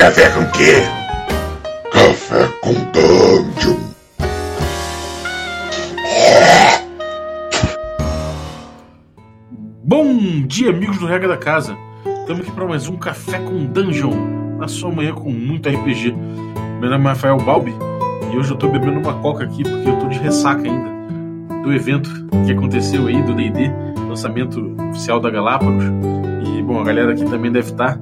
Café com quê? Café com Dungeon. Bom dia, amigos do Regra da Casa. Estamos aqui para mais um Café com Dungeon, na sua manhã com muito RPG. Meu nome é Rafael Balbi e hoje eu estou bebendo uma coca aqui porque eu estou de ressaca ainda do evento que aconteceu aí, do D&D, lançamento oficial da Galápagos. E, bom, a galera aqui também deve estar.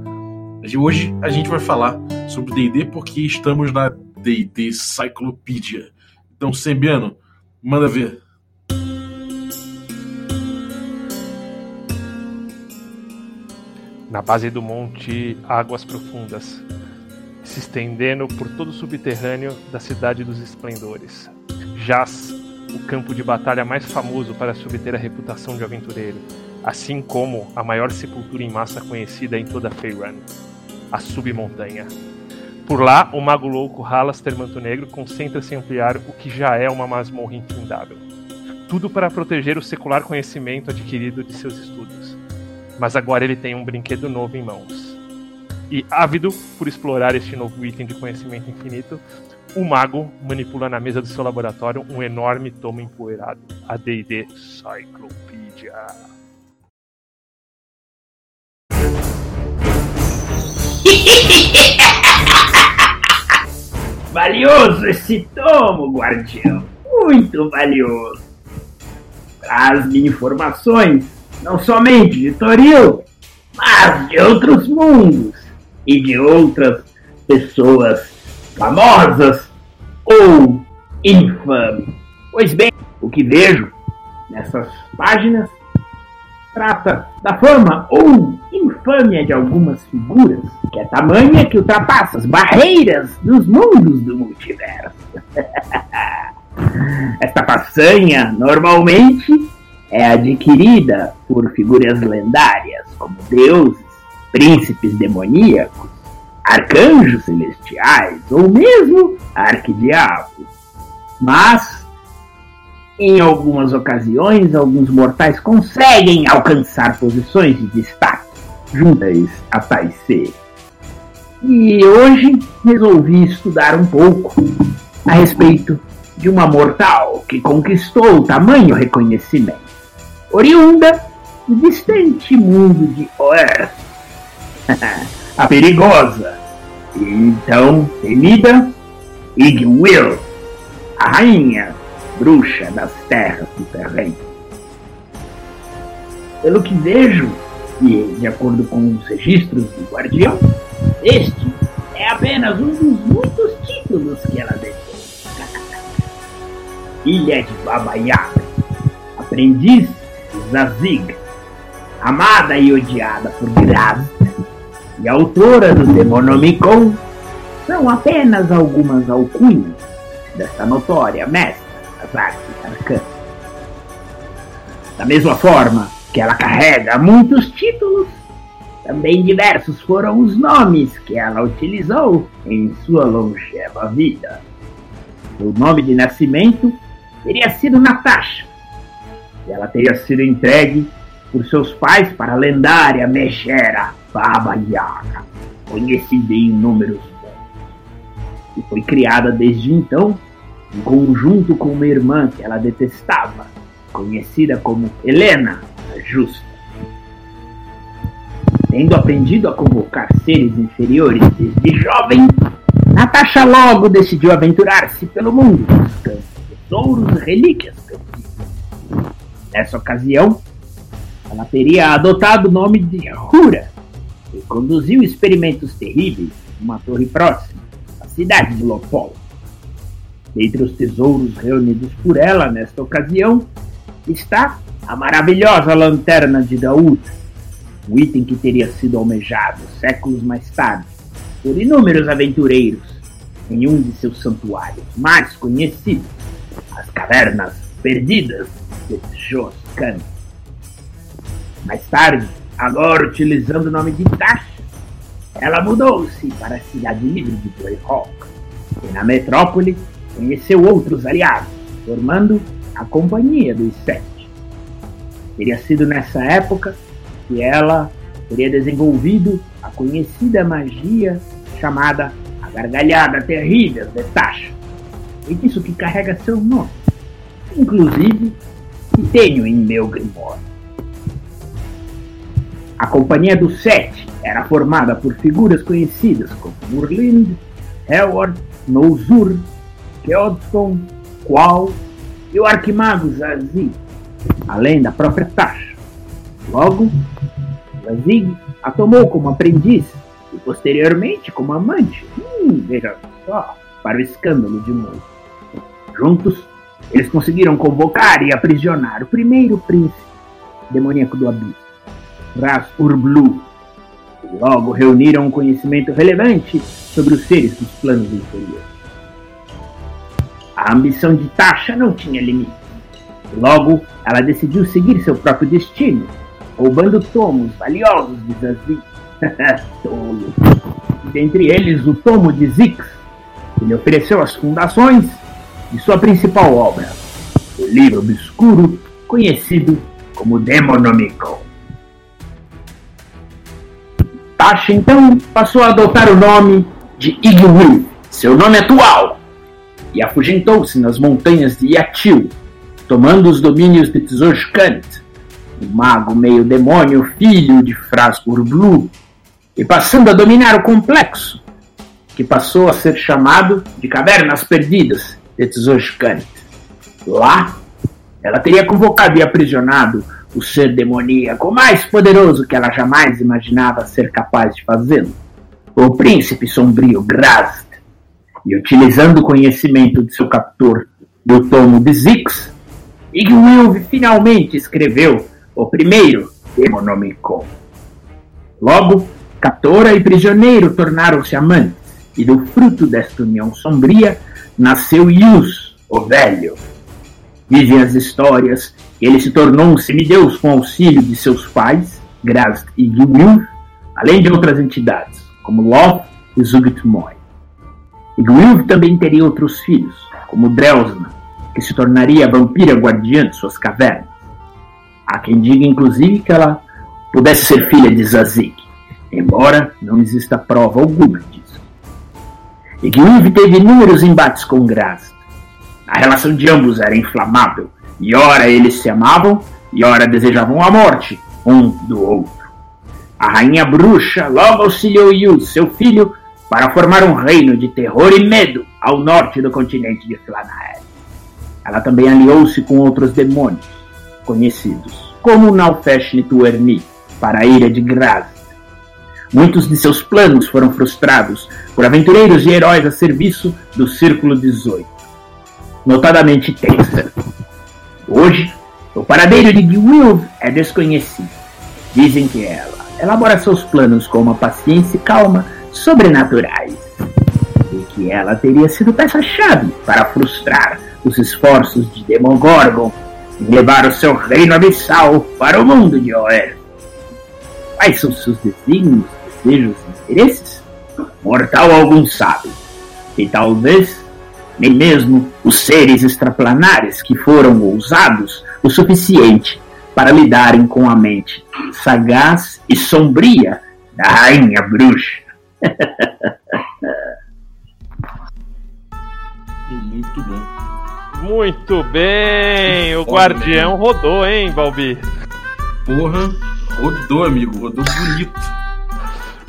Hoje a gente vai falar sobre D&D porque estamos na D&D Cyclopedia. Então, Sembiano, manda ver. Na base do monte, águas profundas, se estendendo por todo o subterrâneo da cidade dos esplendores. Jaz o campo de batalha mais famoso para se obter a reputação de aventureiro, assim como a maior sepultura em massa conhecida em toda Faerun, a Submontanha. Por lá, o mago louco Halaster Manto Negro concentra-se em ampliar o que já é uma masmorra infindável. Tudo para proteger o secular conhecimento adquirido de seus estudos. Mas agora ele tem um brinquedo novo em mãos. E ávido por explorar este novo item de conhecimento infinito, o mago manipula na mesa do seu laboratório um enorme tomo empoeirado, a D&D Cyclopedia. valioso esse tomo, guardião. Muito valioso. Traz-me informações, não somente de Toril, mas de outros mundos e de outras pessoas famosas ou infames. Pois bem, o que vejo nessas páginas trata da fama ou infâmia de algumas figuras, que é tamanha que ultrapassa as barreiras dos mundos do multiverso. Esta façanha normalmente é adquirida por figuras lendárias como deuses, príncipes demoníacos, arcanjos celestiais ou mesmo arquidiabos. Mas, em algumas ocasiões, alguns mortais conseguem alcançar posições de destaque juntas a tais seres. E hoje resolvi estudar um pouco a respeito de uma mortal que conquistou tamanho reconhecimento, oriunda do distante mundo de Oer. a perigosa e então temida Igwil, a rainha bruxa das terras do terreno. Pelo que vejo, e de acordo com os registros do guardião, este é apenas um dos muitos títulos que ela detém. Ilha de Baba Yaga, aprendiz de Zazig, amada e odiada por Graz e autora do Demonomicon são apenas algumas alcunhas dessa notória mestra das artes arcanas. Da mesma forma que ela carrega muitos títulos, também diversos foram os nomes que ela utilizou em sua longeva vida. Seu nome de nascimento teria sido Natasha, ela teria sido entregue por seus pais para a lendária Megera Baba Yaga, conhecida em inúmeros mundos. E foi criada desde então em conjunto com uma irmã que ela detestava, conhecida como Helena a Justa. Tendo aprendido a convocar seres inferiores desde jovem, Natasha logo decidiu aventurar-se pelo mundo buscando tesouros e relíquias. Nessa ocasião, ela teria adotado o nome de Hura e conduziu experimentos terríveis numa torre próxima, a cidade de Lopol. Dentre os tesouros reunidos por ela nesta ocasião está a maravilhosa lanterna de Daúd, um item que teria sido almejado séculos mais tarde por inúmeros aventureiros em um de seus santuários mais conhecidos, as Cavernas Perdidas de Joscan. Mais tarde, agora utilizando o nome de Tasha, ela mudou-se para a cidade livre de Greyhawk e na metrópole conheceu outros aliados, formando a Companhia dos Sete. Teria sido nessa época que ela teria desenvolvido a conhecida magia chamada A Gargalhada Terrível de Tasha. E disso que carrega seu nome. Inclusive, que tenho em meu grimório. A Companhia do Sete era formada por figuras conhecidas como Murlind, Howard, Nouzur, Keodson, Qual e o Arquimago Zazig, além da própria Tasha. Logo, Zazig a tomou como aprendiz e posteriormente como amante. Hum, veja só, para o escândalo de novo. Juntos, eles conseguiram convocar e aprisionar o primeiro príncipe demoníaco do abismo, Ras Urblu. E logo reuniram um conhecimento relevante sobre os seres dos planos inferiores. A ambição de Tasha não tinha limite. Logo, ela decidiu seguir seu próprio destino, roubando tomos valiosos de Zazie. Tolo. Dentre eles, o tomo de Zix, que lhe ofereceu as fundações de sua principal obra, o livro obscuro conhecido como Demonomicon. Tasha então passou a adotar o nome de Igwil, seu nome atual, e afugentou-se nas montanhas de Yatil, tomando os domínios de Tzorkant, um mago meio demônio filho de Frasbur Blue, e passando a dominar o complexo, que passou a ser chamado de Cavernas Perdidas de Tzorkant. Lá, ela teria convocado e aprisionado o ser demoníaco mais poderoso que ela jamais imaginava ser capaz de fazê-lo, o príncipe sombrio Grazd, e utilizando o conhecimento de seu captor do tomo de Zix, Igwilv finalmente escreveu o primeiro Demonomicon. Logo, captora e prisioneiro tornaram-se amantes, e do fruto desta união sombria nasceu Yus, o velho. Dizem as histórias que ele se tornou um semideus com auxílio de seus pais, Grazd e Gwilv, além de outras entidades, como Loth e Zugtmoy. E Gwilv também teria outros filhos, como Drelsna, que se tornaria a vampira guardiã de suas cavernas. Há quem diga, inclusive, que ela pudesse ser filha de Zazig, embora não exista prova alguma disso. E Gwilv teve inúmeros embates com Grazd. A relação de ambos era inflamável, e ora eles se amavam, e ora desejavam a morte um do outro. A rainha bruxa logo auxiliou Yu, seu filho, para formar um reino de terror e medo ao norte do continente de Flanael. Ela também aliou-se com outros demônios, conhecidos como Naufesh Nituerni, para a ira de Graz. Muitos de seus planos foram frustrados por aventureiros e heróis a serviço do Círculo 18, notadamente Tenser. Hoje, o paradeiro de Gwilv é desconhecido. Dizem que ela elabora seus planos com uma paciência e calma sobrenaturais, e que ela teria sido peça-chave para frustrar os esforços de Demogorgon em levar o seu reino abissal para o mundo de Oer. Quais são seus desígnios, desejos e interesses? Mortal algum sabe, e talvez nem mesmo os seres extraplanares que foram ousados o suficiente para lidarem com a mente sagaz e sombria da rainha bruxa. Muito bom. Muito bem! O guardião rodou, hein, Balbi? Porra, rodou, amigo. Rodou bonito.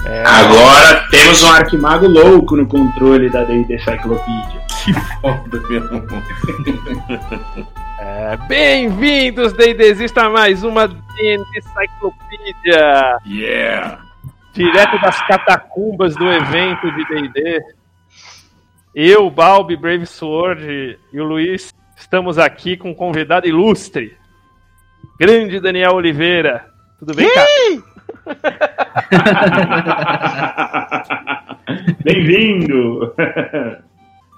É, Agora temos um arquimago louco no controle da D&D Cyclopedia. Que foda, meu. é, Bem-vindos, D&Dzista, a mais uma D&D Cyclopedia! Yeah! Direto das catacumbas do evento de D&D. Eu, Balbi, Brave Sword e o Luiz estamos aqui com um convidado ilustre. Grande Daniel Oliveira. Tudo bem, cara? Bem-vindo!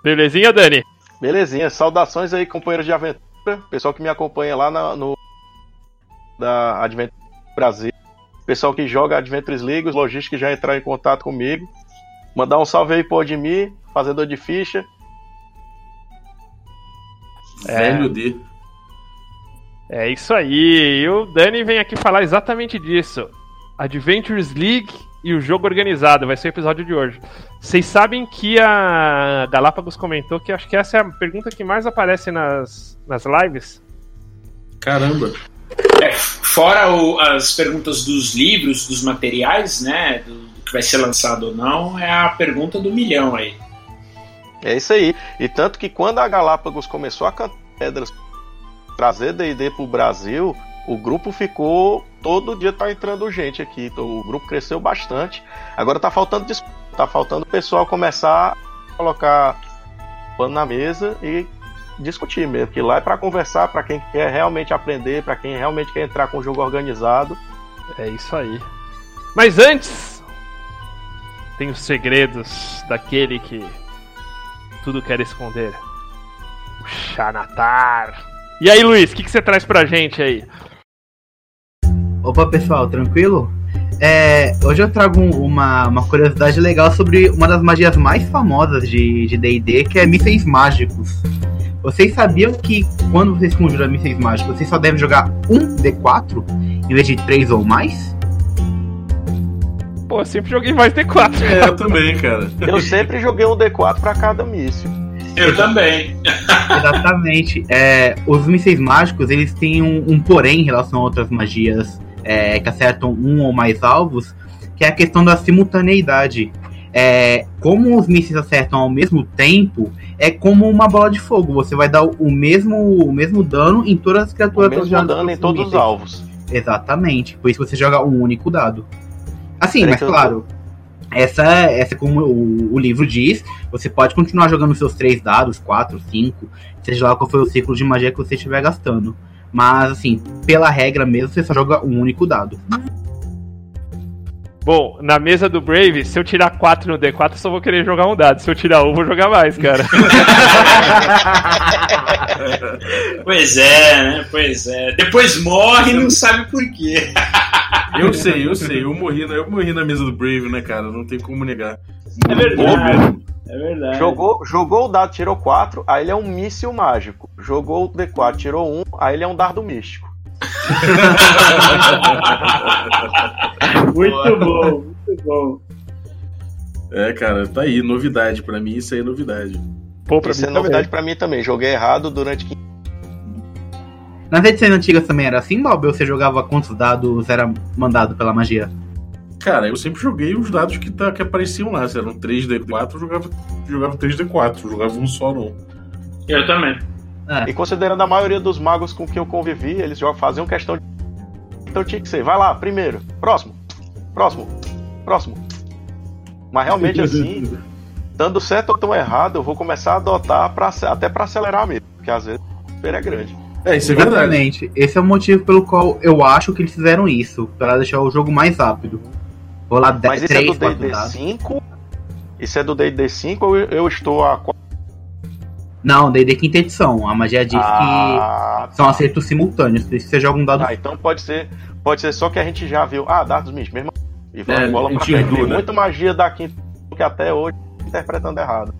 Belezinha, Dani? Belezinha, saudações aí, companheiros de aventura, pessoal que me acompanha lá na- no da Adventure Brasil, pessoal que joga Adventures League, os lojistas que já entraram em contato comigo. Mandar um salve aí pro Odmir, fazedor de ficha. Velho D. É isso aí. E o Dani vem aqui falar exatamente disso. Adventures League e o jogo organizado. Vai ser o episódio de hoje. Vocês sabem que a Galápagos comentou que acho que essa é a pergunta que mais aparece nas, nas lives. Caramba. É, fora o- as perguntas dos livros, dos materiais, né? Do, do que vai ser lançado ou não, é a pergunta do milhão aí. É isso aí. E tanto que quando a Galápagos começou a cantar pedras, trazer D&D pro Brasil, o grupo ficou todo dia tá entrando gente aqui. Então, o grupo cresceu bastante. Agora tá faltando tá faltando o pessoal começar a colocar pano na mesa e discutir mesmo, que lá é para conversar para quem quer realmente aprender, para quem realmente quer entrar com o jogo organizado. É isso aí. Mas antes, tem os segredos daquele que tudo quer esconder. O Xanatar. E aí, Luiz, o que, que você traz pra gente aí? Opa, pessoal, tranquilo? É, hoje eu trago um- uma, uma curiosidade legal sobre uma das magias mais famosas de de D&D, que é mísseis mágicos. Vocês sabiam que quando vocês conjuram mísseis mágicos, vocês só devem jogar um D4 em vez de três ou mais? Pô, eu sempre joguei mais D4. É, eu também, cara. Eu sempre joguei um D4 para cada míssil. Eu também. Exatamente. É, os mísseis mágicos, eles têm um, um porém em relação a outras magias é, que acertam um ou mais alvos, que é a questão da simultaneidade. É, como os mísseis acertam ao mesmo tempo, é como uma bola de fogo. Você vai dar o mesmo, o mesmo dano em todas as O criaturas mesmo alvejadas dano em todos os alvos. Exatamente. Por isso você joga um único dado. Assim, Peraí mas eu- claro. Essa, essa como o, o livro diz, você pode continuar jogando seus três dados, quatro, cinco, seja lá qual foi o ciclo de magia que você estiver gastando. Mas, assim, pela regra mesmo, você só joga um único dado. Bom, na mesa do Brave, se eu tirar 4 no D4, eu só vou querer jogar um dado. Se eu tirar um, eu vou jogar mais, cara. Pois é, né? Pois é. Depois morre e não sabe por quê. Eu sei, eu sei. Eu morri, na- eu morri na mesa do Brave, né, cara? Não tem como negar. É verdade. É verdade. Jogou, jogou o dado, tirou 4, aí ele é um míssil mágico. Jogou o D4, tirou 1, aí ele é um dardo místico. Muito bom, muito bom. É, cara, tá aí, novidade. Pra mim, isso aí é novidade. Pô, pra Isso mim é também. novidade pra mim também. Joguei errado durante 15 Nas edições antigas também era assim, Bob? Ou você jogava quantos dados era mandado pela magia? Cara, eu sempre joguei os dados que, tá, que apareciam lá. Se eram 3D4, eu jogava, jogava 3D4. Eu jogava um só, não. Eu também. E considerando a maioria dos magos com que eu convivi, eles já faziam questão de. Então tinha que ser, vai lá, primeiro, próximo, próximo, próximo. Mas realmente assim, dando certo ou tão errado, eu vou começar a adotar pra, até pra acelerar mesmo, porque às vezes o é grande. É, isso é verdade. Exatamente. Esse é o motivo pelo qual eu acho que eles fizeram isso. Pra deixar o jogo mais rápido. Rolar Mas 10, isso é 3, do 4 D&D dados. 5? Isso é do D&D 5 ou eu- estou a... Não, D&D quinta edição. A magia diz Ah, que são acertos simultâneos. Por isso você joga um dado Ah, então pode ser, pode ser só que a gente já viu. Ah, dados místicos, mesmo. E vamos É, bola pra frente. Tem né? muita magia da quinta que até hoje interpretando errado.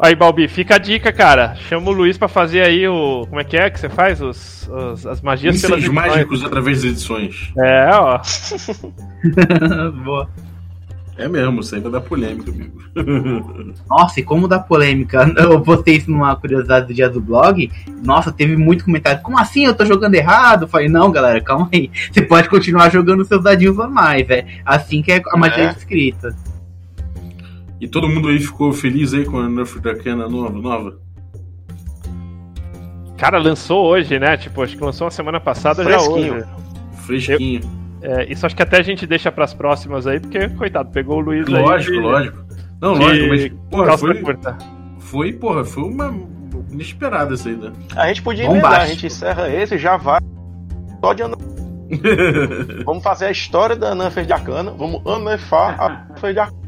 Aí, Balbi, fica a dica, cara. Chama o Luiz pra fazer aí o. Como é que é que você faz? Os, os- as magias pelas Mísseis edições. mágicos através das edições. É, ó. Boa. É mesmo, isso aí vai dar polêmica, amigo. Nossa, e como dá polêmica. Eu postei isso numa curiosidade do dia do blog. Nossa, teve muito comentário. Como assim? Eu tô jogando errado? Eu falei, não, galera, calma aí. Você pode continuar jogando seus dadinhos normais. É assim que é a magia É. escrita. E todo mundo aí ficou feliz aí com a Nerf Dracana nova? nova? Cara, lançou hoje, né? Tipo, acho que lançou uma semana passada já Fresquinho. hoje. Fresquinho. É, isso acho que até a gente deixa pras próximas aí, porque, coitado, pegou o Luiz aí. Lógico, lógico. Não, de lógico, mas, porra, foi, curta. foi, porra, foi uma inesperada essa aí, né? A gente podia emendar, a gente encerra esse e já vai. Só de Vamos fazer a história da Nanfer de Arcana. Vamos anefar a Nanfer de Arcana.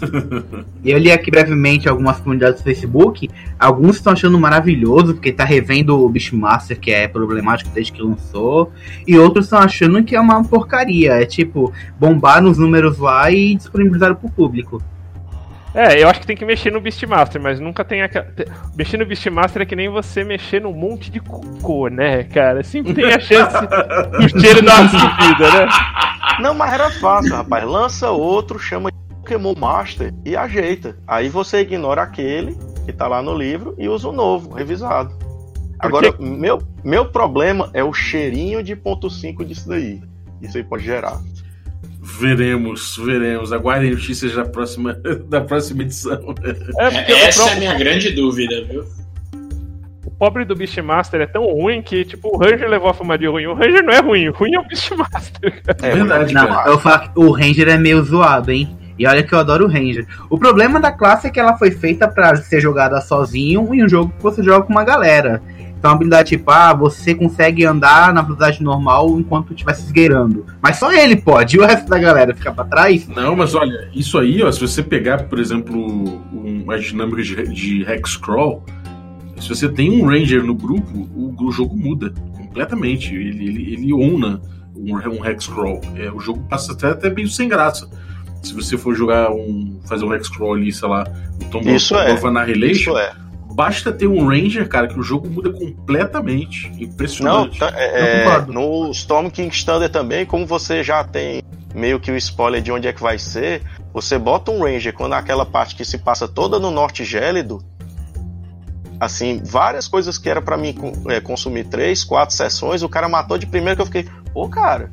E eu li aqui brevemente algumas comunidades do Facebook. Alguns estão achando maravilhoso, porque tá revendo o Beastmaster, que é problemático desde que lançou. E outros estão achando que é uma porcaria. É tipo, bombar nos números lá e disponibilizar pro público. É, eu acho que tem que mexer no Beastmaster, mas nunca tem aquela. Mexer no Beastmaster é que nem você mexer num monte de cocô, né, cara? Sempre tem a chance do cheiro dar uma subida, né? Não, mas era fácil, rapaz. Lança outro, chama de Pokémon Master e ajeita. Aí você ignora aquele que tá lá no livro e usa o novo, revisado. Agora, meu, meu problema é o cheirinho de ponto 5 disso daí. Isso aí pode gerar. Veremos, veremos. Aguardem notícias da próxima, da próxima edição. É porque Essa o, é a minha grande dúvida, viu? o pobre do Beastmaster é tão ruim que, tipo, o Ranger levou a fama de ruim. O Ranger não é ruim, o ruim é o Beastmaster. É Verdade, Não, cara. eu falo que o Ranger é meio zoado, hein? E olha que eu adoro o Ranger. O problema da classe é que ela foi feita pra ser jogada sozinho em um jogo que você joga com uma galera. Então a habilidade tipo, ah, você consegue andar na velocidade normal enquanto estiver se esgueirando. Mas só ele pode, e o resto da galera fica pra trás? Não, mas olha, isso aí, ó, se você pegar, por exemplo, um, as dinâmicas de, de Hexcrawl, se você tem um Ranger no grupo, o, o jogo muda completamente. Ele, ele, ele um, um Hexcrawl. É, o jogo passa até, até meio sem graça. Se você for jogar um. fazer um Hexcrawl ali, sei lá, o Tomb Isso of é. of Annihilation, Isso é. basta ter um Ranger, cara, que o jogo muda completamente. Não, Impressionante. tá- é, Eu é, no Storm King Standard também, como você já tem meio que o spoiler de onde é que vai ser, você bota um Ranger quando aquela parte que se passa toda no norte gélido. Assim, várias coisas que era pra mim é, consumir três, quatro sessões, o cara matou de primeiro que eu fiquei, pô, cara,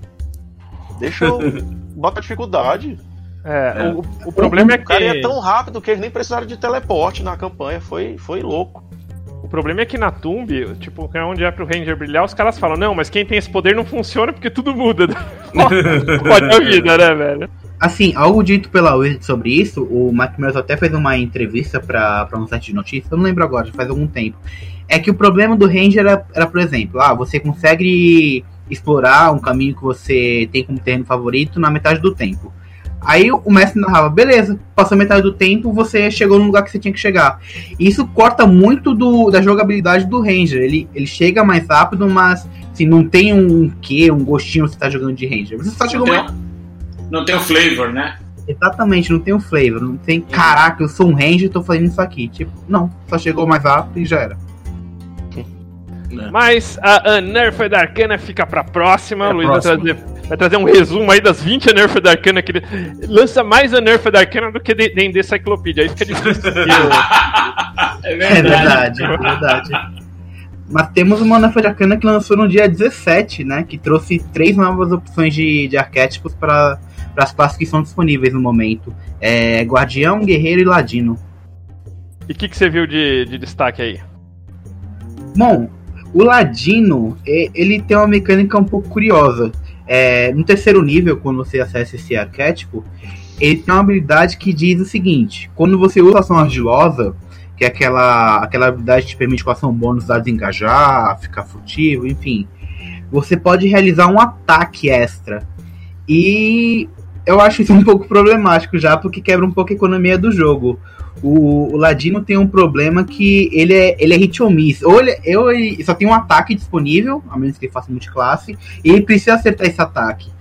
deixa eu. Bota dificuldade. É, É. O, o problema é O cara que. ia tão rápido que eles nem precisaram de teleporte na campanha. Foi, foi louco. O problema é que na Tomb, tipo, que é onde é pro Ranger brilhar, os caras falam, não, mas quem tem esse poder não funciona porque tudo muda. Pode a vida, né, velho? Assim, algo dito pela Wizard sobre isso, o Mike Mills até fez uma entrevista pra, pra um site de notícias, eu não lembro agora, já faz algum tempo. É que o problema do Ranger era, era, por exemplo, ah, você consegue explorar um caminho que você tem como terreno favorito na metade do tempo. Aí o mestre narrava, beleza, passou metade do tempo, você chegou no lugar que você tinha que chegar. Isso corta muito do, da jogabilidade do Ranger. Ele, ele chega mais rápido, mas assim, não tem um quê, um gostinho você tá jogando de Ranger. Você só Não chegou tem, mais não tem o flavor, né? Exatamente, não tem o flavor, não tem. Caraca, eu sou um ranger e tô fazendo isso aqui. Tipo, não, só chegou mais rápido e já era. Mas a Unnerfed Arcana fica pra próxima. É Luiz vai próxima. trazer, vai trazer um resumo aí das 20 Unnerfed Arcana que ele lança mais Unnerfed Arcana do que D&D Cyclopedia. Aí fica difícil. É É verdade, é verdade. Mas temos uma de Arcana que lançou no dia 17, né? Que trouxe três novas opções de, de arquétipos para as classes que são disponíveis no momento: é, Guardião, Guerreiro e Ladino. e o que, que você viu de, de destaque aí? Bom, o Ladino, e- ele tem uma mecânica um pouco curiosa. É, no terceiro nível, quando você acessa esse arquétipo, ele tem uma habilidade que diz o seguinte: quando você usa ação argilosa, que é aquela, aquela habilidade que te permite com ação bônus a desengajar, ficar furtivo, enfim, você pode realizar um ataque extra. E eu acho isso um pouco problemático já, porque quebra um pouco a economia do jogo. O, o Ladino tem um problema que ele é, ele é hit or miss. Ou ele, ou ele só tem um ataque disponível, a menos que ele faça multiclasse, e ele precisa acertar esse ataque.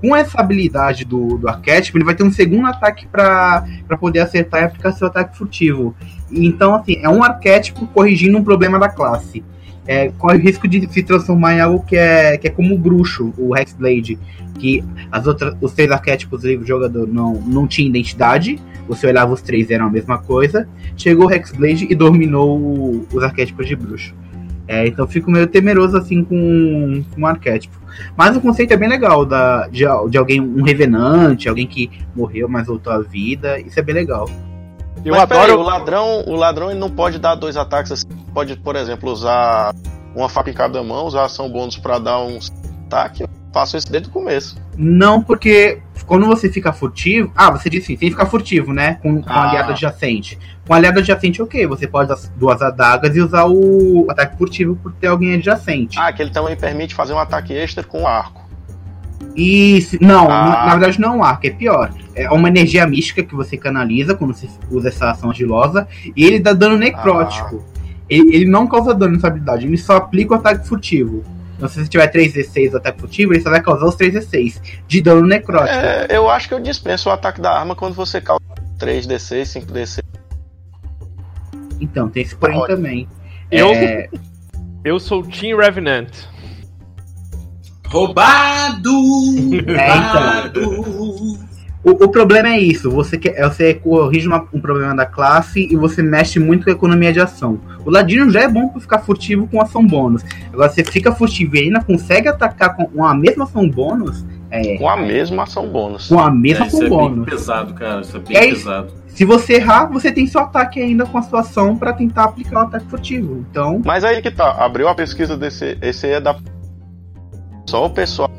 Com essa habilidade do, do arquétipo, ele vai ter um segundo ataque para poder acertar e aplicar seu ataque furtivo. Então, assim, é um arquétipo corrigindo um problema da classe. É, corre o risco de se transformar em algo que é, que é como o bruxo, o Hexblade, que as outras, os três arquétipos do jogador não, não tinham identidade, você olhava os três eram a mesma coisa. Chegou o Hexblade e dominou o- os arquétipos de bruxo. É, então fico meio temeroso assim com, com o arquétipo. Mas o conceito é bem legal da, de, de alguém, um revenante, alguém que morreu, mas voltou à vida. Isso é bem legal. Eu Mas peraí, adoro. o ladrão, o ladrão ele não pode dar dois ataques assim. Pode, por exemplo, usar uma faca em cada mão, usar ação bônus pra dar um ataque. Eu faço isso desde o começo. Não, porque quando você fica furtivo. Ah, você disse sim, sem ficar furtivo, né? Com, com Ah. aliado adjacente. Com aliado adjacente, ok. Você pode dar duas adagas e usar o ataque furtivo por ter alguém adjacente. Ah, que ele também permite fazer um ataque extra com arco. E se- não, Ah. na, na verdade não é um arco, é pior. É uma energia mística que você canaliza quando você usa essa ação argilosa e ele dá dano necrótico. Ele, ele não causa dano nessa habilidade, ele só aplica o ataque furtivo. Então, se você tiver 3d6 do ataque furtivo, ele só vai causar os 3d6 de dano necrótico. É, eu acho que eu dispenso o ataque da arma quando você causa 3D6, 5D6. Então, tem esse porém também. Eu, É, eu sou Team Revenant. Roubado! Roubado! o, o problema é isso, você, quer, você corrige uma- um problema da classe e você mexe muito com a economia de ação. O Ladino já é bom pra ficar furtivo com ação bônus. Agora, você fica furtivo e ainda consegue atacar com a mesma ação bônus, é, Com a mesma ação bônus. com a mesma É, isso ação é bem bônus. pesado, cara. Isso é bem É isso. pesado. Se você errar, você tem seu ataque ainda com a sua ação pra tentar aplicar o ataque furtivo. Então, Mas aí que tá, abriu a pesquisa desse. Esse aí é da. Só o pessoal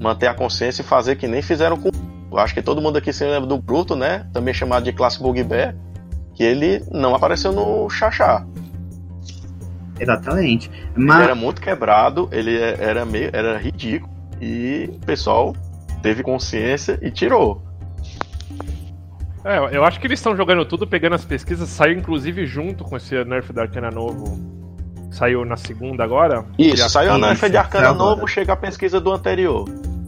manter a consciência e fazer que nem fizeram com. Eu acho que todo mundo aqui se lembra do Bruto, né? Também chamado de classe Bugbear. Que ele não apareceu no Xaxá. exatamente. Ele Mas era muito quebrado, ele é- era meio. era ridículo. E o pessoal teve consciência e tirou. É, eu acho que eles estão jogando tudo, pegando as pesquisas, saiu inclusive junto com esse Nerf da Arcana novo. Saiu na segunda agora. Isso, dia, saiu a isso, Nerf de Arcana agora. novo, chega a pesquisa do anterior.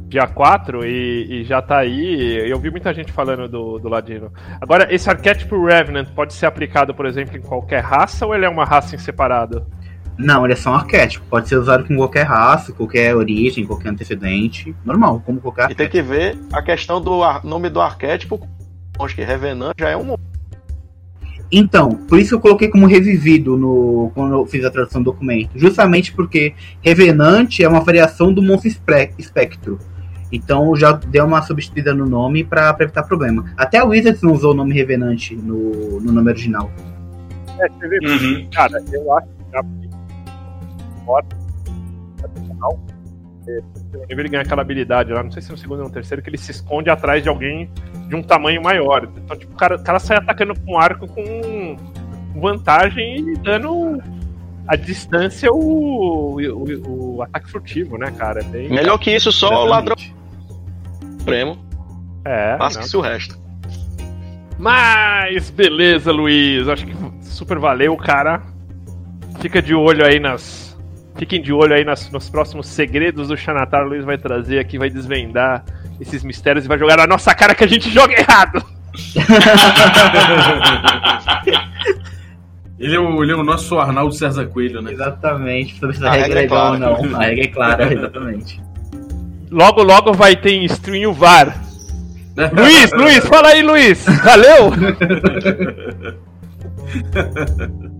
dia 4 e, e já tá aí. Eu vi muita gente falando do, do Ladino. Agora, esse arquétipo Revenant pode ser aplicado, por exemplo, em qualquer raça ou ele é uma raça em separado? Não, ele é só um arquétipo. Pode ser usado com qualquer raça, qualquer origem, qualquer antecedente. Normal, como qualquer E tem arquétipo. que ver a questão do ar- nome do arquétipo. Acho que Revenant já é um Então, por isso que eu coloquei como revivido no quando eu fiz a tradução do documento. Justamente porque Revenante é uma variação do monstro espectro. Então já deu uma substituída no nome pra, pra evitar problema. Até o Wizards não usou o nome Revenante no, no nome original. É, você vê, Uhum. cara, eu acho que já fora é, Ele ganha aquela habilidade lá, não sei se no segundo ou no terceiro, que ele se esconde atrás de alguém de um tamanho maior. Então, tipo, o cara, o cara sai atacando com um arco com vantagem e dando a distância o, o, o ataque furtivo, né, cara? É bem- Melhor que isso, só o ladrão supremo. É, Lasque-se o resto. Mas beleza, Luiz. Acho que super valeu, cara. Fica de olho aí nas. Fiquem de olho aí nas- nos próximos segredos do Xanatar. O Luiz vai trazer aqui, vai desvendar esses mistérios e vai jogar na nossa cara que a gente joga errado. Ele é o, ele é o nosso Arnaldo César Coelho, né? Exatamente. A, A regra é é igual ou clara. não. A regra é clara, exatamente. Logo, logo vai ter em stream o VAR. Luiz, Luiz, fala aí, Luiz. Valeu!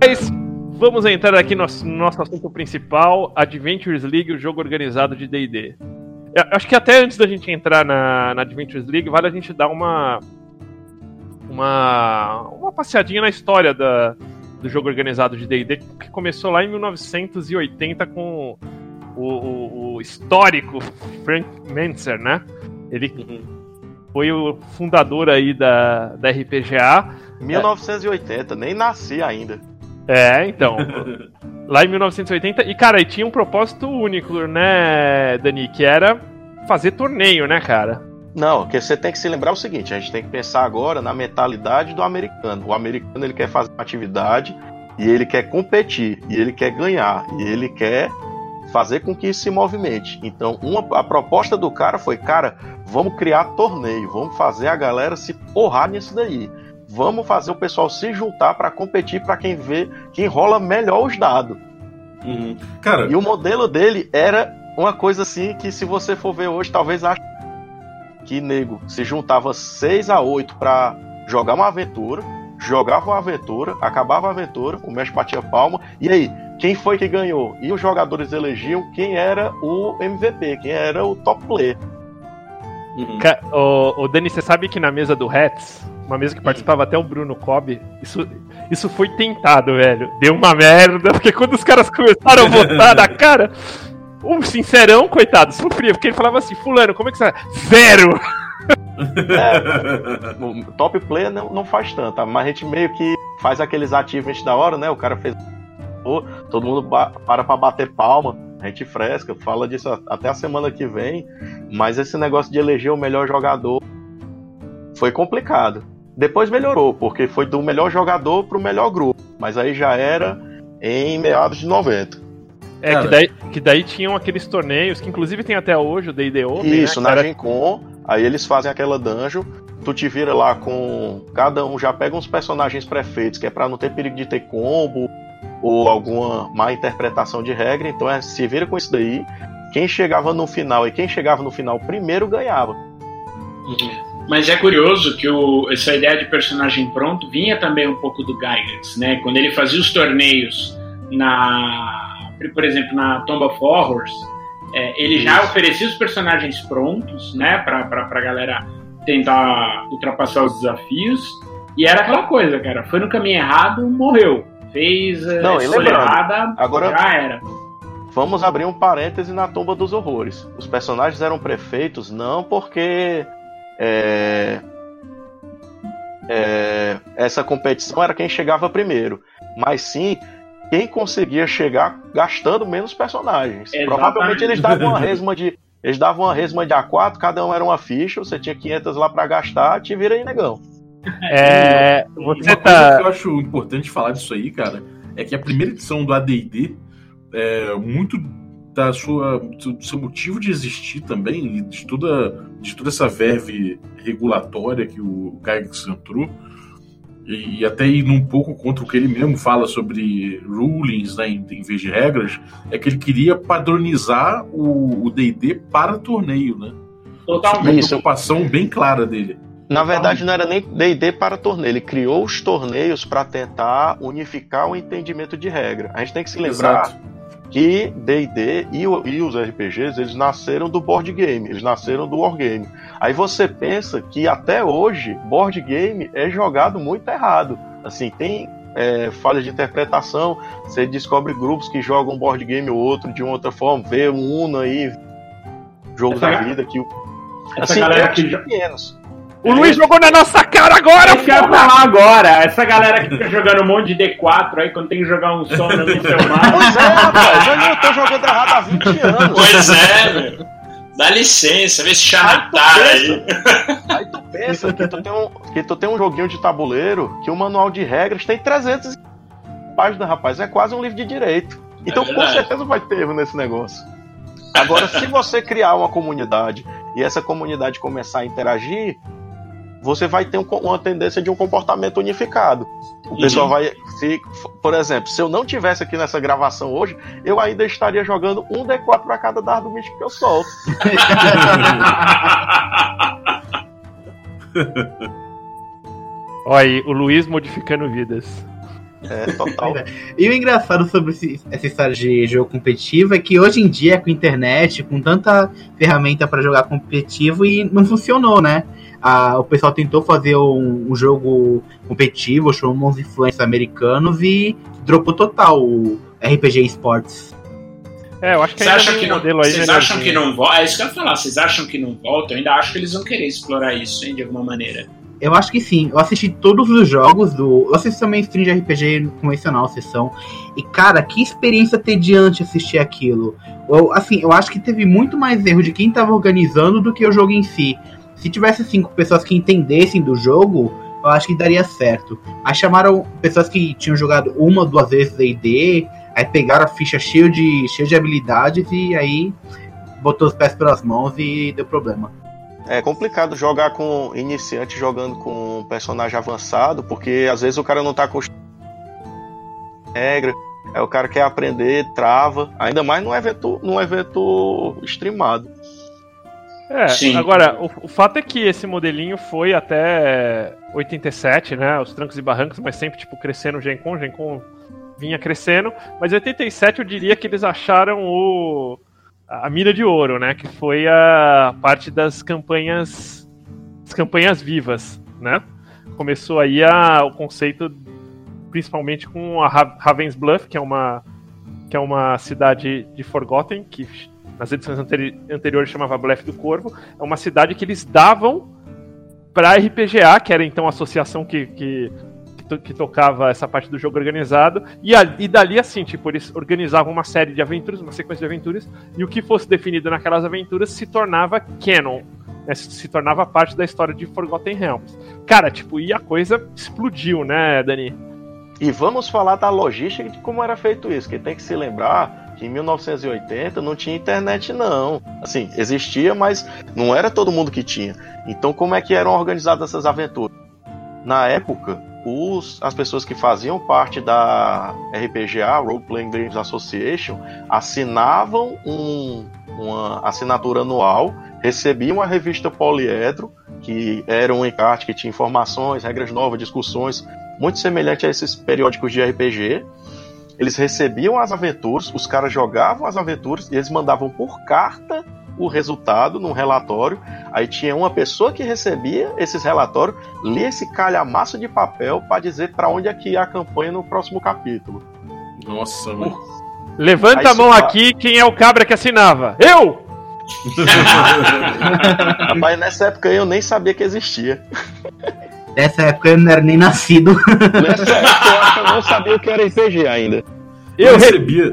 Mas vamos entrar aqui no nosso, no nosso assunto principal, Adventures League, o jogo organizado de D&D. Acho que até antes da gente entrar na, na Adventures League, vale a gente dar uma uma, uma passeadinha na história da, do jogo organizado de D&D, que começou lá em 1980 com o, o- o histórico Frank Mentzer, né? Ele foi o fundador aí da, da RPGA. 1980, nem nasci ainda. É, então. lá em 1980. E, cara, e tinha um propósito único, né, Dani? Que era fazer torneio, né, cara? Não, porque você tem que se lembrar o seguinte: a gente tem que pensar agora na mentalidade do americano. O americano ele quer fazer uma atividade e ele quer competir, e ele quer ganhar, e ele quer fazer com que isso se movimente. Então, uma, a proposta do cara foi: cara, vamos criar torneio, vamos fazer a galera se porrar nisso daí. Vamos fazer o pessoal se juntar para competir para quem vê, quem rola melhor os dados. Uhum. Cara, E o modelo dele era uma coisa assim que se você for ver hoje, talvez ache que nego se juntava 6 a 8 pra jogar uma aventura, jogava uma aventura, acabava a aventura, o mestre batia palma, e aí, quem foi que ganhou? E os jogadores elegiam quem era o MVP, quem era o top player. uhum. Ô, ô, Dani, você sabe que na mesa do Hats, uma mesa que participava até o Bruno Cobb, isso, isso foi tentado, velho. Deu uma merda, porque quando os caras começaram a votar na cara, o sincerão, coitado, sofria, porque ele falava assim, fulano, como é que você... Zero! O top player não, não faz tanto, mas a gente meio que faz aqueles achievements da hora, né? O cara fez. Todo mundo para pra bater palma, a gente fresca, fala disso até a semana que vem, mas esse negócio de eleger o melhor jogador foi complicado. Depois melhorou, porque foi do melhor jogador pro melhor grupo, mas aí já era em meados de 90. É, Cara. que daí, que daí tinham aqueles torneios, que inclusive tem até hoje, o D&D Open, Isso, né? na era- Gen Con, aí eles fazem aquela dungeon, tu te vira lá com. Cada um já pega uns personagens prefeitos, que é pra não ter perigo de ter combo ou alguma má interpretação de regra, então é, se vira com isso daí. Quem chegava no final e quem chegava no final primeiro ganhava. Mas é curioso que o- essa ideia de personagem pronto vinha também um pouco do Gygax, né? Quando ele fazia os torneios na, por exemplo, na Tomb of Horrors, é, ele já Isso. oferecia os personagens prontos, né? Pra, pra galera tentar ultrapassar os desafios. E era aquela coisa, cara. Foi no caminho errado, morreu. Fez a Não, escolha lembrando, errada, agora- já era. Vamos abrir um parêntese na Tumba dos Horrores. Os personagens eram prefeitos não porque é, é, essa competição era quem chegava primeiro, mas sim quem conseguia chegar gastando menos personagens. Exatamente. Provavelmente eles davam uma resma de eles davam uma resma de A4, cada um era uma ficha, você tinha 500 lá pra gastar, te vira aí, negão. É, você Uma coisa tá. que eu acho importante falar disso aí, cara, é que a primeira edição do AD&D, é, muito da sua, do seu motivo de existir também, e de toda, de toda essa verve regulatória que o Gygax entrou, e, e até indo um pouco contra o que ele mesmo fala sobre rulings né, em, em vez de regras, é que ele queria padronizar o D&D para torneio, né? Totalmente. Uma Isso. preocupação bem clara dele. Na verdade, não era nem D&D para torneio. Ele criou os torneios para tentar unificar o entendimento de regra. A gente tem que se lembrar Exato. Que D&D e, e os RPGs eles nasceram do board game, eles nasceram do wargame. Aí você pensa que até hoje board game é jogado muito errado. Assim, tem é, falhas de interpretação. Você descobre grupos que jogam board game ou outro de uma outra forma. Vê um Uno aí, jogos Essa- da vida que o Essa assim, galera é que pequenos. O Luiz jogou na nossa cara agora, Eu quero falar agora, essa galera que fica jogando um monte de D4 aí, quando tem que jogar um som no seu mapa. Pois é, rapaz, eu tô jogando errado há 20 anos. Pois é, meu. Dá licença, vê esse Aí tu chanatar aí. Aí tu pensa que tu, tem um, que tu tem um joguinho de tabuleiro que o manual de regras tem 300 páginas, rapaz. É quase um livro de direito. Então, com verdade. certeza vai ter erro nesse negócio. Agora, se você criar uma comunidade e essa comunidade começar a interagir, você vai ter um uma tendência de um comportamento unificado. O Uhum. pessoal vai. Se, por exemplo, se eu não tivesse aqui nessa gravação hoje, eu ainda estaria jogando um D4 para cada dardo místico que eu solto. Olha aí, o Luiz modificando vidas. É total. E o engraçado sobre esse- essa história de jogo competitivo é que hoje em dia, com internet, com tanta ferramenta para jogar competitivo, e não funcionou, né? Ah, o pessoal tentou fazer um, um jogo competitivo, chamou uns influencers americanos e dropou total o RPG Esports. É, eu acho que Vocês ainda que um não, modelo aí vocês melhorzinho. acham que não volta? É isso que eu ia falar. Vocês acham que não volta? Eu ainda acho que eles vão querer explorar isso, hein, de alguma maneira. Eu acho que sim. Eu assisti todos os jogos do. Eu assisti também stream de RPG convencional, sessão. E, cara, que experiência tediante assistir aquilo. Eu, assim, eu acho que teve muito mais erro de quem tava organizando do que o jogo em si. Se tivesse cinco pessoas que entendessem do jogo, eu acho que daria certo. Aí chamaram pessoas que tinham jogado uma, duas vezes D&D, aí pegaram a ficha cheia de, cheia de habilidades e aí botou os pés pelas mãos e deu problema. É complicado jogar com iniciante jogando com um personagem avançado, porque às vezes o cara não tá com regra, aí o cara quer aprender, trava, ainda mais num evento, num evento streamado. É, Sim. agora, o, o fato é que esse modelinho foi até 87, né? Os trancos e barrancos, mas sempre, tipo, crescendo Gen Con, Gen Con vinha crescendo. Mas em 87 eu diria que eles acharam o, a mira de ouro, né? Que foi a parte das campanhas. As campanhas vivas, né? Começou aí a, o conceito, principalmente com a Ra- Raven's Bluff, que é uma, que é uma cidade de Forgotten, que nas edições anteri anteriores chamava Bluff do Corvo. É uma cidade que eles davam para RPGA, que era então a associação que, que, que, to- que tocava essa parte do jogo organizado. E, e dali, assim, tipo, eles organizavam uma série de aventuras, uma sequência de aventuras, e o que fosse definido naquelas aventuras se tornava canon. né, se tornava parte da história de Forgotten Realms. Cara, tipo, e a coisa explodiu, né, Dani? E vamos falar da logística de como era feito isso, que tem que se lembrar em 1980 não tinha internet, não. Assim, existia, mas não era todo mundo que tinha. Então, como é que eram organizadas essas aventuras? Na época, os, as pessoas que faziam parte da RPGA, Role Playing Games Association, assinavam um, uma assinatura anual, recebiam a revista Poliedro, que era um encarte que tinha informações, regras novas, discussões, muito semelhante a esses periódicos de RPG. Eles recebiam as aventuras, os caras jogavam as aventuras e eles mandavam por carta o resultado num relatório. Aí tinha uma pessoa que recebia esses relatórios, lia esse calhamaço de papel para dizer para onde é que ia a campanha no próximo capítulo. Nossa, mano. Levanta Aí a mão aqui quem é o cabra que assinava. Eu! Mas nessa época eu nem sabia que existia. Nessa época eu não era nem nascido. Nessa época eu não sabia o que era RPG ainda. Eu Eu re- recebia,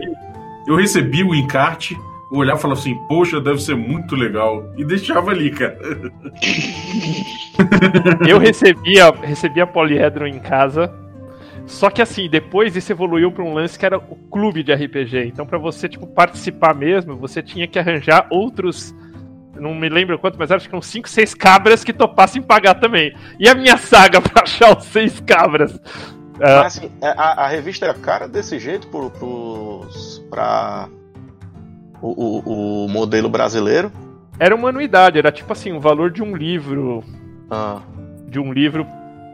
eu recebi o encarte, olhava e falava assim, poxa, deve ser muito legal. E deixava ali, cara. Eu recebia, recebia poliedro em casa. Só que assim, depois isso evoluiu para um lance que era o clube de RPG. Então, para você tipo participar mesmo, você tinha que arranjar outros não me lembro quanto, mas acho que uns 5, 6 cabras que topassem pagar também. E a minha saga pra achar os 6 cabras? Mas assim, a, a revista era cara desse jeito pro, pros, pra o, o, o modelo brasileiro. era uma anuidade, era tipo assim, o valor de um livro. Ah, De um livro.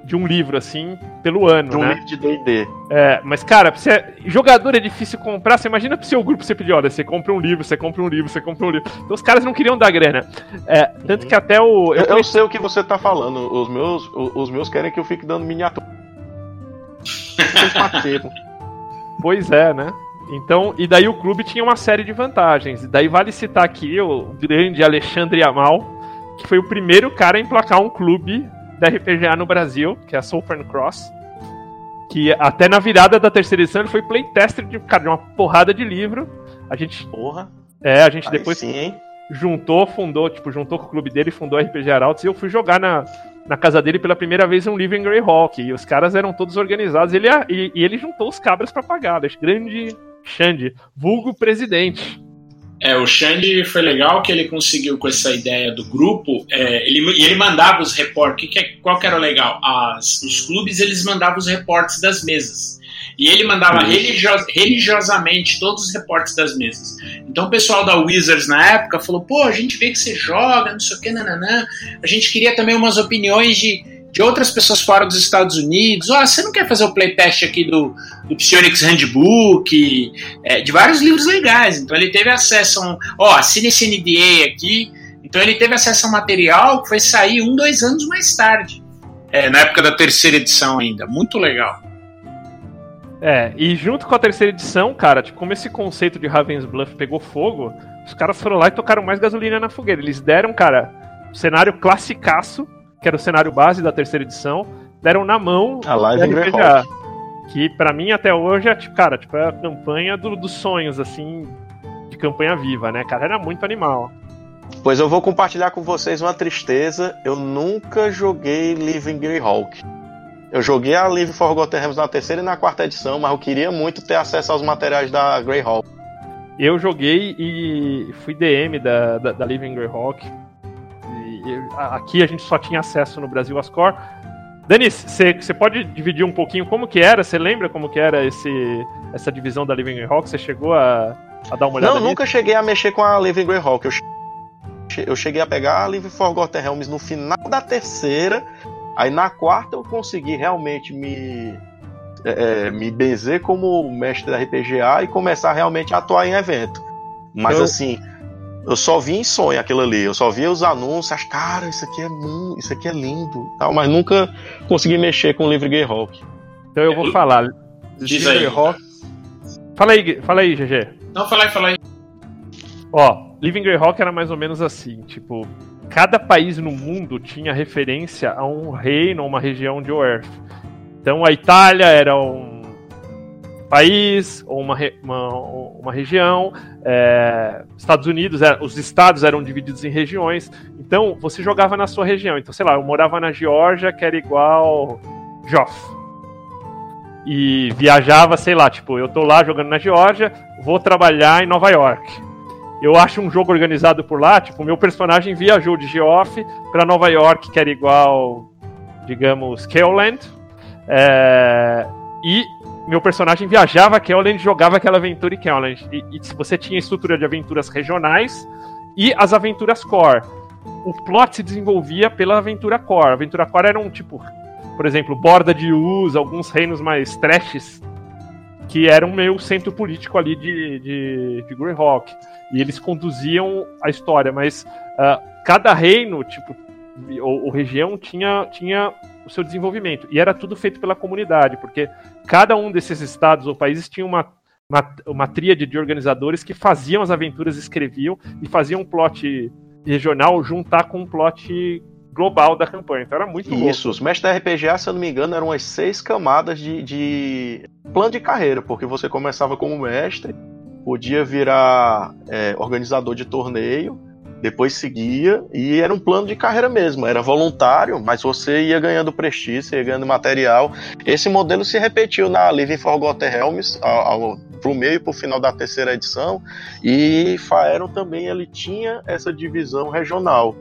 De um livro, assim, pelo ano, de um né? livro de D&D. É, mas, cara, você, jogador é difícil comprar. Você imagina pro seu grupo você pedir, olha, você compra um livro, você compra um livro, você compra um livro. Então os caras não queriam dar grana. É, tanto Uhum. que até o. Eu, Eu, eu sei o que você tá falando. Os meus, o- os meus querem que eu fique dando miniatura. Pois é, né? Então, e daí o clube tinha uma série de vantagens. E daí vale citar aqui o grande Alexandre Yamal, que foi o primeiro cara a emplacar um clube da RPGA no Brasil, que é a Southern Cross. Que até na virada da terceira edição ele foi playtester de, cara, de uma porrada de livro. A gente, Porra. é, a gente Aí depois sim, juntou, fundou, tipo, juntou com o clube dele, fundou a RPG Arautos e eu fui jogar na, na casa dele pela primeira vez um livro em Greyhawk. E os caras eram todos organizados. Ele, e, e ele juntou os cabras pra pagar. Grande Xande, vulgo presidente. É, o Xande foi legal que ele conseguiu com essa ideia do grupo. é, ele, e ele mandava os reportes. Que que é- qual que era o legal? As, os clubes eles mandavam os reportes das mesas. E ele mandava religio- religiosamente todos os reportes das mesas. Então o pessoal da Wizards na época falou: pô, a gente vê que você joga, não sei o que, nananã. A gente queria também umas opiniões de, de outras pessoas fora dos Estados Unidos. Ó, você não quer fazer o playtest aqui do, do Psionics Handbook? é, de vários livros legais. Então ele teve acesso a um. Ó, assine esse NDA aqui. Então ele teve acesso a um material que foi sair um, dois anos mais tarde. É, na época da terceira edição ainda. Muito legal. É, e junto com a terceira edição, cara, tipo, como esse conceito de Raven's Bluff pegou fogo, os caras foram lá e tocaram mais gasolina na fogueira. Eles deram, cara, o cenário classicaço, que era o cenário base da terceira edição, deram na mão A live RPGA. Que pra mim até hoje é, tipo, cara, tipo, é a campanha do- dos sonhos, assim, de campanha viva, né, cara? Era muito animal. Pois eu vou compartilhar com vocês uma tristeza. Eu nunca joguei Living Greyhawk. Eu joguei a Live Forgotten Realms na terceira e na quarta edição, mas eu queria muito ter acesso aos materiais da Greyhawk. Eu joguei e fui DM da, da, da Living Greyhawk. Aqui a gente só tinha acesso no Brasil às core. Denis, você pode dividir um pouquinho como que era? Você lembra como que era esse, essa divisão da Living Greyhawk? Você chegou a, a dar uma olhada Não, nisso? nunca cheguei a mexer com a Living Greyhawk. Eu, che- eu cheguei a pegar a Live Forgotten Realms no final da terceira. Aí na quarta eu consegui realmente me é, é, me benzer como mestre da RPGA e começar realmente a atuar em evento. Mas Eu- assim, eu só vi em sonho aquilo ali. Eu só via os anúncios, cara, isso aqui é mu- isso aqui é lindo, tal, mas nunca consegui mexer com o Livre Greyhawk. Então eu vou falar. Diz Living aí. Greyhawk. Fala aí, fala aí, GG. Não, fala aí, fala aí. Ó, Living Greyhawk era mais ou menos assim, tipo, cada país no mundo tinha referência a um reino, uma região de Oerth. Então a Itália era um país ou uma, uma, uma região, é, Estados Unidos, era- os estados eram divididos em regiões, então você jogava na sua região. Então, sei lá, eu morava na Geórgia, que era igual Joff. e viajava, sei lá, tipo, eu tô lá jogando na Geórgia, vou trabalhar em Nova York. Eu acho um jogo organizado por lá, tipo, meu personagem viajou de Geoff para Nova York, que era igual, digamos, Keoland. É, e meu personagem viajava a Keoland e jogava aquela aventura em Keoland. E, e você tinha estrutura de aventuras regionais e as aventuras core. O plot se desenvolvia pela aventura core. A aventura core era um tipo por exemplo, Borda de Uz, alguns reinos mais trashes, que eram meio centro político ali de, de, de Greyhawk. E eles conduziam a história, mas uh, cada reino, tipo, ou, ou, região tinha, tinha o seu desenvolvimento. E era tudo feito pela comunidade, porque cada um desses estados ou países tinha uma, uma, uma tríade de organizadores que faziam as aventuras, escreviam e faziam um plot regional juntar com um plot global da campanha. Então era muito Isso, louco. os mestres da RPGA, se eu não me engano, eram umas seis camadas de, de plano de carreira, porque você começava como mestre, podia virar é, organizador de torneio, depois seguia, e era um plano de carreira mesmo, era voluntário, mas você ia ganhando prestígio, ia ganhando material. Esse modelo se repetiu na Living Forgotten Realms, ao, ao, pro meio e pro final da terceira edição, e Faeron também ele tinha essa divisão regional.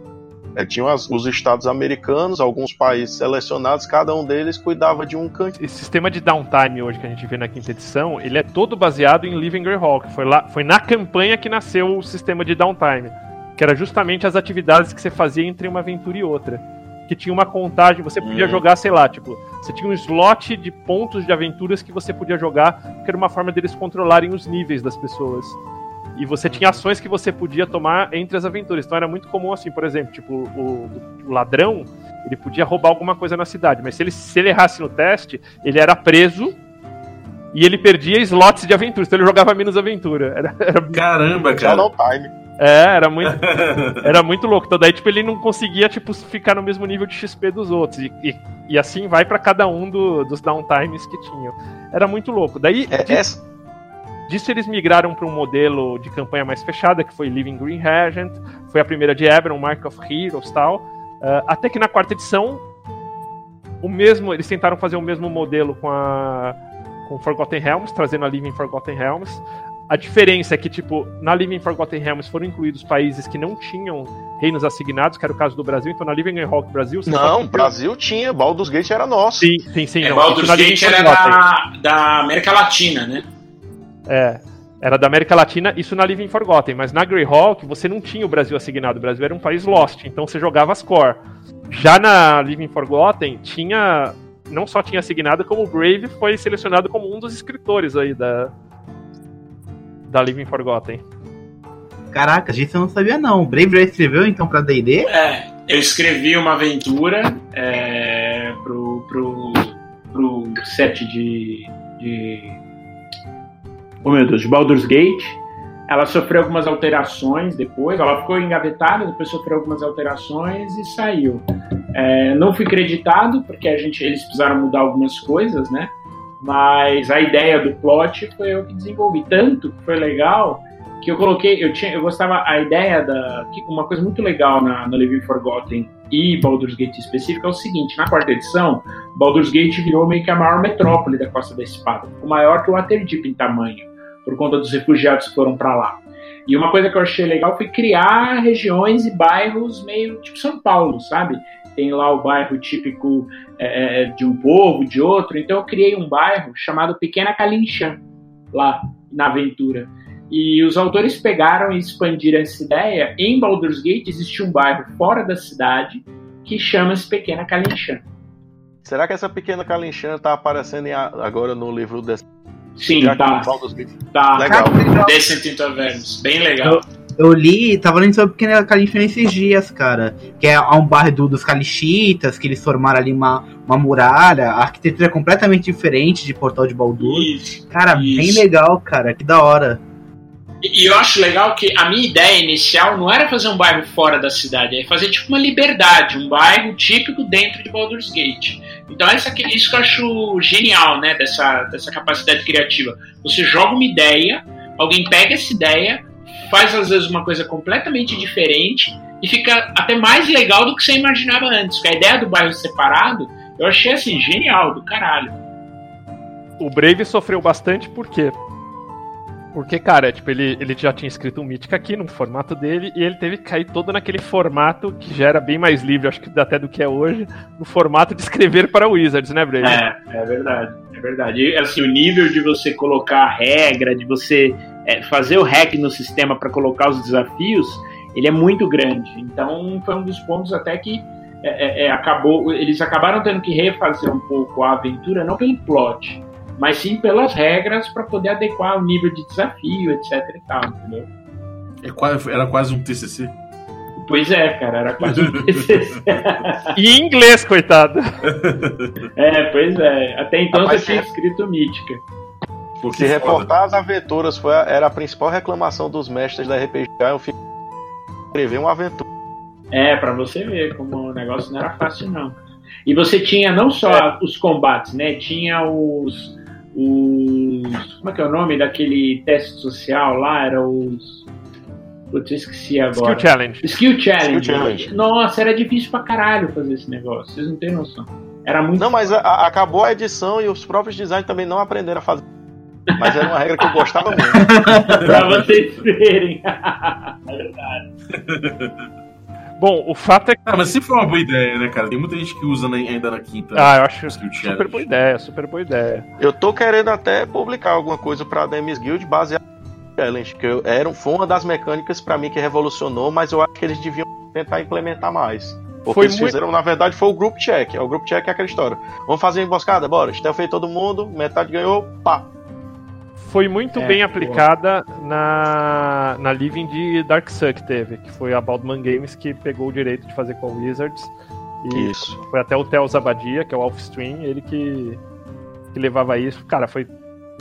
É, as, os estados americanos, alguns países selecionados, cada um deles cuidava de um canto. Esse sistema de downtime hoje que a gente vê na quinta edição, ele é todo baseado em Living Greyhawk. Foi, lá, foi na campanha que nasceu o sistema de downtime, que era justamente as atividades que você fazia entre uma aventura e outra. Que tinha uma contagem, você podia hum. jogar, sei lá, tipo, você tinha um slot de pontos de aventuras que você podia jogar, que era uma forma deles controlarem os níveis das pessoas. E você tinha ações que você podia tomar entre as aventuras. Então era muito comum assim, por exemplo, tipo, o, o ladrão, ele podia roubar alguma coisa na cidade, mas se ele, se ele errasse no teste, ele era preso e ele perdia slots de aventura, então ele jogava menos aventura. Era, era... Caramba, cara. time. É, era muito, era muito louco. Então daí, tipo, ele não conseguia, tipo, ficar no mesmo nível de XP dos outros. E, e, e assim vai para cada um do, dos downtimes que tinham. Era muito louco. Daí. É, de... essa Disso eles migraram para um modelo de campanha mais fechada, que foi Living Green Regent, foi a primeira de Eberron, Mark of Heroes tal. Uh, até que na quarta edição, o mesmo, eles tentaram fazer o mesmo modelo com a com Forgotten Realms, trazendo a Living Forgotten Realms. A diferença é que, tipo, na Living Forgotten Realms foram incluídos países que não tinham reinos assignados, que era o caso do Brasil. Então, na Living Rock Brasil... Não, Brasil tinha. Baldur's Gate era nosso. Sim, sim, sim. É, não, Baldur's Gate era da, da América Latina, né? É. Era da América Latina, isso na Living Forgotten, mas na Greyhawk você não tinha o Brasil assignado. O Brasil era um país lost, então você jogava as core. Já na Living Forgotten, tinha. Não só tinha assignado, como o Brave foi selecionado como um dos escritores aí da. Da Living Forgotten. Caraca, gente, eu não sabia não. O Brave já escreveu então pra DD? É, eu escrevi uma aventura é, pro, pro, pro set de, de oh meu Deus, de Baldur's Gate. Ela sofreu algumas alterações depois, ela ficou engavetada, depois sofreu algumas alterações e saiu. É, não fui creditado, porque a gente, eles precisaram mudar algumas coisas, né? Mas a ideia do plot foi eu que desenvolvi. Tanto que foi legal que eu coloquei, eu tinha, eu gostava a ideia da uma coisa muito legal na, na Living Forgotten e Baldur's Gate específico é o seguinte, na quarta edição, Baldur's Gate virou meio que a maior metrópole da Costa da Espada, o maior que o Waterdeep em tamanho por conta dos refugiados que foram para lá. E uma coisa que eu achei legal foi criar regiões e bairros meio tipo São Paulo, sabe? Tem lá o bairro típico é, é, de um povo, de outro. Então eu criei um bairro chamado Pequena Calinchã, lá na aventura. E os autores pegaram e expandiram essa ideia. Em Baldur's Gate existe um bairro fora da cidade que chama-se Pequena Calinchã. Será que essa Pequena Calinchã está aparecendo agora no livro desse Sim, Já tá. Tá. Legal. Intervernos. Bem legal. Eu, eu li, tava lendo sobre Pequena Califórnia esses dias, cara. Que é um bairro do, dos Calixitas, que eles formaram ali uma, uma muralha. A arquitetura é completamente diferente de Portal de Baldur. Isso, cara, isso. bem legal, cara. Que da hora. E eu acho legal que a minha ideia inicial não era fazer um bairro fora da cidade, é fazer tipo uma liberdade, um bairro típico dentro de Baldur's Gate. Então essa, isso que eu acho genial, né, dessa, dessa capacidade criativa. Você joga uma ideia, alguém pega essa ideia, faz às vezes uma coisa completamente diferente e fica até mais legal do que você imaginava antes. Porque a ideia do bairro separado, eu achei assim, genial, do caralho. o Brave sofreu bastante por quê? Porque, cara, tipo, ele, ele já tinha escrito um Mythic aqui no formato dele e ele teve que cair todo naquele formato que já era bem mais livre, acho que até do que é hoje, no formato de escrever para Wizards, né, Brave? É, é verdade, é verdade. E, assim, o nível de você colocar a regra, de você é, fazer o hack no sistema para colocar os desafios, ele é muito grande. Então, foi um dos pontos até que é, é, é acabou, eles acabaram tendo que refazer um pouco a aventura, não pelo plot, mas sim pelas regras para poder adequar o nível de desafio, etc e tal, entendeu? É era quase um TCC. Pois é, cara, era quase um TCC. e em inglês, coitado. é, pois é. Até então Rapaz, você tinha é- escrito Mítica. Pô, que Se foda. reportar as aventuras foi a- era a principal reclamação dos mestres da RPG, eu fiz escrever uma aventura. É, pra você ver como o negócio não era fácil, não. E você tinha não só os combates, né? Tinha os. Os. Como é que é o nome daquele teste social lá? Era os. Putz, eu esqueci agora. Skill Challenge. Skill Challenge. Skill Challenge. Nossa, era difícil pra caralho fazer esse negócio. Vocês não têm noção. Era muito. Não, mas a- acabou a edição e os próprios designers também não aprenderam a fazer. Mas era uma regra que eu gostava muito. pra vocês verem. é verdade. Bom, o fato é que. Ah, mas sempre foi uma boa ideia, né, cara? Tem muita gente que usa na- ainda na quinta. Ah, eu acho super Challenge. boa ideia, super boa ideia. Eu tô querendo até publicar alguma coisa pra Demis Guild baseada no Challenge, que eu, era, foi uma das mecânicas pra mim que revolucionou, mas eu acho que eles deviam tentar implementar mais. Porque Foi eles muito- fizeram, na verdade, foi o group check. O group check é aquela história. Vamos fazer uma emboscada? Bora. Stealth aí todo mundo, metade ganhou, pá. Foi muito É, bem boa. aplicada na, na Living de Dark Sun que teve, que foi a Baldman Games que pegou o direito de fazer com a Wizards. E Isso. foi até o Theo Zabadia, que é o Offstream, ele que, que levava isso. Cara, foi,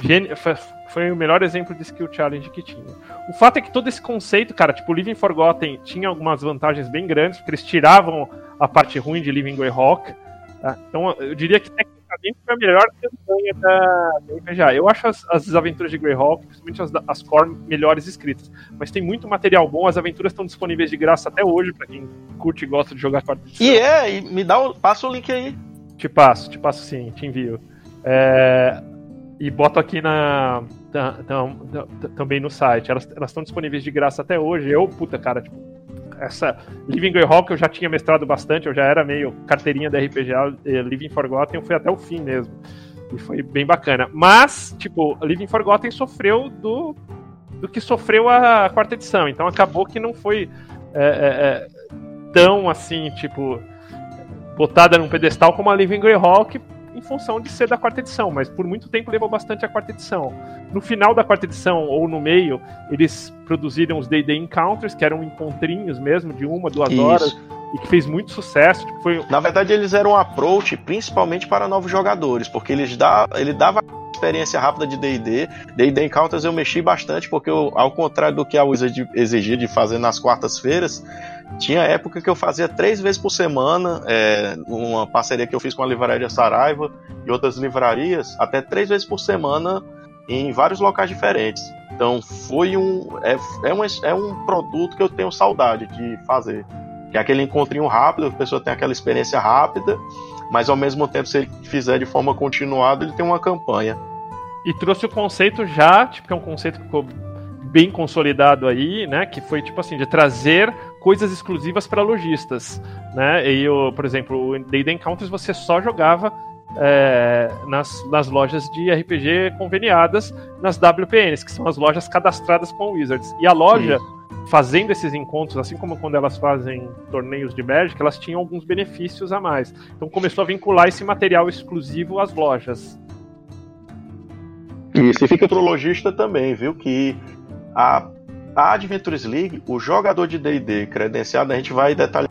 geni- foi, foi o melhor exemplo de skill challenge que tinha. O fato é que todo esse conceito, cara, tipo, Living Forgotten tinha algumas vantagens bem grandes, porque eles tiravam a parte ruim de Living Greyhawk. tá? Então, eu diria que tecnicamente foi a melhor campanha da, da IPGA. Eu acho as, as aventuras de Greyhawk, principalmente as, as core, melhores escritas. Mas tem muito material bom, as aventuras estão disponíveis de graça até hoje, pra quem curte e gosta de jogar quarta edição. E é, e me dá o. Passa o link aí. Te passo, te passo sim, te envio. É, e boto aqui na. ta- tam- ta- também no site. Elas estão disponíveis de graça até hoje. Eu, puta, cara, tipo, essa Living Greyhawk eu já tinha mestrado bastante, eu já era meio carteirinha da RPGA, eh, Living Forgotten eu fui até o fim mesmo. E foi bem bacana. Mas, tipo, Living Forgotten sofreu do, do que sofreu a quarta edição. Então acabou que não foi é, é, tão assim, tipo, botada num pedestal como a Living Greyhawk em função de ser da quarta edição, mas por muito tempo levou bastante a quarta edição. No final da quarta edição, ou no meio, eles produziram os D&D Encounters, que eram encontrinhos mesmo, de uma, duas Isso. horas, e que fez muito sucesso. Tipo, foi, Na verdade, eles eram um approach principalmente para novos jogadores, porque eles dá, ele dava experiência rápida de D&D. D&D Encounters eu mexi bastante, porque eu, ao contrário do que a Wizard exigia de fazer nas quartas-feiras, tinha época que eu fazia três vezes por semana, é, uma parceria que eu fiz com a livraria Saraiva e outras livrarias, até três vezes por semana em vários locais diferentes. Então foi um é, é, um, é um produto que eu tenho saudade de fazer. Que é aquele encontrinho rápido, a pessoa tem aquela experiência rápida, mas ao mesmo tempo, se ele fizer de forma continuada, ele tem uma campanha. e trouxe o conceito já, tipo, que é um conceito que ficou bem consolidado aí, né? Que foi tipo assim, de trazer coisas exclusivas para lojistas, né? E o, por exemplo, o D&D Encounters você só jogava é, nas, nas lojas de RPG conveniadas, nas WPNs, que são as lojas cadastradas com Wizards. E a loja, fazendo esses encontros, assim como quando elas fazem torneios de Magic, elas tinham alguns benefícios a mais. Então começou a vincular esse material exclusivo às lojas. Isso, e fica pro lojista também, viu? Que a, a Adventures League, o jogador de D&D credenciado, a gente vai detalhar.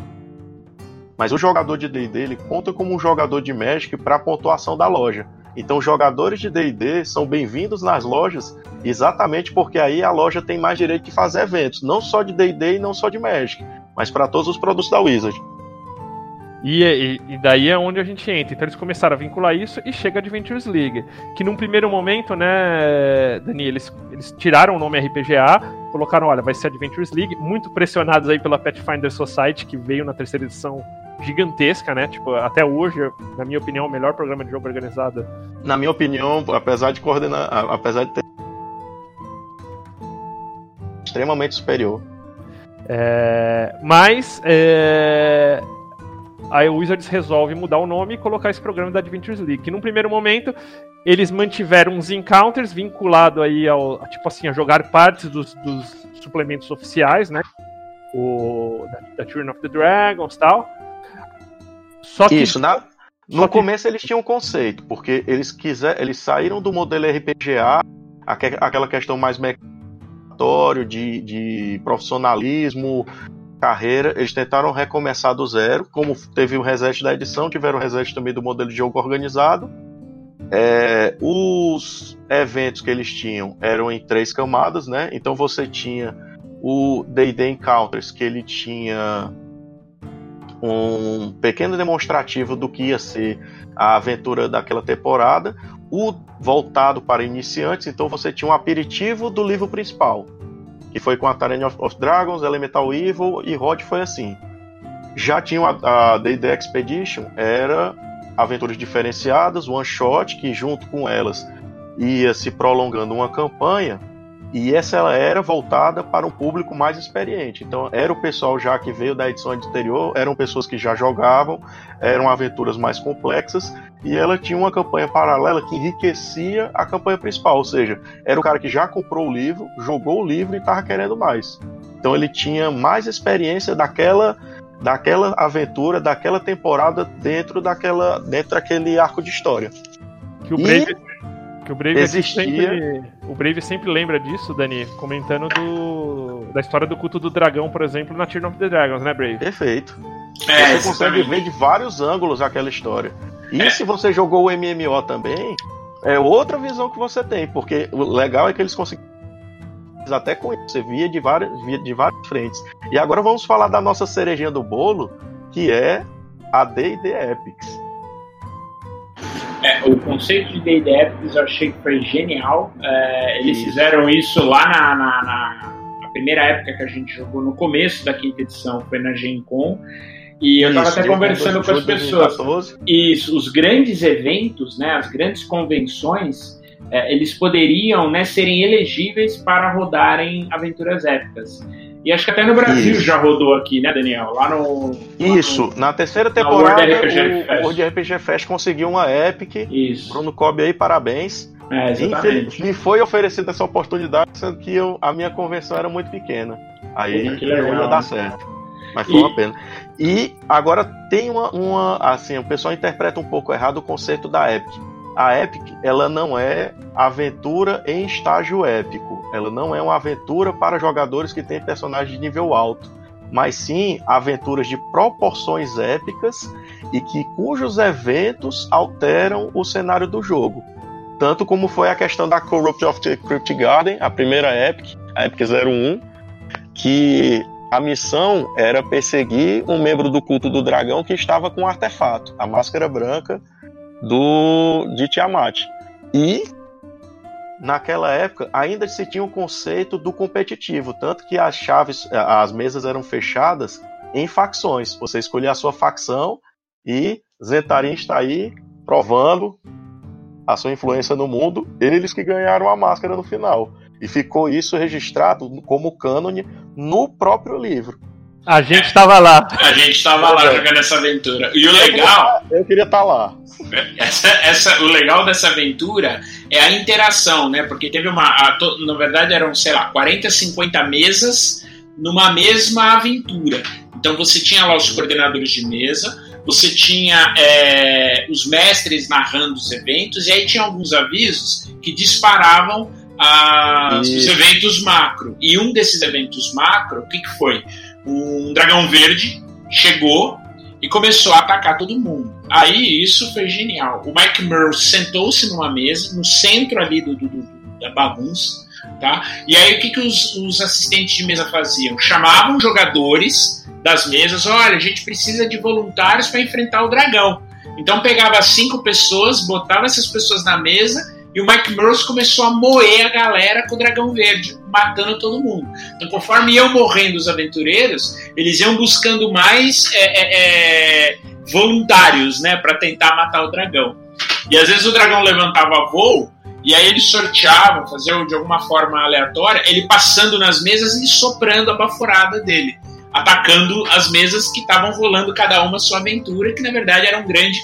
Mas o jogador de D&D, ele conta como um jogador de Magic para a pontuação da loja. Então, jogadores de D&D são bem-vindos nas lojas, exatamente porque aí a loja tem mais direito de fazer eventos, não só de D&D e não só de Magic, mas para todos os produtos da Wizard. E, e- e daí é onde a gente entra. Então eles começaram a vincular isso e chega a Adventures League. Que num primeiro momento, né, Dani, eles, eles tiraram o nome RPGA, colocaram, olha, vai ser Adventures League, muito pressionados aí pela Pathfinder Society, que veio na terceira edição gigantesca, né? Tipo, até hoje, na minha opinião, o melhor programa de jogo organizado. Na minha opinião, apesar de coordenar, apesar de ter extremamente superior. É, mas é, aí o Wizards resolve mudar o nome e colocar esse programa da Adventures League. Que num primeiro momento eles mantiveram uns encounters vinculado aí ao tipo assim a jogar partes dos, dos suplementos oficiais, né? O da, da Turn of the Dragons tal. Só que isso na no começo eles tinham um conceito, porque eles quiser, eles saíram do modelo RPGA, aquela questão mais mecânica de, de profissionalismo, carreira, eles tentaram recomeçar do zero. Como teve o reset da edição, tiveram o reset também do modelo de jogo organizado. É, os eventos que eles tinham eram em três camadas, né? Então você tinha o D&D Encounters, que ele tinha um pequeno demonstrativo do que ia ser a aventura daquela temporada, o voltado para iniciantes, então você tinha um aperitivo do livro principal, que foi com a Tyranny of, of Dragons, Elemental Evil e Rod foi assim. Já tinha a D&D Expedition, era aventuras diferenciadas, one shot, que junto com elas ia se prolongando uma campanha, e essa ela era voltada para um público mais experiente. Então era o pessoal já que veio da edição anterior, eram pessoas que já jogavam, eram aventuras mais complexas, e ela tinha uma campanha paralela que enriquecia a campanha principal, ou seja, era o cara que já comprou o livro, jogou o livro e estava querendo mais. Então ele tinha mais experiência daquela daquela aventura, daquela temporada dentro daquela dentro daquele arco de história. Que o Brave, que o Brave existia... sempre, o Brave sempre lembra disso, Dani, comentando do da história do culto do dragão, por exemplo, na Tear of the Dragons, né, Brave? Perfeito. É, você consegue ver de vários ângulos aquela história. E é. se você jogou o MMO também, é outra visão que você tem, porque o legal é que eles conseguem até com isso. Você via de várias, via de várias frentes. E agora vamos falar da nossa cerejinha do bolo, que é a D&D Epics. É, o conceito de D&D Epics eu achei que foi genial. É, eles fizeram isso lá na, na, na, primeira época que a gente jogou, no começo da quinta edição, foi na Gen Con. E eu estava até conversando com as pessoas. Isso, os grandes eventos, né, as grandes convenções, é, eles poderiam né, serem elegíveis para rodarem aventuras épicas. E acho que até no Brasil Isso. já rodou aqui, né, Daniel? Lá no. Isso, no, na terceira temporada, na o World RPG Fest conseguiu uma Epic. Isso. Bruno Cobb aí, parabéns. É, exatamente. Me foi oferecida essa oportunidade, sendo que eu, a minha convenção era muito pequena. Aí não ia dar certo. Mas foi e... uma pena. E agora tem uma, uma. Assim, o pessoal interpreta um pouco errado o conceito da Epic a Epic ela não é aventura em estágio épico. Ela não é uma aventura para jogadores que têm personagens de nível alto, mas sim aventuras de proporções épicas e que cujos eventos alteram o cenário do jogo. Tanto como foi a questão da Corrupt of the Crypt Garden, a primeira Epic, a Epic 01, que a missão era perseguir um membro do culto do dragão que estava com um artefato, a máscara branca do de Tiamat. E naquela época ainda se tinha o conceito do competitivo, tanto que as chaves, as mesas eram fechadas em facções. Você escolhia a sua facção e Zentarin está aí provando a sua influência no mundo, eles que ganharam a máscara no final. E ficou isso registrado como cânone no próprio livro. A gente estava lá. A gente estava lá jogando essa aventura. E o legal. Eu queria estar tá lá. Essa, essa, o legal dessa aventura é a interação, né? Porque teve uma. A, na verdade, eram, sei lá, 40, 50 mesas numa mesma aventura. Então você tinha lá os coordenadores de mesa, você tinha é, os mestres narrando os eventos, e aí tinha alguns avisos que disparavam as, os eventos macro. E um desses eventos macro, o que, que foi? Um dragão verde chegou e começou a atacar todo mundo. Aí isso foi genial. O Mike Murrow sentou-se numa mesa, no centro ali do, do, do, da bagunça, tá? E aí o que, que os, os assistentes de mesa faziam? Chamavam jogadores das mesas, olha, a gente precisa de voluntários para enfrentar o dragão. Então pegava cinco pessoas, botava essas pessoas na mesa e o Mike Morse começou a moer a galera com o Dragão Verde, matando todo mundo. Então, conforme iam morrendo os aventureiros, eles iam buscando mais é, é, é, voluntários, né, para tentar matar o dragão. E às vezes o dragão levantava voo e aí eles sorteavam, faziam de alguma forma aleatória, ele passando nas mesas e soprando a baforada dele, atacando as mesas que estavam rolando cada uma sua aventura, que na verdade era um grande,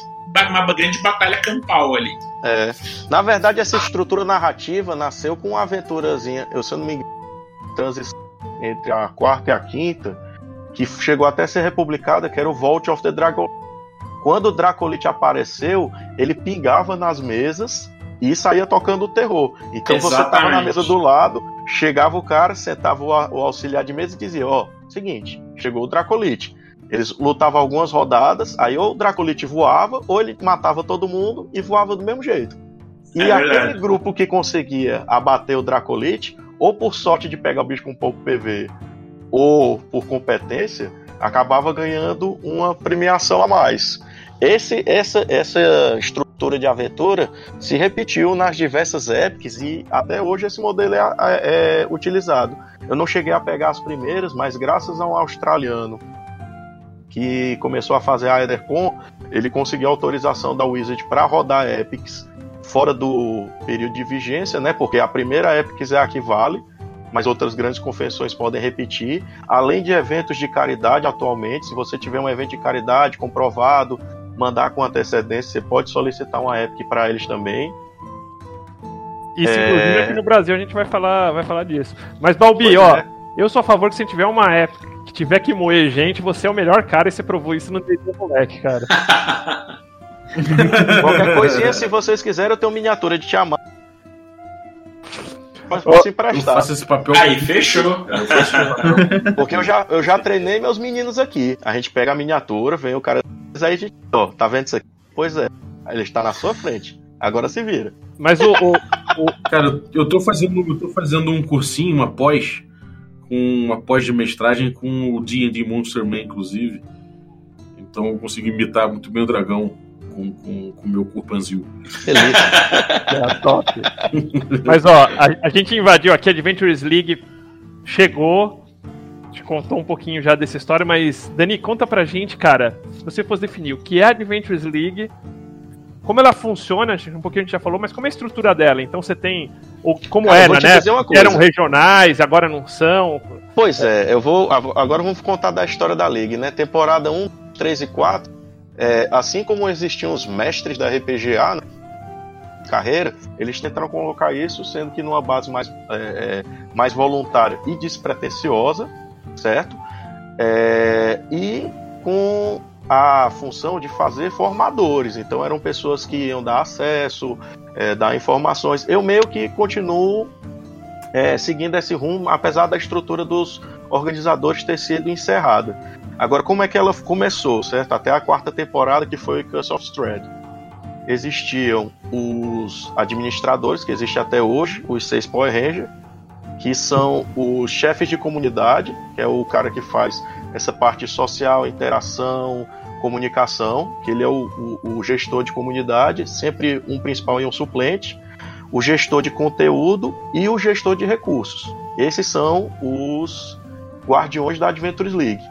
uma grande batalha campal ali. É. Na verdade, essa estrutura narrativa nasceu com uma aventurazinha, eu se eu não me engano, transição entre a quarta e a quinta, que chegou até a ser republicada, que era o Vault of the Dragon. Quando o Dracolite apareceu, ele pingava nas mesas e saía tocando o terror. Então Exatamente. você estava na mesa do lado, chegava o cara, sentava o, o auxiliar de mesa e dizia: Ó, oh, seguinte, chegou o Dracolite. Eles lutavam algumas rodadas, aí ou o Dracolite voava, ou ele matava todo mundo e voava do mesmo jeito. E é aquele grupo que conseguia abater o Dracolite, ou por sorte de pegar o bicho com pouco PV, ou por competência, acabava ganhando uma premiação a mais. Esse, essa, essa estrutura de aventura se repetiu nas diversas épocas e até hoje esse modelo é, é, é utilizado. Eu não cheguei a pegar as primeiras, mas graças a um australiano que começou a fazer a Edercon, ele conseguiu autorização da Wizard para rodar Epics fora do período de vigência, né? Porque a primeira Epics é a que vale, mas outras grandes convenções podem repetir. Além de eventos de caridade atualmente, se você tiver um evento de caridade comprovado, mandar com antecedência, você pode solicitar uma Epic para eles também. Isso, é... inclusive, aqui no Brasil a gente vai falar, vai falar disso. Mas, Balbi, pois ó, é. Eu sou a favor que se tiver uma Epic que tiver que moer gente, você é o melhor cara e você provou isso no DD Moleque, cara. Qualquer coisinha, se vocês quiserem, eu tenho miniatura de Tiamat. Posso emprestar. Eu faço esse papel. Aí, fechou. Porque eu já, eu já treinei meus meninos aqui. A gente pega a miniatura, vem o cara. Aí a gente. Ó, tá vendo isso aqui? Pois é. Ele está na sua frente. Agora se vira. Mas o. o, o... Cara, eu tô fazendo, eu tô fazendo um cursinho, uma pós, com uma pós de mestragem com o D&D Monster Man, inclusive. Então eu consegui imitar muito bem o dragão com o meu corpanzil. Beleza. é top. Mas ó, a, a, gente invadiu aqui a Adventures League, chegou, te contou um pouquinho já dessa história, mas Dani, conta pra gente, cara, se você fosse definir o que é a Adventures League como ela funciona, um pouquinho a gente já falou, mas como é a estrutura dela? Então você tem. Ou como Cara, era, né? Eram regionais, agora não são. Pois é, eu vou. Agora vamos contar da história da League, né? Temporada 1, 3 e 4. É, assim como existiam os mestres da RPGA, né? carreira, eles tentaram colocar isso, sendo que numa base mais, é, é, mais voluntária e despretensiosa, certo? É, e com a função de fazer formadores. Então eram pessoas que iam dar acesso, é, dar informações. Eu meio que continuo é, seguindo esse rumo, apesar da estrutura dos organizadores ter sido encerrada. Agora, como é que ela começou, certo? Até a quarta temporada, que foi Curse of Strahd. Existiam os administradores, que existem até hoje, os seis Power Rangers, que são os chefes de comunidade, que é o cara que faz essa parte social, interação, comunicação, que ele é o, o, o, gestor de comunidade, sempre um principal e um suplente, o gestor de conteúdo e o gestor de recursos. Esses são os guardiões da Adventures League.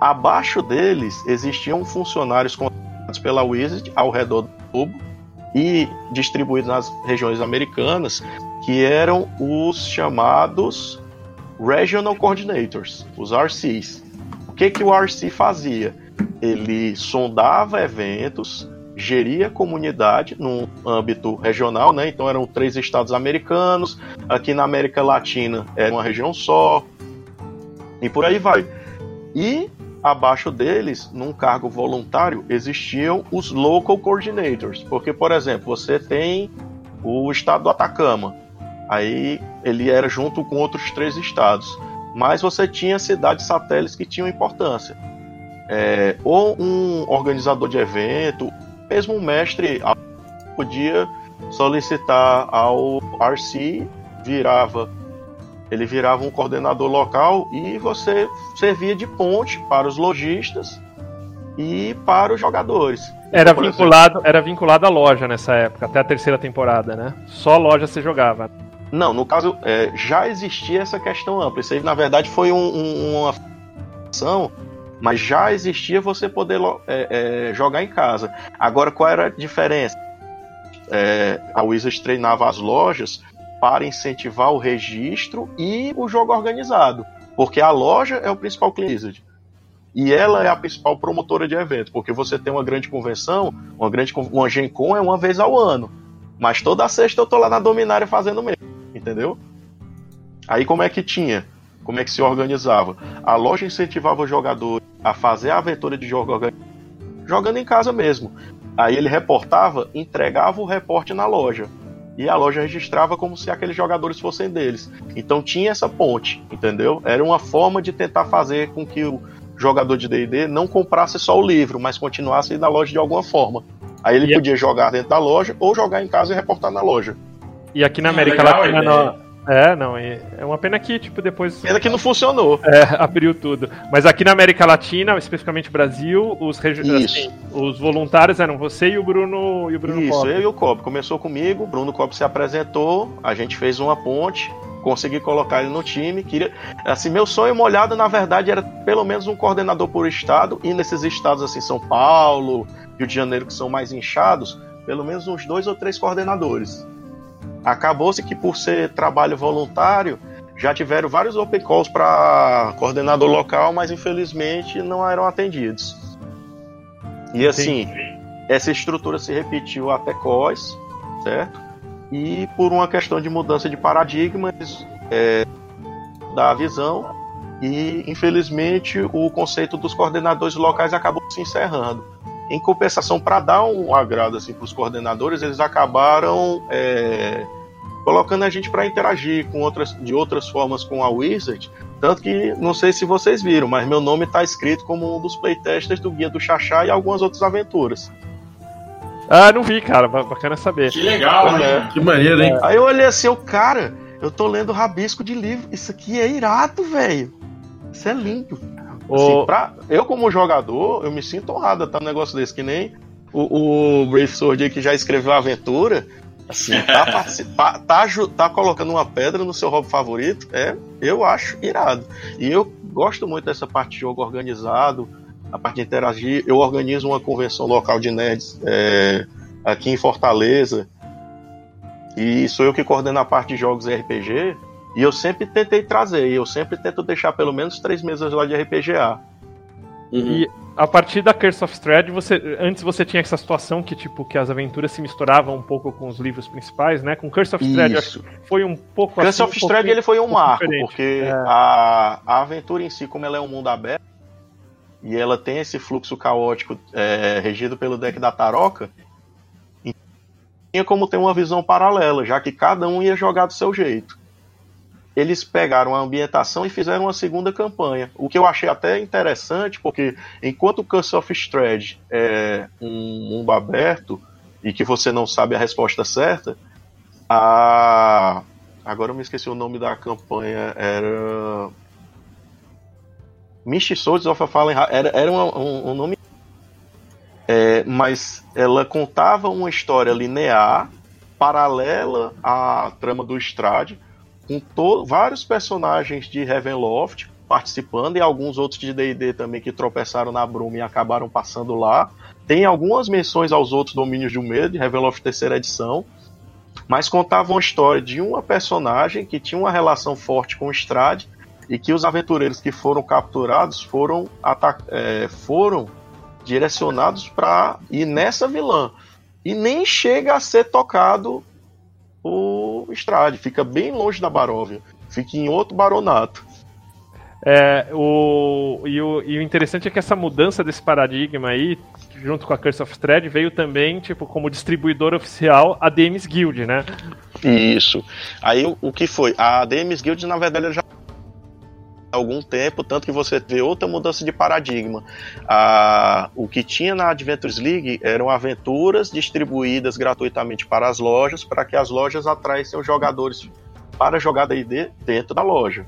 Abaixo deles existiam funcionários contratados pela Wizard ao redor do globo e distribuídos nas regiões americanas, que eram os chamados Regional Coordinators, os RCs. O que, que o RC fazia? Ele sondava eventos, geria comunidade no âmbito regional, né? Então eram três estados americanos, aqui na América Latina era uma região só, e por aí vai. E abaixo deles, num cargo voluntário, existiam os local coordinators, porque por exemplo, você tem o estado do Atacama, aí ele era junto com outros três estados mas você tinha cidades satélites que tinham importância. É, ou um organizador de evento, mesmo um mestre podia solicitar ao RC, virava ele virava um coordenador local e você servia de ponte para os lojistas e para os jogadores. Era exemplo, vinculado, era vinculado à loja nessa época, até a terceira temporada, né? Só loja você jogava. Não, no caso, é, já existia essa questão ampla. Isso aí, na verdade, foi um- um- uma ação, mas já existia você poder é, é, jogar em casa. Agora, qual era a diferença? É, a Wizards treinava as lojas para incentivar o registro e o jogo organizado. Porque a loja é o principal cliente. E ela é a principal promotora de evento. Porque você tem uma grande convenção, uma grande uma Gen Con é uma vez ao ano. Mas toda sexta eu tô lá na Dominária fazendo mesmo. Entendeu? Aí como é que tinha? Como é que se organizava? A loja incentivava o jogador a fazer a aventura de jogo jogando em casa mesmo. Aí ele reportava, entregava o reporte na loja. E a loja registrava como se aqueles jogadores fossem deles. Então tinha essa ponte, entendeu? Era uma forma de tentar fazer com que o jogador de D&D não comprasse só o livro, mas continuasse na loja de alguma forma. Aí ele podia jogar dentro da loja ou jogar em casa e reportar na loja. E aqui na Ah, América legal Latina não. É, não, é é uma pena que, tipo, depois Pena que não funcionou. é, abriu tudo. Mas aqui na América Latina, especificamente Brasil, os, regi- assim, os voluntários eram você e o Bruno e o Bruno Isso, Cobb. eu e o Cobb. Começou comigo, o Bruno Cobb se apresentou, a gente fez uma ponte, consegui colocar ele no time. Queria, assim, meu sonho molhado, na verdade, era pelo menos um coordenador por estado, e nesses estados assim, São Paulo, Rio de Janeiro, que são mais inchados, pelo menos uns dois ou três coordenadores. Acabou-se que por ser trabalho voluntário, já tiveram vários open calls para coordenador local, mas infelizmente não eram atendidos. E assim, essa estrutura se repetiu até COS, certo? E por uma questão de mudança de paradigmas é, da visão, e infelizmente o conceito dos coordenadores locais acabou se encerrando. Em compensação, para dar um agrado assim, para os coordenadores, eles acabaram é, colocando a gente para interagir com outras, de outras formas com a Wizard. Tanto que, não sei se vocês viram, mas meu nome está escrito como um dos playtesters do Guia do Xaxá e algumas outras aventuras. Ah, não vi, cara. ba- Bacana saber. Que legal, né? Que maneiro, hein? Aí eu olhei assim, eu, cara, eu tô lendo rabisco de livro. Isso aqui é irado, velho. Isso é lindo. Assim, pra, eu, como jogador, eu me sinto honrado estar um negócio desse, que nem o, o Brave Sword aí que já escreveu a aventura. Assim, tá, tá, aju- tá colocando uma pedra no seu hobby favorito, é, eu acho irado. E eu gosto muito dessa parte de jogo organizado, a parte de interagir. Eu organizo uma convenção local de nerds é, aqui em Fortaleza. E sou eu que coordeno a parte de jogos RPG. E eu sempre tentei trazer, e eu sempre tento deixar pelo menos três mesas lá de RPGA. E a partir da Curse of Strahd, você, antes você tinha essa situação que tipo que as aventuras se misturavam um pouco com os livros principais, né? Com Curse of acho que foi um pouco Curse assim, of um pouquinho- ele foi um pouco marco, diferente. porque É. a, a aventura em si, como ela é um mundo aberto, e ela tem esse fluxo caótico é, regido pelo deck da Taroca, tinha como ter uma visão paralela, já que cada um ia jogar do seu jeito. Eles pegaram a ambientação e fizeram uma segunda campanha, o que eu achei até interessante, porque enquanto o Curse of Strahd é um mundo aberto e que você não sabe a resposta certa, a Agora eu me esqueci o nome da campanha. Era. Misty Soldiers of a Fallen. Era, era um, um- um nome. É, mas ela contava uma história linear, paralela à trama do Strade, com vários personagens de Ravenloft participando e alguns outros de D&D também que tropeçaram na bruma e acabaram passando lá. Tem algumas menções aos outros domínios do medo, de Ravenloft terceira edição, mas contava uma história de uma personagem que tinha uma relação forte com o Strade e que os aventureiros que foram capturados foram, é, foram direcionados para ir nessa vilã. E nem chega a ser tocado o Strade, fica bem longe da Baróvia, fica em outro baronato. É, o, e, o, e o interessante é que essa mudança desse paradigma aí, junto com a Curse of Strahd, veio também, tipo, como distribuidor oficial a DMs Guild, né? Isso. Aí o, o que foi? A DMs Guild, na verdade, já algum tempo, tanto que você vê outra mudança de paradigma. Ah, o que tinha na Adventures League eram aventuras distribuídas gratuitamente para as lojas, para que as lojas atraíssem os jogadores para jogar D&D dentro da loja.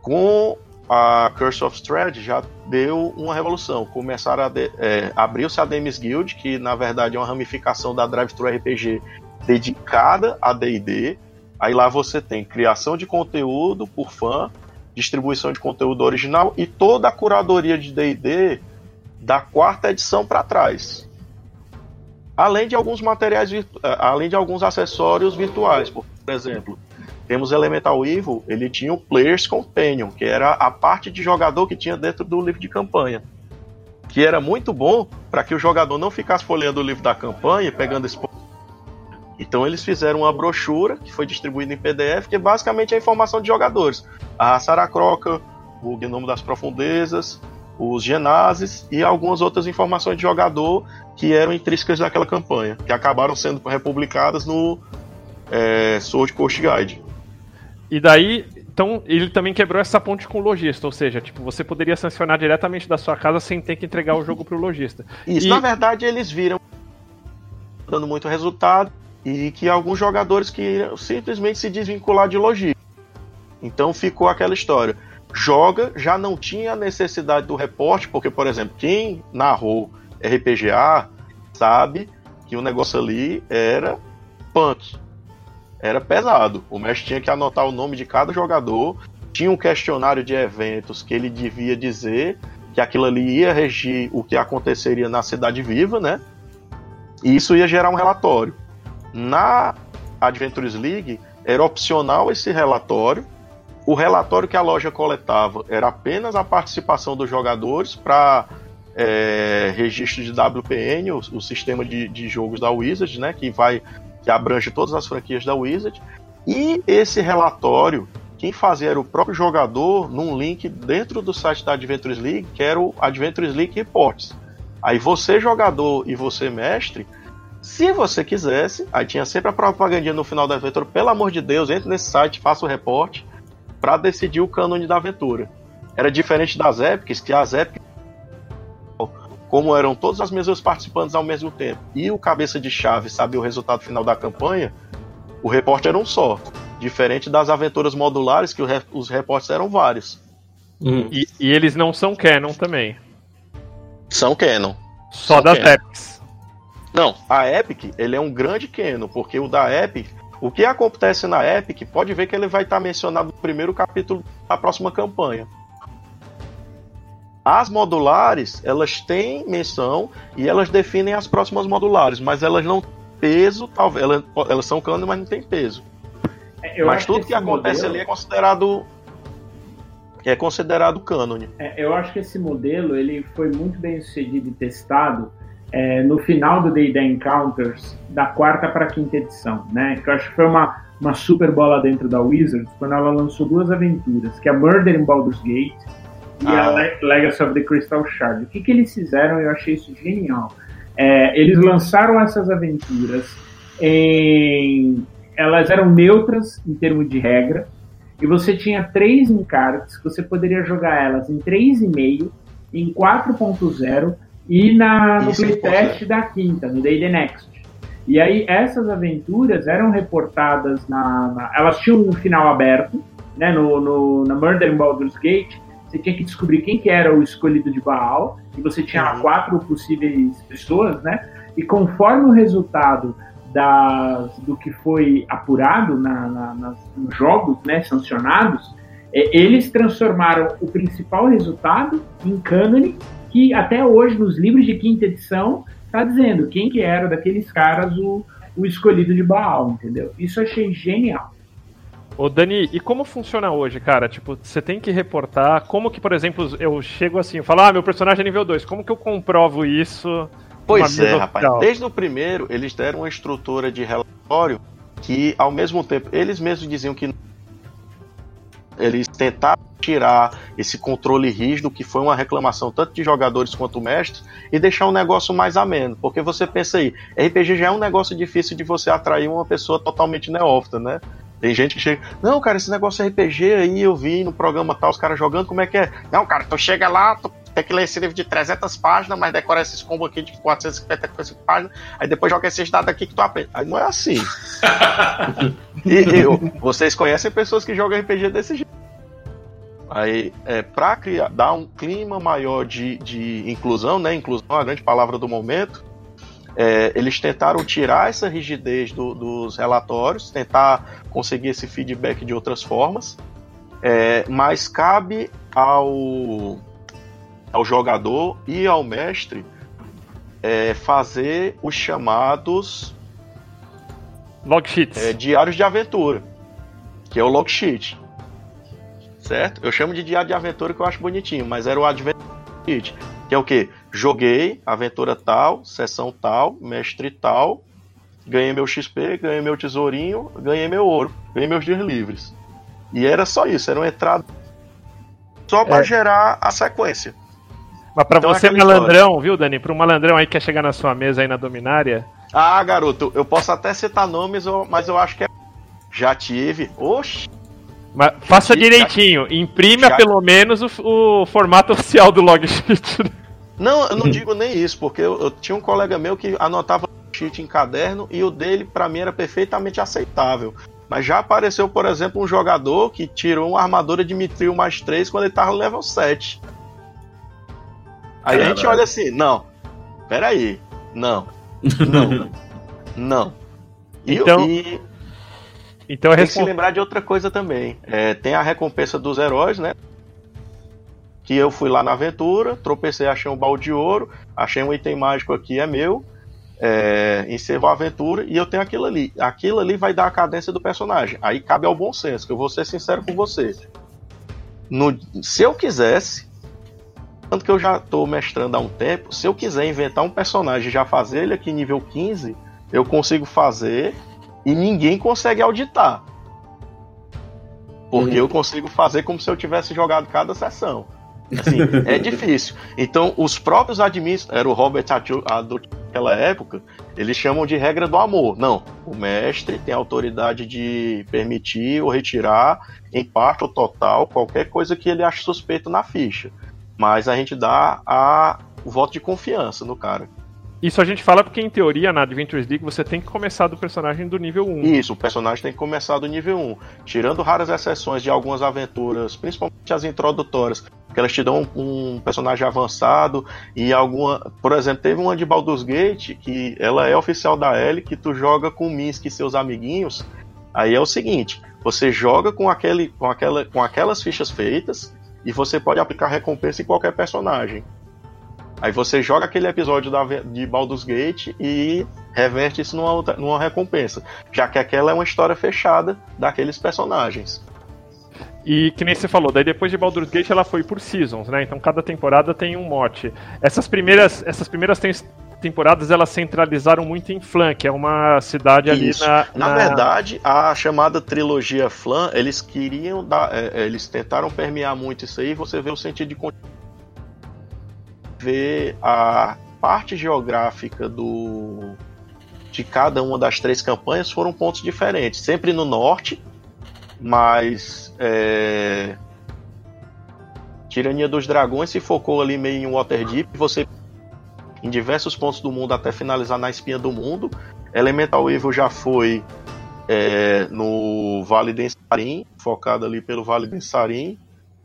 Com a Curse of Strahd já deu uma revolução. Começaram a é, abriu-se a Demis Guild, que na verdade é uma ramificação da Drive Thru RPG dedicada a D&D. Aí lá você tem criação de conteúdo por fã, distribuição de conteúdo original e toda a curadoria de D&D da quarta edição para trás. Além de alguns materiais, eh, além de alguns acessórios virtuais, por exemplo, temos Elemental Evil, ele tinha o Player's Companion, que era a parte de jogador que tinha dentro do livro de campanha. Que era muito bom para que o jogador não ficasse folheando o livro da campanha, pegando esse então eles fizeram uma brochura que foi distribuída em PDF, que é basicamente a informação de jogadores. A Saracroca, o Gnomo das Profundezas, os Genazes e algumas outras informações de jogador que eram intrínsecas daquela campanha, que acabaram sendo republicadas no é, Sword Coast Guide. E daí, então, ele também quebrou essa ponte com o lojista, ou seja, tipo, você poderia sancionar diretamente da sua casa sem ter que entregar o jogo pro lojista. Isso, e... na verdade, eles viram dando muito resultado e que alguns jogadores queriam simplesmente se desvincular de logística. Então ficou aquela história. Joga, já não tinha necessidade do reporte, porque, por exemplo, quem narrou RPGA sabe que o negócio ali era punk. Era pesado. O mestre tinha que anotar o nome de cada jogador, tinha um questionário de eventos que ele devia dizer que aquilo ali ia regir o que aconteceria na cidade viva, né? E isso ia gerar um relatório. Na Adventures League era opcional esse relatório. O relatório que a loja coletava era apenas a participação dos jogadores para é, registro de WPN, o, o sistema de, de, jogos da Wizard, né, que vai que abrange todas as franquias da Wizard. E esse relatório, quem fazia era o próprio jogador num link dentro do site da Adventures League, que era o Adventures League Reports. Aí você jogador e você mestre se você quisesse, aí tinha sempre a propagandinha no final da aventura, pelo amor de Deus, entre nesse site, faça o reporte para decidir o cânone da aventura. Era diferente das épicas, que as épicas como eram todas as mesmas participantes ao mesmo tempo e o cabeça de chave sabia o resultado final da campanha, o reporte era um só. Diferente das aventuras modulares, que os reportes eram vários. Hum. E, e, eles não são canon também. São canon. Só são das canon. Não, a Epic, ele é um grande canon, porque o da Epic, o que acontece na Epic, pode ver que ele vai estar mencionado no primeiro capítulo da próxima campanha. As modulares, elas têm menção e elas definem as próximas modulares, mas elas não peso, talvez, elas, elas são canon, mas não tem peso. É, mas tudo que, que acontece modelo... ali é considerado é considerado cânone. É, eu acho que esse modelo ele foi muito bem sucedido e testado é, no final do Day Day Encounters, da quarta para a quinta edição, né? Que eu acho que foi uma, uma super bola dentro da Wizards, quando ela lançou duas aventuras, que é a Murder in Baldur's Gate e ah. a Le Legacy of the Crystal Shard. O que, que eles fizeram? Eu achei isso genial. É, eles lançaram essas aventuras em... Elas eram neutras em termos de regra, e você tinha três encartes que você poderia jogar elas em 3,5, em 4.0 e na, no playtest da quinta, no Day the Next. E aí essas aventuras eram reportadas na, na elas tinham um final aberto, né, no, no, na Murder in Baldur's Gate, você tinha que descobrir quem que era o escolhido de Baal, e você tinha uhum. quatro possíveis pessoas, né? E conforme o resultado das, do que foi apurado na, na, nas, nos jogos, né, sancionados, é, eles transformaram o principal resultado em cânone que até hoje, nos livros de quinta edição, está dizendo quem que era daqueles caras o, o escolhido de Baal, entendeu? Isso eu achei genial. Ô Dani, e como funciona hoje, cara? Tipo, você tem que reportar. Como que, por exemplo, eu chego assim, eu falo, ah, meu personagem é nível 2, como que eu comprovo isso? Pois é, rapaz. Desde o primeiro, eles deram uma estrutura de relatório que, ao mesmo tempo, eles mesmos diziam que eles tentaram tirar esse controle rígido, que foi uma reclamação tanto de jogadores quanto mestres, e deixar um negócio mais ameno. Porque você pensa aí, RPG já é um negócio difícil de você atrair uma pessoa totalmente neófita, né? Tem gente que chega, não, cara, esse negócio é RPG aí, eu vi no programa tal, os caras jogando, como é que é? Não, cara, tu chega lá, tu tem que ler esse livro de 300 páginas, mas decora esses combos aqui de 455 páginas, aí depois joga esses dados aqui que tu aprende. Aí não é assim. e, eu, vocês conhecem pessoas que jogam RPG desse jeito. Aí, é, para criar, dar um clima maior de, de inclusão, né? Inclusão é a grande palavra do momento. É, eles tentaram tirar essa rigidez do, dos relatórios, tentar conseguir esse feedback de outras formas, é, mas cabe ao, ao jogador e ao mestre é, fazer os chamados Log sheets. é, diários de aventura, que é o log sheet. Certo? Eu chamo de diário de aventura que eu acho bonitinho, mas era o adventure que é o que? Joguei, aventura tal, sessão tal, mestre tal, ganhei meu XP, ganhei meu tesourinho, ganhei meu ouro, ganhei meus dias livres. E era só isso, era uma entrada só para É. gerar a sequência. Mas pra Então você, malandrão, viu, Dani? Pra um malandrão aí que quer chegar na sua mesa aí na Dominária, Ah, garoto, eu posso até citar nomes, mas eu acho que é. Já tive. Oxi! Mas faça direitinho. Imprima já- pelo menos o, o formato oficial do log sheet. Não, eu não digo nem isso, porque eu, eu tinha um colega meu que anotava cheat em caderno e o dele, pra mim, era perfeitamente aceitável. Mas já apareceu, por exemplo, um jogador que tirou uma armadura de Mitril mais 3 quando ele tava no level 7. Aí a gente olha assim, não, peraí, não, não, não. E, Então- e Então é tem que se lembrar de outra coisa também. É, tem a recompensa dos heróis, né? Que eu fui lá na aventura, tropecei, achei um balde de ouro, achei um item mágico aqui, é meu. É, encerrou a aventura e eu tenho aquilo ali. Aquilo ali vai dar a cadência do personagem. Aí cabe ao bom senso, que eu vou ser sincero com você. No- se eu quisesse, tanto que eu já tô mestrando há um tempo, se eu quiser inventar um personagem e já fazer ele aqui nível 15, eu consigo fazer e ninguém consegue auditar. Porque Uhum. eu consigo fazer como se eu tivesse jogado cada sessão. Assim, é difícil. Então, os próprios admins, era o Robert Adu naquela época, eles chamam de regra do amor. Não, o mestre tem autoridade de permitir ou retirar, em parte ou total, qualquer coisa que ele ache suspeito na ficha. Mas a gente dá a, o voto de confiança no cara. Isso a gente fala porque, em teoria, na Adventures League, você tem que começar do personagem do nível 1. Isso, o personagem tem que começar do nível 1. Tirando raras exceções de algumas aventuras, principalmente as introdutórias, que elas te dão um, personagem avançado e alguma. Por exemplo, teve uma de Baldur's Gate que ela é oficial da L, que tu joga com o Minsk e seus amiguinhos. Aí é o seguinte: você joga com, aquele, com, aquela, com aquelas fichas feitas e você pode aplicar recompensa em qualquer personagem. Aí você joga aquele episódio da, de Baldur's Gate e reverte isso numa, outra- numa recompensa já que aquela é uma história fechada daqueles personagens. E que nem você falou, daí depois de Baldur's Gate ela foi por seasons, né? Então cada temporada tem um mote. Essas primeiras, essas primeiras tem- temporadas elas centralizaram muito em Flan, que é uma cidade ali Isso. na, Na verdade, a chamada trilogia Flan, eles queriam dar, é, é, eles tentaram permear muito isso aí. Você vê o sentido de ver a parte geográfica do de cada uma das três campanhas foram pontos diferentes, sempre no norte, mas é, Tirania dos Dragões se focou ali meio em Waterdeep. Você em diversos pontos do mundo até finalizar na Espinha do Mundo. Elemental Evil já foi é, no Vale Densarim, focado ali pelo Vale Densarim.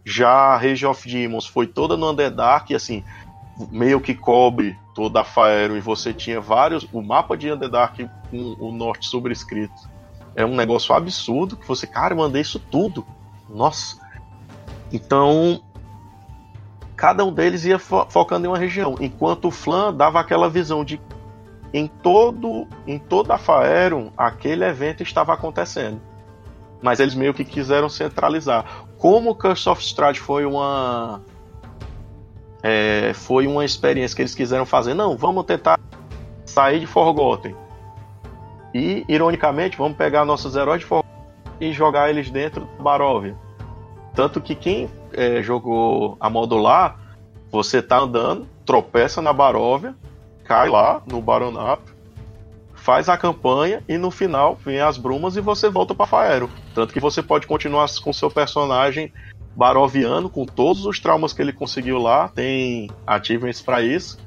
Já Rage of Demons foi toda no Underdark, e assim, meio que cobre toda a Faero, e você tinha vários. O mapa de Underdark com o norte sobrescrito. É um negócio absurdo, que você, cara, eu mandei isso tudo. Nossa. Então, cada um deles ia fo- focando em uma região, enquanto o Flan dava aquela visão de em todo em toda a Faeron aquele evento estava acontecendo. Mas eles meio que quiseram centralizar. Como Curse of Strahd foi uma é, foi uma experiência que eles quiseram fazer, não, vamos tentar sair de Forgotten. E ironicamente, vamos pegar nossos heróis de Forgotten e jogar eles dentro do Barovia. Tanto que quem é, jogou a modular, você tá andando, tropeça na Baróvia, cai lá no Baronap, faz a campanha e no final vem as brumas e você volta para Faero. Tanto que você pode continuar com seu personagem baroviano, com todos os traumas que ele conseguiu lá, tem achievements para isso.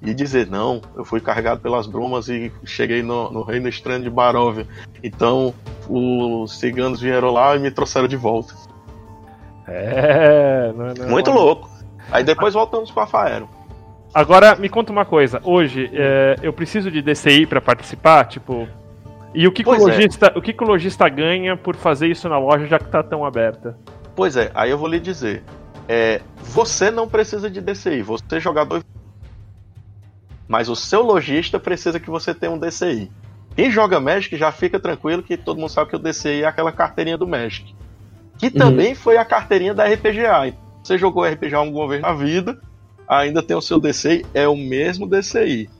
E dizer, não, eu fui carregado pelas brumas e cheguei no, no reino estranho de Baróvia. Então os ciganos vieram lá e me trouxeram de volta. É, não, não, Muito não. louco. Aí depois voltamos com a Faero. Agora, me conta uma coisa. Hoje, é, eu preciso de DCI pra participar? Tipo. E o que, que o, Pois é. o que, que o lojista ganha por fazer isso na loja já que tá tão aberta? Pois é, aí eu vou lhe dizer. É, você não precisa de DCI, você é jogador. Mas o seu lojista precisa que você tenha um DCI. Quem joga Magic já fica tranquilo que todo mundo sabe que o DCI é aquela carteirinha do Magic. Que também foi a carteirinha da RPGA. Então, Você jogou RPG alguma vez na vida, ainda tem o seu DCI, é o mesmo DCI.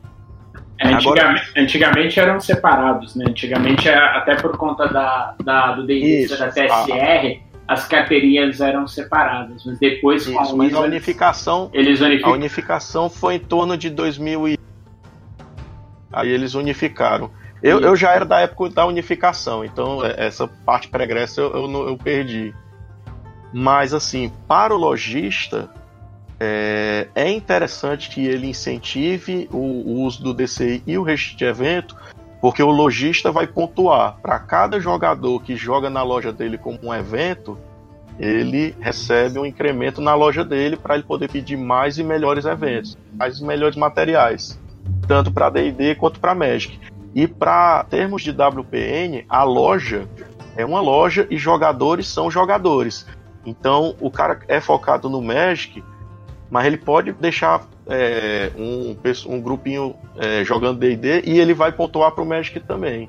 É, Agora- antigamente, antigamente eram separados, né? Antigamente, até por conta da, da- do Isso. da TSR, as carteirinhas eram separadas. Mas depois, com Isso, a mas a unificação eles A unificação foi em torno de 2000 e... Aí eles unificaram. Eu, Isso. eu já era da época da unificação, então é, essa parte pregressa eu, eu, eu perdi. Mas assim, para o lojista, é, é interessante que ele incentive o, o uso do DCI e o registro de evento, porque o lojista vai pontuar. Para cada jogador que joga na loja dele como um evento, ele recebe um incremento na loja dele para ele poder pedir mais e melhores eventos, mais e melhores materiais, tanto para D&D quanto para Magic. E para termos de WPN, a loja é uma loja e jogadores são jogadores. Então o cara é focado no Magic, mas ele pode deixar é, um, um grupinho é, jogando D&D e ele vai pontuar para o Magic também.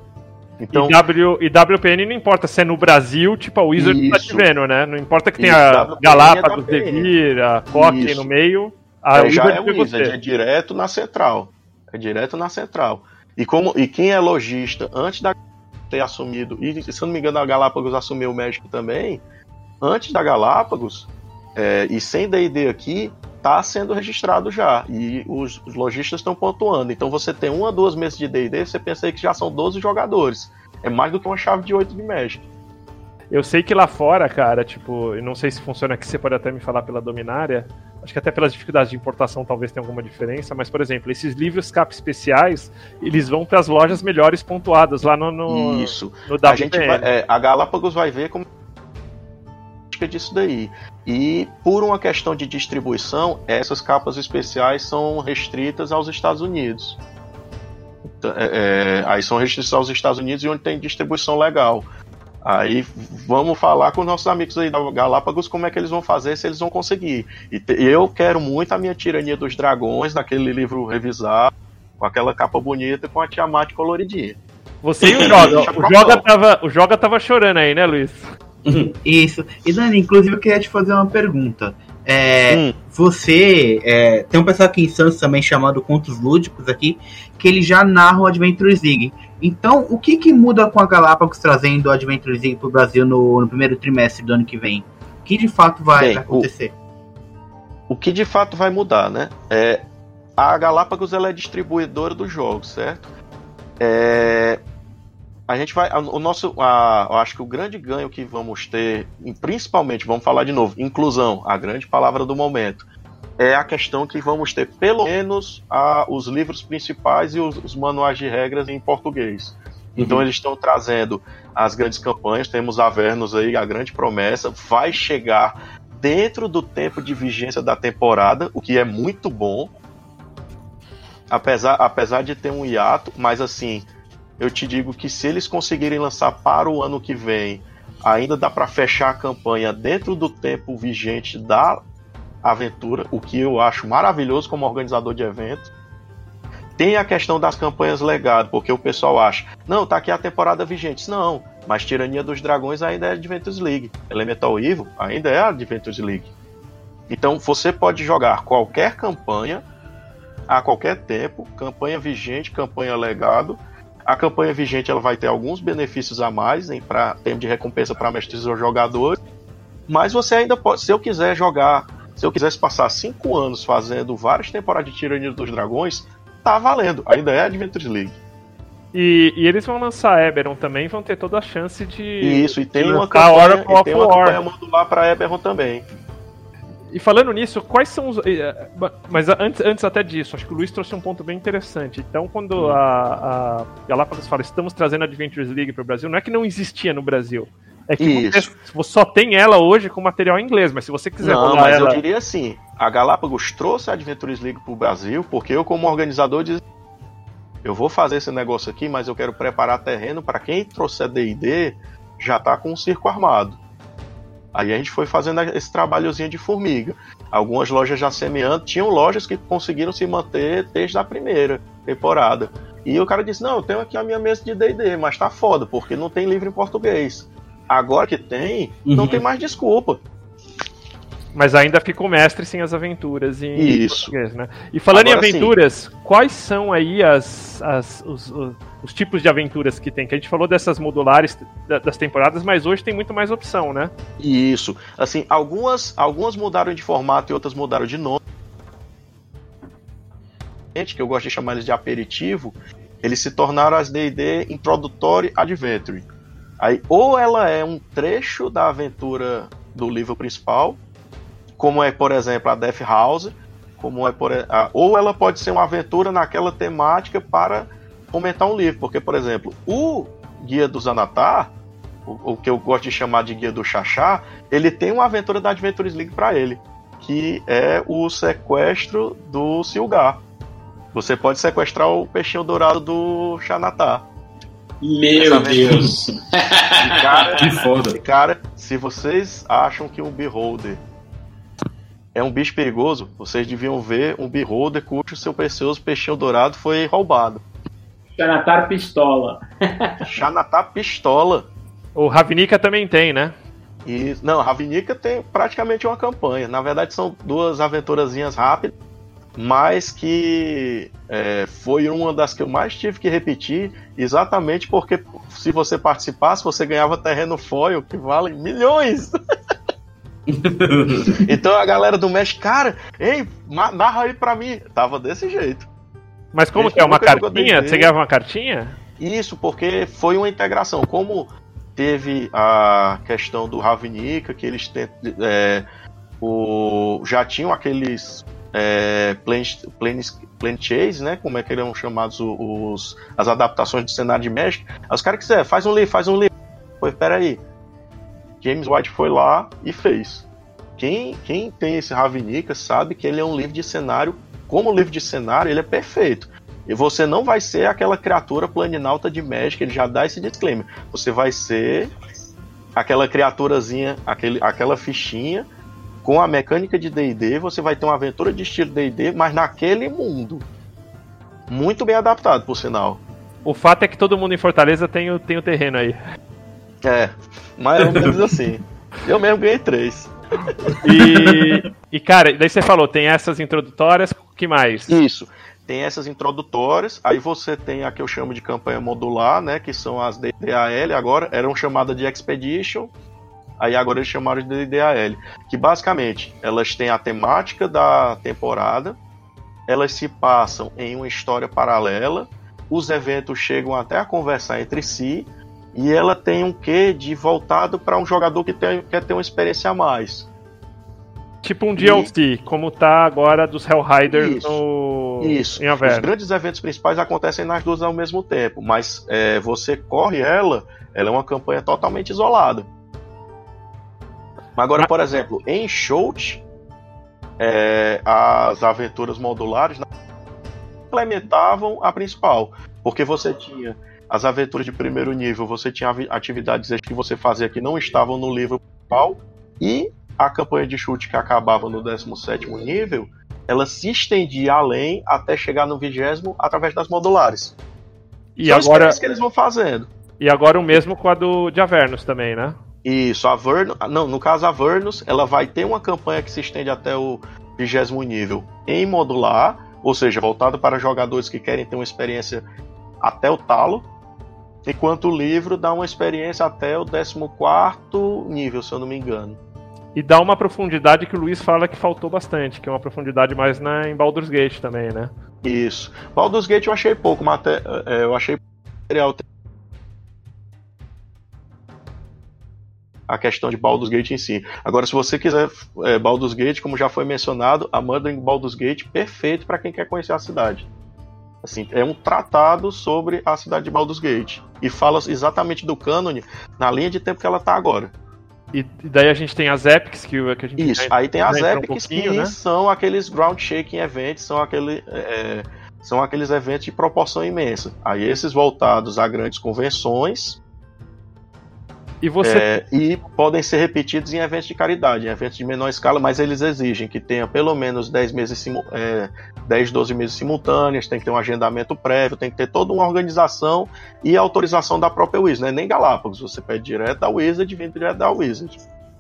Então e, w, e WPN não importa se é no Brasil, tipo a Wizard tá te Isso. vendo, né? Não importa que Isso, tenha WPN é Galápagos, WPN. Devir, a Coque no meio. A É, já é o Wizard, é direto na central. É direto na central. E como e quem é lojista antes da ter assumido, e se eu não me engano a Galápagos assumiu o México também, antes da Galápagos, é, e sem D&D aqui, tá sendo registrado já. E os, os lojistas estão pontuando. Então você tem uma, duas mesas de D&D, você pensa aí que já são 12 jogadores. É mais do que uma chave de 8 de Magic. Eu sei que lá fora, cara, tipo, eu não sei se funciona aqui, você pode até me falar pela Dominária. Acho que até pelas dificuldades de importação talvez tenha alguma diferença, mas, por exemplo, esses livros cap especiais, eles vão para as lojas melhores pontuadas lá no, no, Isso. no a gente vai, é, a Galápagos vai ver como é disso daí. E por uma questão de distribuição, essas capas especiais são restritas aos Estados Unidos. Então, é, é, aí são restritas aos Estados Unidos e onde tem distribuição legal. Aí vamos falar com os nossos amigos aí da Galápagos como é que eles vão fazer, se eles vão conseguir. E te- eu quero muito a minha tirania dos dragões, daquele livro revisado, com aquela capa bonita, com a Tiamat coloridinha. Você e o Joga. O Joga, tava, o Joga tava chorando aí, né, Luiz? Isso. E Dani, inclusive eu queria te fazer uma pergunta. É, Hum. Você é, tem um pessoal aqui em Santos também chamado Contos Lúdicos aqui, que ele já narra o Adventures League. Então, o que, que muda com a Galápagos trazendo o Adventures League pro Brasil no, no primeiro trimestre do ano que vem? O que de fato vai Bem, acontecer? o que de fato vai mudar, né? É, a Galápagos ela é distribuidora dos jogos, certo? É, a gente vai, o nosso, a- eu acho que o grande ganho que vamos ter, principalmente, vamos falar de novo, inclusão, a grande palavra do momento, é a questão que vamos ter pelo menos a- os livros principais e os, os manuais de regras em português. Então eles estão trazendo as grandes campanhas, temos Avernos aí, a grande promessa, vai chegar dentro do tempo de vigência da temporada, o que é muito bom. Apesar, apesar de ter um hiato, mas assim, eu te digo que se eles conseguirem lançar para o ano que vem, ainda dá para fechar a campanha dentro do tempo vigente da aventura, o que eu acho maravilhoso como organizador de evento. Tem a questão das campanhas legado, porque o pessoal acha, não, tá aqui a temporada vigente. Não, mas Tirania dos Dragões ainda é Adventures League. Elemental Evil ainda é Adventures League. Então você pode jogar qualquer campanha a qualquer tempo, campanha vigente, campanha legado. A campanha vigente ela vai ter alguns benefícios a mais em pra, termos de recompensa para mestres ou jogadores. Mas você ainda pode, se eu quiser jogar, se eu quisesse passar cinco anos fazendo várias temporadas de Tirania dos Dragões, tá valendo. Ainda é Adventures League. E, e eles vão lançar Eberron também, vão ter toda a chance de. Isso, e tem uma campanha, e tem uma campanha modular para Eberron também. E falando nisso, quais são os. eh, Mas antes, antes até disso, acho que o Luiz trouxe um ponto bem interessante. Então, quando a, a Galápagos fala estamos trazendo a Adventures League para o Brasil, não é que não existia no Brasil. É que você, só tem ela hoje com material em inglês, mas se você quiser Não, mas ela. eu diria assim: a Galápagos trouxe a Adventures League pro Brasil, porque eu, como organizador, disse: eu vou fazer esse negócio aqui, mas eu quero preparar terreno para quem trouxer DD já tá com um circo armado. Aí a gente foi fazendo esse trabalhozinho de formiga. Algumas lojas já semeando, tinham lojas que conseguiram se manter desde a primeira temporada. E o cara disse: Não, eu tenho aqui a minha mesa de DD, mas tá foda, porque não tem livro em português. Agora que tem, não Uhum. tem mais desculpa. Mas ainda fica o mestre sem as aventuras em Isso. português, né? E falando Agora em sim. aventuras, quais são aí as, as- os, os- os tipos de aventuras que tem? Que a gente falou dessas modulares da- das temporadas, mas hoje tem muito mais opção, né? Isso. Assim, algumas, algumas mudaram de formato e outras mudaram de nome. Que eu gosto de chamar eles de aperitivo, eles se tornaram as D&D Introductory Adventure. Aí, ou ela é um trecho da aventura do livro principal, como é, por exemplo, a Death House, como é, por, ou ela pode ser uma aventura naquela temática para comentar um livro, porque, por exemplo, o Guia do Zanatar, o, o que eu gosto de chamar de Guia do Xaxá, ele tem uma aventura da Adventures League para ele, que é o sequestro do Silgar. Você pode sequestrar o peixinho dourado do Xanatá. Meu Essa. Deus. Cara, Que foda. cara, se vocês acham que um Beholder é um bicho perigoso, vocês deviam ver um Beholder cujo seu precioso peixinho dourado foi roubado. Xanatar Pistola. Xanatá pistola. O Ravnica também tem, né? E, não, Ravnica tem praticamente uma campanha. Na verdade, são duas aventurazinhas rápidas, mas que é, foi uma das que eu mais tive que repetir, exatamente porque se você participasse, você ganhava terreno foil, que vale milhões. então a galera do México, cara, ei, narra aí pra mim. Tava desse jeito. Mas como que é? Uma cartinha? Você ganhava uma cartinha? Isso porque foi uma integração. Como teve a questão do Ravnica, que eles tent- é, o, já tinham aqueles é, planes, planes, plane chase, né? Como é que eram chamados os, as adaptações do cenário de Magic. Aí os caras quiseram, faz um livro, faz um livro. Pois peraí. James White foi lá e fez. Quem, quem tem esse Ravnica sabe que ele é um livro de cenário. Como livro de cenário, ele é perfeito. E você não vai ser aquela criatura planinalta de Magic, ele já dá esse disclaimer. Você vai ser aquela criaturazinha, aquele, aquela fichinha com a mecânica de D&D, você vai ter uma aventura de estilo D&D, mas naquele mundo. Muito bem adaptado, por sinal. O fato é que todo mundo em Fortaleza tem o, tem o terreno aí. É, mais ou menos assim. Eu mesmo ganhei três. E, e cara, daí você falou, tem essas introdutórias, que mais? Isso. Tem essas introdutórias, aí você tem a que eu chamo de campanha modular, né? Que são as DDAL agora, eram chamadas de Expedition, aí agora eles chamaram de DDAL. Que basicamente elas têm a temática da temporada, elas se passam em uma história paralela, os eventos chegam até a conversar entre si, e ela tem um quê de voltado para um jogador que tem, quer ter uma experiência a mais. Tipo um DLC, como tá agora dos Hellriders Isso. no... Isso. em Os Averno. grandes eventos principais acontecem nas duas ao mesmo tempo, mas é, você corre ela, ela é uma campanha totalmente isolada. Agora, por exemplo, em Shout, é, as aventuras modulares implementavam a principal, porque você tinha as aventuras de primeiro nível, você tinha atividades que você fazia que não estavam no livro principal, e a campanha de chute que acabava no 17º nível, ela se estendia além até chegar no vigésimo através das modulares. E São agora, que eles vão fazendo. e agora o mesmo com a do de Avernus também, né? Isso, a Vernus, não, no caso a Vernus, ela vai ter uma campanha que se estende até o vigésimo nível em modular, ou seja, voltado para jogadores que querem ter uma experiência até o talo, enquanto o livro dá uma experiência até o 14º nível, se eu não me engano. E dá uma profundidade que o Luiz fala que faltou bastante, que é uma profundidade mais na, em Baldur's Gate também, né? Isso. Baldur's Gate eu achei pouco, mas até, é, eu achei material a questão de Baldur's Gate em si. Agora, se você quiser é, Baldur's Gate, como já foi mencionado, a Murdering Baldur's Gate perfeito para quem quer conhecer a cidade. Assim, é um tratado sobre a cidade de Baldur's Gate. E fala exatamente do cânone na linha de tempo que ela tá agora. E, e daí a gente tem as epics que, que a gente Isso, aí tem as um epics pouquinho, que né? são aqueles ground shaking events, são, aquele, é, são aqueles eventos de proporção imensa. Aí esses voltados a grandes convenções E você é, e podem ser repetidos em eventos de caridade, em eventos de menor escala, mas eles exigem que tenha pelo menos 10 meses é, 10, 12 meses simultâneas, tem que ter um agendamento prévio, tem que ter toda uma organização e autorização da própria Wizard, não é nem Galápagos, você pede direto da Wizard e vem direto da Wizard.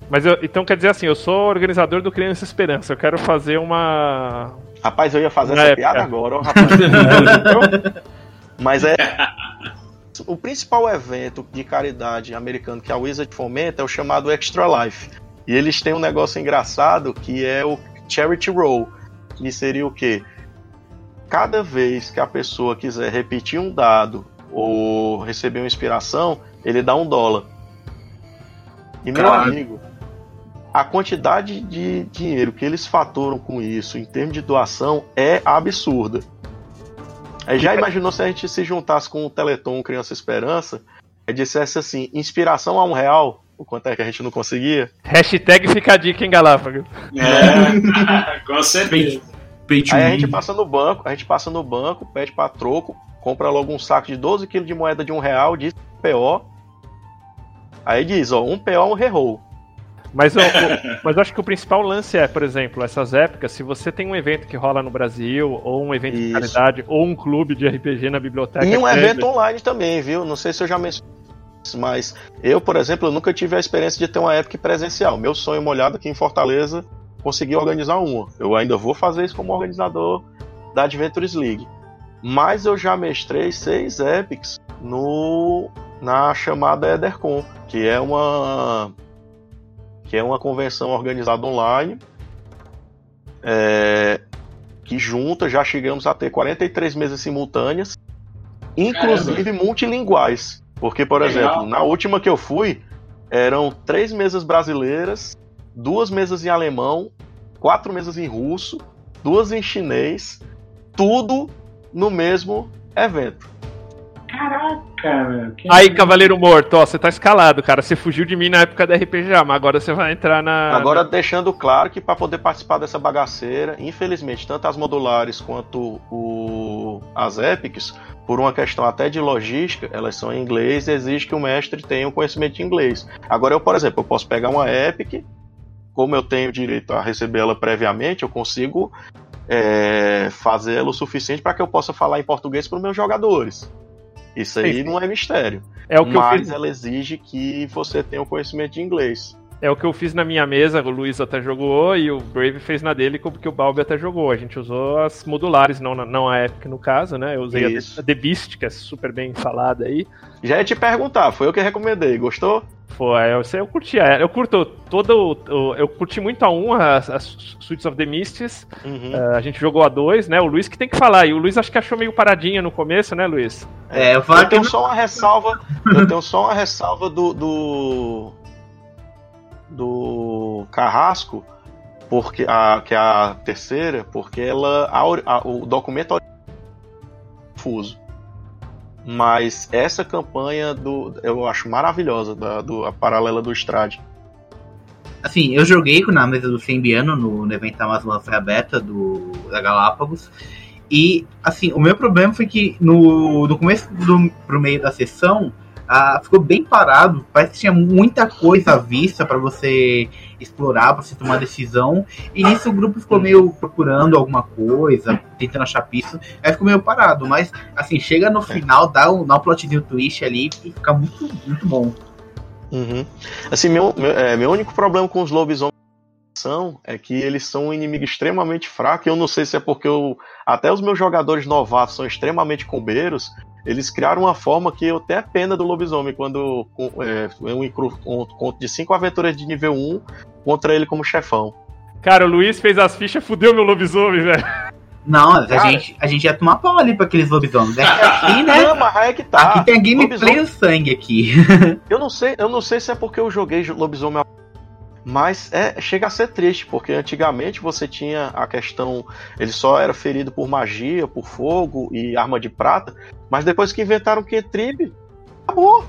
Mas eu- então quer dizer assim, eu sou organizador do Criança Esperança. Eu quero fazer uma. Rapaz, eu ia fazer Na essa época. piada agora, ó, rapaz. Mas é. O principal evento de caridade americano que a Wizard fomenta é o chamado Extra Life. E eles têm um negócio engraçado que é o Charity Roll. Que seria o quê? Cada vez que a pessoa quiser repetir um dado ou receber uma inspiração, ele dá um dólar. E meu Caralho. amigo, a quantidade de dinheiro que eles faturam com isso em termos de doação é absurda. Aí já imaginou se a gente se juntasse com o Teleton Criança Esperança e dissesse assim, inspiração a um real, o quanto é que a gente não conseguia? Hashtag fica a dica em Galápagos. É, com certeza. Aí a gente passa no banco, a gente passa no banco, pede pra troco, compra logo um saco de 12 quilos de moeda de um real, diz PO. Aí diz, ó, um PO, um reroll. Mas, o- o- mas eu acho que o principal lance é, por exemplo, essas épocas, se você tem um evento que rola no Brasil, ou um evento de Isso. caridade, ou um clube de RPG na biblioteca. E um grande, evento online também, viu? Não sei se eu já mencionei mas eu, por exemplo, eu nunca tive a experiência de ter uma Epic presencial. Meu sonho molhado aqui em Fortaleza, conseguir organizar uma. Eu ainda vou fazer isso como organizador da Adventures League. Mas eu já mestrei seis Epics no na chamada EtherCon, que é uma que é uma convenção organizada online é, que junta, já chegamos a ter 43 mesas simultâneas, inclusive multilinguais. Porque, por Legal. exemplo, na última que eu fui, eram três mesas brasileiras, duas mesas em alemão, quatro mesas em russo, duas em chinês, tudo no mesmo evento. Caraca, meu. que- Aí, Cavaleiro Morto, ó, você tá escalado, cara. Você fugiu de mim na época da RPGA, mas agora você vai entrar na. Agora, deixando claro que para poder participar dessa bagaceira, infelizmente, tanto as modulares quanto o- as Epics, por uma questão até de logística, elas são em inglês e exige que o mestre tenha um conhecimento de inglês. Agora, eu, por exemplo, eu posso pegar uma Epic, como eu tenho direito a receber ela previamente, eu consigo é, fazer ela o suficiente para que eu possa falar em português para os meus jogadores. Isso aí não é mistério. É o que eu mas fiz. ela exige que você tenha um conhecimento de inglês. É o que eu fiz na minha mesa, o Luiz até jogou e o Brave fez na dele, porque o Balbi até jogou. A gente usou as modulares, não, não a Epic no caso, né? Eu usei a Isso. The- a The Beast, que é super bem falada aí. Já ia te perguntar, foi eu que recomendei, gostou? Foi, eu, eu curti. a- Eu curto todo. o- o- Eu curti muito a 1, as, as Suites of the Mists. Uhum. Uh, a gente jogou a 2, né? O Luiz que tem que falar. E o Luiz acho que achou meio paradinha no começo, né, Luiz? É, eu falo Eu que tenho só uma ressalva, eu tenho só uma ressalva do do, do Carrasco, porque a que é a terceira, porque ela a a- o documento é confuso. Mas essa campanha do eu acho maravilhosa da do, a paralela do Strade. Assim, eu joguei na mesa do Sembiano no, no evento foi aberta do, da Galápagos. E, assim, o meu problema foi que no, no começo do pro meio da sessão ah, ficou bem parado. Parece que tinha muita coisa à vista para você explorar, para você tomar decisão. E nisso o grupo ficou meio procurando alguma coisa, tentando achar pista. Aí ficou meio parado. Mas, assim, chega no final, dá um, dá um plotzinho twist ali e fica muito, muito bom. Uhum. Assim, meu, meu, é, meu único problema com os lobisomens é que eles são um inimigo extremamente fraco. Eu não sei se é porque eu, até os meus jogadores novatos são extremamente combeiros. Eles criaram uma forma que eu tenho pena do lobisomem quando é, eu incluo um conto de cinco aventuras de nível 1 contra ele como chefão. Cara, o Luiz fez as fichas, fudeu meu lobisomem, velho. Não, a, Cara. gente, a gente ia tomar pau ali pra aqueles lobisomens. É que aqui, né? Não, mas aí é que tá. aqui tem a gameplay lobisomem- o sangue aqui. Eu não sei, eu não sei se é porque eu joguei lobisomem. Mas é, chega a ser triste, porque antigamente você tinha a questão. Ele só era ferido por magia, por fogo e arma de prata. Mas depois que inventaram o Kentrib, acabou.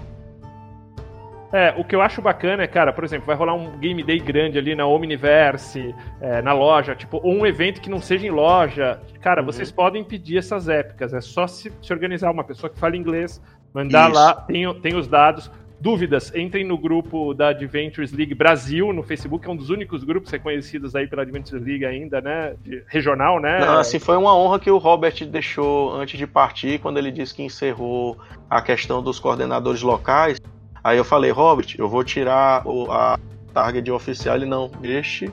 É, o que eu acho bacana é, cara, por exemplo, vai rolar um game day grande ali na Omniverse, é, na loja, tipo, ou um evento que não seja em loja. Cara, uhum. vocês podem pedir essas épicas, é só se, se organizar. Uma pessoa que fala inglês, mandar Isso. lá, tem, tem os dados. Dúvidas, entrem no grupo da Adventures League Brasil no Facebook, é um dos únicos grupos reconhecidos aí pela Adventures League ainda, né? De, regional, né? Não, assim, foi uma honra que o Robert deixou antes de partir, quando ele disse que encerrou a questão dos coordenadores locais. Aí eu falei, Robert, eu vou tirar o, a target oficial. Ele não, deixe.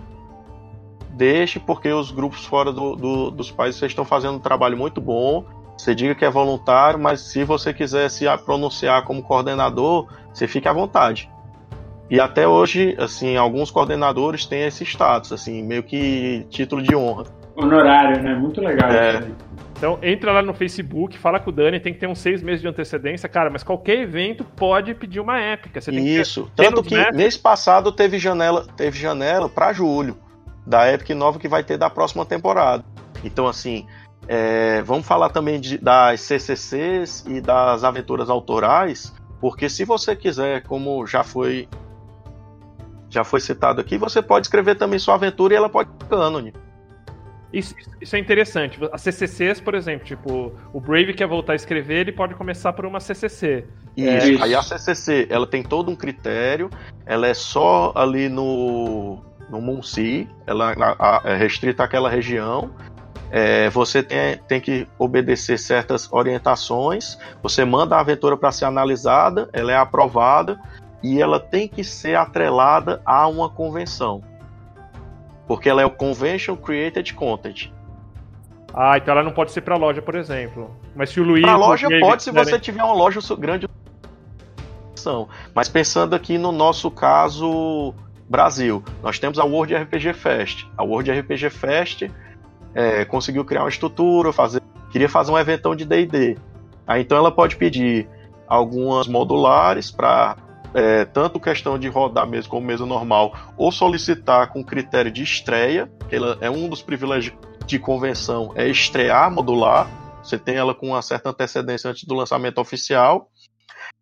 Deixe, porque os grupos fora do, do, dos países estão fazendo um trabalho muito bom. Você diga que é voluntário, mas se você quiser se pronunciar como coordenador, você fique à vontade. E até hoje, assim, alguns coordenadores têm esse status, assim, meio que título de honra. Honorário, né? Muito legal. É, então entra lá no Facebook, fala com o Dani, tem que ter uns seis meses de antecedência, cara, mas qualquer evento pode pedir uma épica. Você Isso, ter, tanto que mês passado teve janela, teve janela para julho, da Epic nova que vai ter da próxima temporada. Então assim, é, vamos falar também de, das CCCs e das aventuras autorais, porque se você quiser, como já foi já foi citado aqui, você pode escrever também sua aventura e ela pode ser cânone. Isso, isso, é interessante. As CCCs, por exemplo, tipo, o Brave quer voltar a escrever, ele pode começar por uma CCC. Isso. É... Aí a CCC, ela tem todo um critério, ela é só ali no no Munsi, ela é restrita àquela região. É, você tem, tem que obedecer certas orientações. Você manda a aventura para ser analisada, ela é aprovada e ela tem que ser atrelada a uma convenção. Porque ela é o Convention Created Content. Ah, então ela não pode ser para loja, por exemplo. Mas se o Luiz. Para loja pode se você tiver uma loja grande. Mas pensando aqui no nosso caso Brasil, nós temos a World RPG Fest. A World RPG Fest é, conseguiu criar uma estrutura, fazer, queria fazer um eventão de D&D. Então ela pode pedir algumas modulares para é, tanto questão de rodar mesmo como mesa normal, ou solicitar com critério de estreia, que ela é um dos privilégios de convenção, é estrear modular, você tem ela com uma certa antecedência antes do lançamento oficial.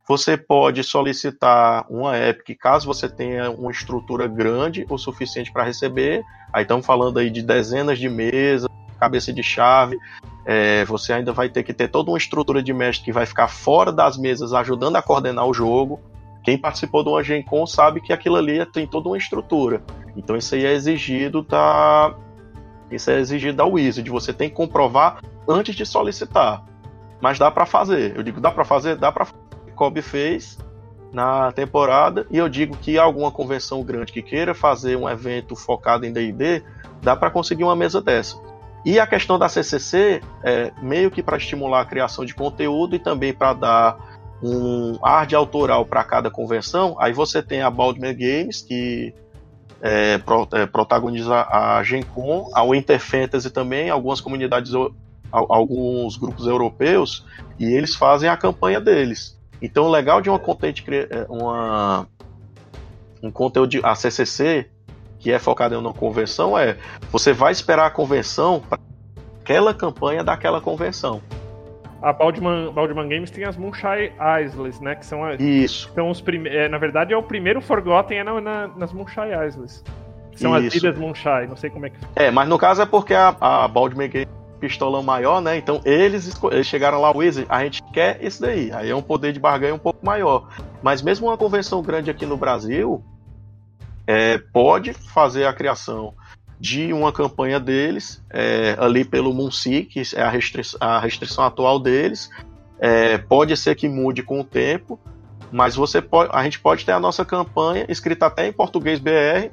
Você pode solicitar uma Epic caso você tenha uma estrutura grande o suficiente para receber. Aí estamos falando aí de dezenas de mesas, cabeça de chave. É, você ainda vai ter que ter toda uma estrutura de mestre que vai ficar fora das mesas ajudando a coordenar o jogo. Quem participou do Gen Con sabe que aquilo ali tem toda uma estrutura. Então isso aí é exigido da. Isso é exigido da Wizard. Você tem que comprovar antes de solicitar. Mas dá para fazer. Eu digo, dá para fazer? Dá para Kobe fez na temporada. E eu digo que alguma convenção grande que queira fazer um evento focado em DD, dá para conseguir uma mesa dessa. E a questão da CCC é meio que para estimular a criação de conteúdo e também para dar um ar de autoral para cada convenção, aí você tem a Baldman Games, que é, pro, é, protagoniza a Gen Con, a Winter Fantasy também, algumas comunidades, alguns grupos europeus, e eles fazem a campanha deles. Então o legal de uma content, é, uma, um conteúdo de a CCC, que é focado em uma convenção, é você vai esperar a convenção para aquela campanha daquela convenção a Baldman, Baldman Games tem as Moonshine Isles, né? Que são as, Isso. São os prime é, na verdade, é o primeiro Forgotten é na, na, nas Moonshine Isles. São Isso. as ilhas Moonshine, não sei como é que. É, mas no caso é porque a, a Baldman Games pistolão maior, né? Então eles, eles chegaram lá, Wizard, a gente quer isso daí. Aí é um poder de barganha um pouco maior. Mas mesmo uma convenção grande aqui no Brasil é, pode fazer a criação de uma campanha deles, é, ali pelo Munsi, que é a, restri a restrição atual deles. É, pode ser que mude com o tempo, mas você pode, a gente pode ter a nossa campanha escrita até em português BR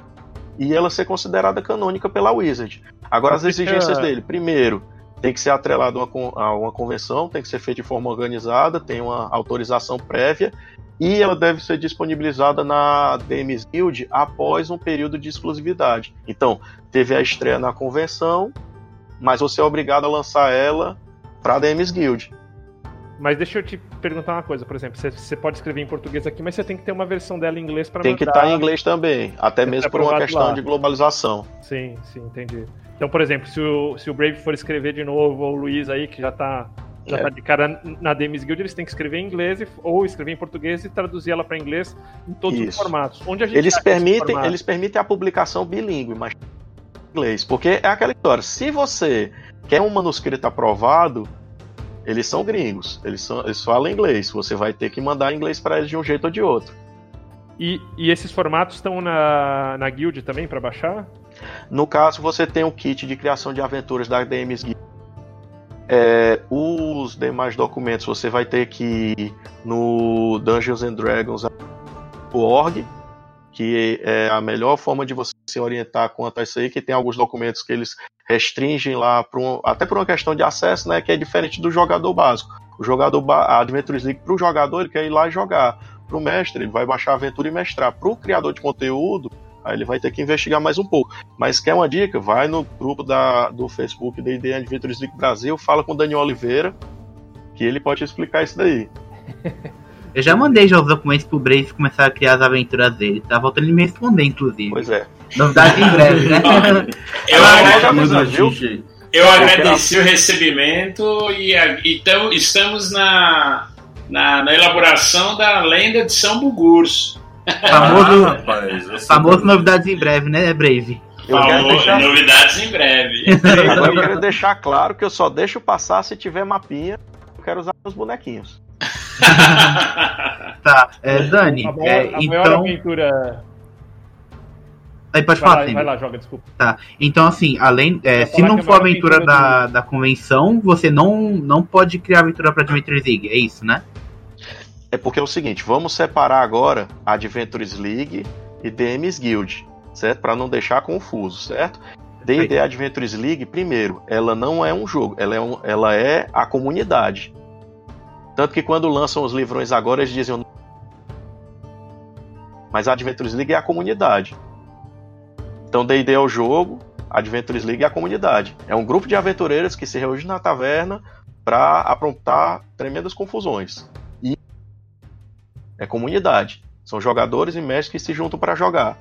e ela ser considerada canônica pela Wizard. Agora, as exigências dele: primeiro, tem que ser atrelado a uma convenção, tem que ser feito de forma organizada, tem uma autorização prévia e ela deve ser disponibilizada na DMs Guild após um período de exclusividade. Então, teve a estreia na convenção, mas você é obrigado a lançar ela para a DMs Guild. Mas deixa eu te perguntar uma coisa, por exemplo, você, você pode escrever em português aqui, mas você tem que ter uma versão dela em inglês para Tem que estar em inglês também, até mesmo por uma questão lá. de globalização. Sim, sim, entendi. Então, por exemplo, se o, se o Brave for escrever de novo, ou o Luiz aí, que já tá, já É. tá de cara na Demis Guild, eles têm que escrever em inglês ou escrever em português e traduzir ela para inglês em todos os Isso. formatos. Onde a gente Eles esse permitem, eles permitem a publicação bilíngue, mas em inglês, porque é aquela história. Se você quer um manuscrito aprovado, eles são gringos, eles, são, eles falam inglês. Você vai ter que mandar inglês para eles de um jeito ou de outro. E, e esses formatos estão na, na guild também para baixar? No caso, você tem o kit de criação de aventuras da DMs Guild. É, os demais documentos você vai ter que ir no Dungeons and Dragons org, que é a melhor forma de você se orientar quanto a isso aí, que tem alguns documentos que eles restringem lá, um- até por uma questão de acesso, né, que é diferente do jogador básico. O jogador, a Adventures League, para o jogador, ele quer ir lá jogar. Para o mestre, ele vai baixar a aventura e mestrar. Para o criador de conteúdo, aí ele vai ter que investigar mais um pouco. Mas quer uma dica? Vai no grupo da, do Facebook da ID Adventures League Brasil, fala com o Daniel Oliveira, que ele pode explicar isso daí. Eu já mandei já os documentos pro Brave começar a criar as aventuras dele. Tá voltando ele me responder, inclusive. Pois é. Novidade em breve, né? Eu, Ah, agra- já Manda viu? xixi aí. eu agradeci o recebimento e, a- então estamos na, na, na elaboração da lenda de São Bugurso. Famoso, Ah, rapaz, famoso novidades em breve, né, Brave? Eu quero Falou, deixar, novidades em breve. agora eu quero deixar claro que eu só deixo passar se tiver mapinha. Eu quero usar os bonequinhos. Tá, é, Dani, A maior, é, a maior então. aventura. Aí pode Vai falar, lá, vai lá, joga, desculpa. Então, assim, além. é, se não é for aventura aventura da, da convenção, você não, não pode criar aventura pra Adventures League, é isso, né? É porque é o seguinte, vamos separar agora Adventures League e DMs Guild, certo? Para não deixar confuso, certo? D&D Adventures League, primeiro, ela não é um jogo, ela é, um- ela é a comunidade. Tanto que quando lançam os livrões agora, eles dizem... Mas a Adventures League é a comunidade. Então D&D é o jogo, Adventures League é a comunidade. É um grupo de aventureiros que se reúne na taverna para aprontar tremendas confusões. É comunidade. São jogadores e mestres que se juntam para jogar.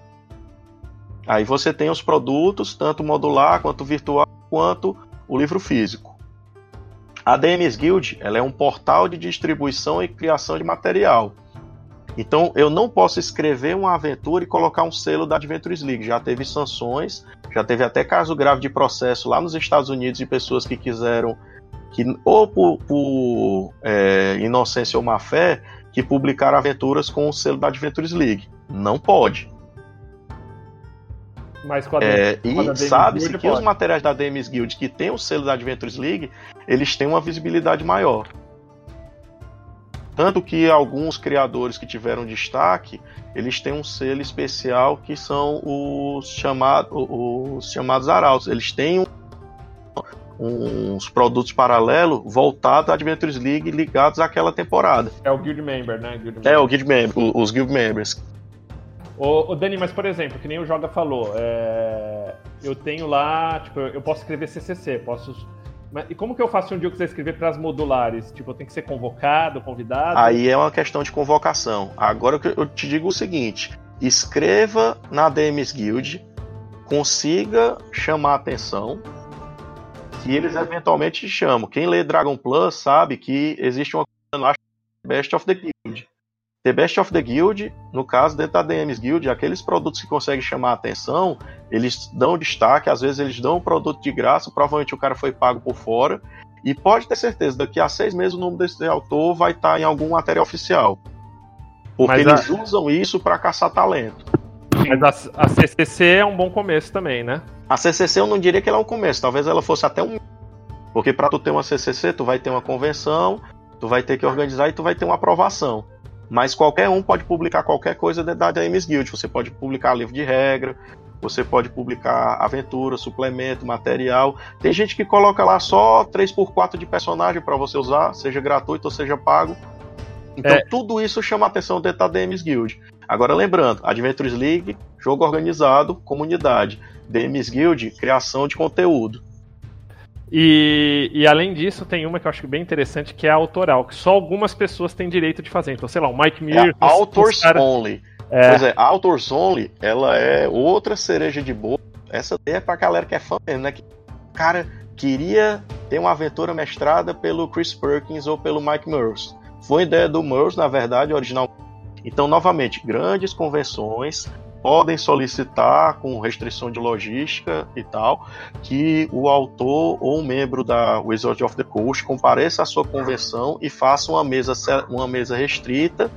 Aí você tem os produtos, tanto modular, quanto virtual, quanto o livro físico. A DMs Guild ela é um portal de distribuição e criação de material. Então eu não posso escrever uma aventura e colocar um selo da Adventures League. Já teve sanções, já teve até caso grave de processo lá nos Estados Unidos de pessoas que quiseram, que ou por, por, é, inocência ou má fé, que publicaram aventuras com o selo da Adventures League. Não pode. Mas com a É, e sabe-se que os pode. materiais da DMs Guild que tem o selo da Adventures League, eles têm uma visibilidade maior. Tanto que alguns criadores que tiveram destaque, eles têm um selo especial que são os, chamado, os chamados arautos. Eles têm um- uns produtos paralelos voltados à Adventures League ligados àquela temporada. É o Guild Member, né? Guild É, Member. o guild member, os guild members. Ô, ô, Dani, mas por exemplo, que nem o Joga falou, é, eu tenho lá, tipo, eu posso escrever CCC, posso. Mas, e como que eu faço um dia que quiser escrever para as modulares? Tipo, eu tenho que ser convocado, convidado? Aí é uma questão de convocação. Agora eu- te digo o seguinte: escreva na DMs Guild, consiga chamar atenção, que eles eventualmente te chamam. Quem lê Dragon Plus sabe que existe uma coisa lá Best of the Guild. The Best of the Guild, no caso, dentro da DMs Guild, aqueles produtos que conseguem chamar a atenção, eles dão destaque, às vezes eles dão um produto de graça, provavelmente o cara foi pago por fora, e pode ter certeza, daqui a seis meses o nome desse autor vai estar em algum material oficial. Porque Mas a- eles usam isso para caçar talento. Mas a, a CCC é um bom começo também, né? A CCC eu não diria que ela é um começo, talvez ela fosse até um. Porque para tu ter uma CCC, tu vai ter uma convenção, tu vai ter que organizar e tu vai ter uma aprovação. Mas qualquer um pode publicar qualquer coisa da DMs Guild. Você pode publicar livro de regra, você pode publicar aventura, suplemento, material. Tem gente que coloca lá só 3x4 de personagem para você usar, seja gratuito ou seja pago. Então É. tudo isso chama atenção dentro da DMs Guild. Agora lembrando, Adventures League, jogo organizado, comunidade. DMs Guild, criação de conteúdo. E, e além disso, tem uma que eu acho bem interessante, que é a autoral, que só algumas pessoas têm direito de fazer. Então, sei lá, o Mike É Mir. a Authors cara- Only. É. Pois é, a Authors Only, ela é outra cereja de boa. Essa daí é pra galera que é fã mesmo, né? Que o cara queria ter uma aventura mestrada pelo Chris Perkins ou pelo Mike Murs. Foi ideia do Murs, na verdade, original. Então, novamente, grandes convenções podem solicitar, com restrição de logística e tal, que o autor ou um membro da Wizard of the Coast compareça à sua convenção e faça uma mesa, uma mesa restrita,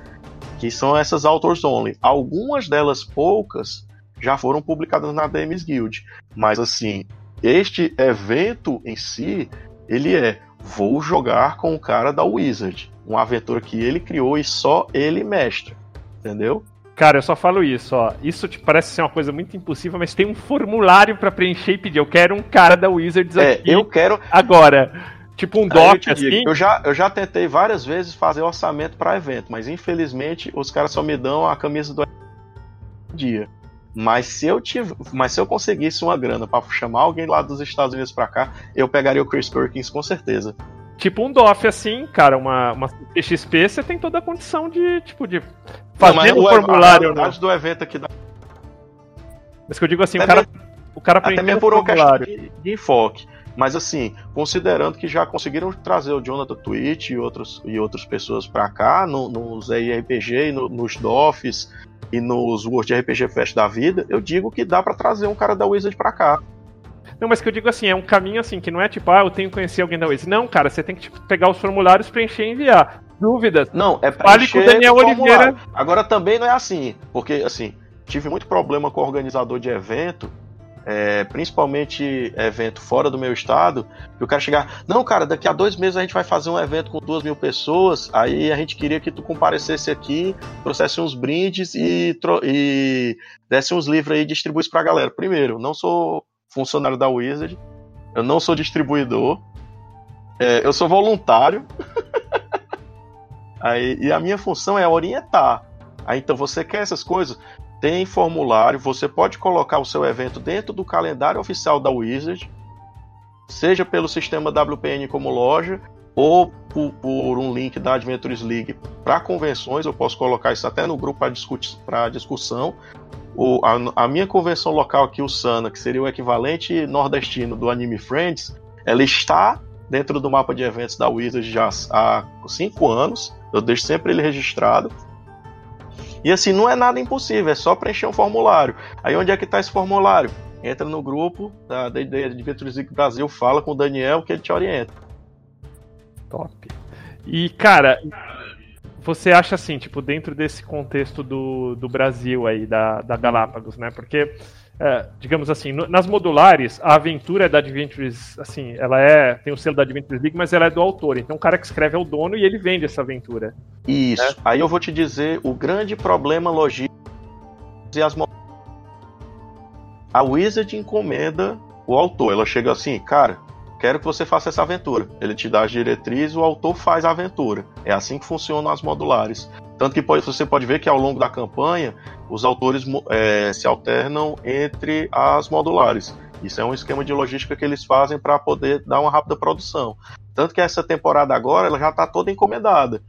que são essas Authors Only. Algumas delas poucas já foram publicadas na DMs Guild, mas assim, este evento em si, ele é vou jogar com o cara da Wizard, uma aventura que ele criou e só ele mestra, entendeu? Cara, eu só falo isso, ó. Isso te parece ser uma coisa muito impossível, mas tem um formulário pra preencher e pedir. Eu quero um cara da Wizards É, aqui eu quero agora. Tipo um Aí eu doc, te digo, assim. eu já, eu já tentei várias vezes fazer orçamento para evento, mas infelizmente os caras só me dão a camisa do dia. Mas se eu tiv... mas se eu conseguisse uma grana para chamar alguém lá dos Estados Unidos para cá, eu pegaria o Chris Perkins com certeza. Tipo um DOF, assim, cara, uma, uma XP, você tem toda a condição de, tipo, de Não, fazer mas um o- formulário, a né? realidade do evento aqui da Mas que eu digo assim, o Até cara, o cara até mesmo o por questão formulário. de, de enfoque. Mas assim, considerando que já conseguiram trazer o Jonathan Twitch e, outros, e outras pessoas pra cá, no, nos RPG, no, nos DOFs e nos World RPG Fest da vida, eu digo que dá pra trazer um cara da Wizard pra cá. Não, mas que eu digo assim, é um caminho assim, que não é tipo, ah, eu tenho que conhecer alguém da Wizards. Não, cara, você tem que tipo, pegar os formulários, preencher e enviar. Dúvidas? Não, é Fale com o Daniel. Oliveira. Agora também não é assim, porque assim, tive muito problema com o organizador de evento, é, principalmente evento fora do meu estado, que o cara chegar, não, cara, daqui a dois meses a gente vai fazer um evento com duas mil pessoas, aí a gente queria que tu comparecesse aqui, trouxesse uns brindes e, e desse uns livros aí e distribuísse pra galera. Primeiro, não sou funcionário da Wizard, eu não sou distribuidor, é, eu sou voluntário. Aí, e a minha função é orientar. Aí, então, você quer essas coisas? Tem formulário, você pode colocar o seu evento dentro do calendário oficial da Wizard, seja pelo sistema WPN como loja, ou por, por um link da Adventures League para convenções. Eu posso colocar isso até no grupo para discussão. O, a, a minha convenção local aqui, o Sana, que seria o equivalente nordestino do Anime Friends, ela está dentro do mapa de eventos da Wizard já há cinco anos. Eu deixo sempre ele registrado. E assim, não é nada impossível, é só preencher um formulário. Aí onde é que está esse formulário? Entra no grupo da Adventures League Brasil, fala com o Daniel que ele te orienta. Top. E, cara, você acha assim, tipo, dentro desse contexto do, do Brasil aí, da, da Galápagos, né? Porque, é, digamos assim, no- nas modulares, a aventura da Adventures, assim, ela é. tem o selo da Adventures League, mas ela é do autor. Então o cara que escreve é o dono e ele vende essa aventura. Isso. Aí eu vou te dizer o grande problema logístico e as A Wizard encomenda o autor. Ela chega assim, cara, quero que você faça essa aventura. Ele te dá as diretrizes, o autor faz a aventura. É assim que funcionam as modulares. Tanto que pode- você pode ver que ao longo da campanha os autores eh, se alternam entre as modulares. Isso é um esquema de logística que eles fazem para poder dar uma rápida produção. Tanto que essa temporada agora ela já está toda encomendada.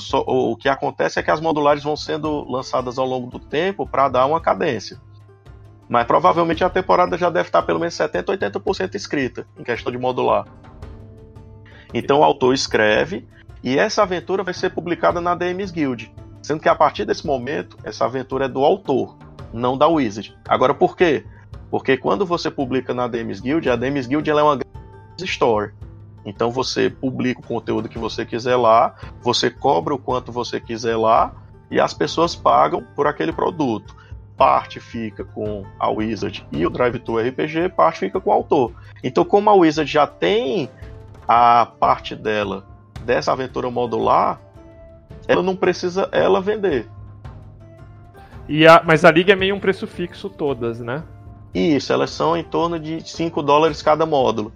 Só- o que acontece é que as modulares vão sendo lançadas ao longo do tempo para dar uma cadência. Mas provavelmente a temporada já deve estar pelo menos 70, 80% escrita em questão de modular. Então o autor escreve e essa aventura vai ser publicada na DMs Guild. Sendo que a partir desse momento, essa aventura é do autor, não da Wizard. Agora por quê? Porque quando você publica na DMs Guild, a DMs Guild ela é uma store. Então você publica o conteúdo que você quiser lá, você cobra o quanto você quiser lá e as pessoas pagam por aquele produto. Parte fica com a Wizard e o Drive to RPG, parte fica com o autor. Então, como a Wizard já tem a parte dela dessa aventura modular, ela não precisa ela vender. E a, mas a liga é meio um preço fixo todas, né? Isso, elas são em torno de 5 dólares cada módulo.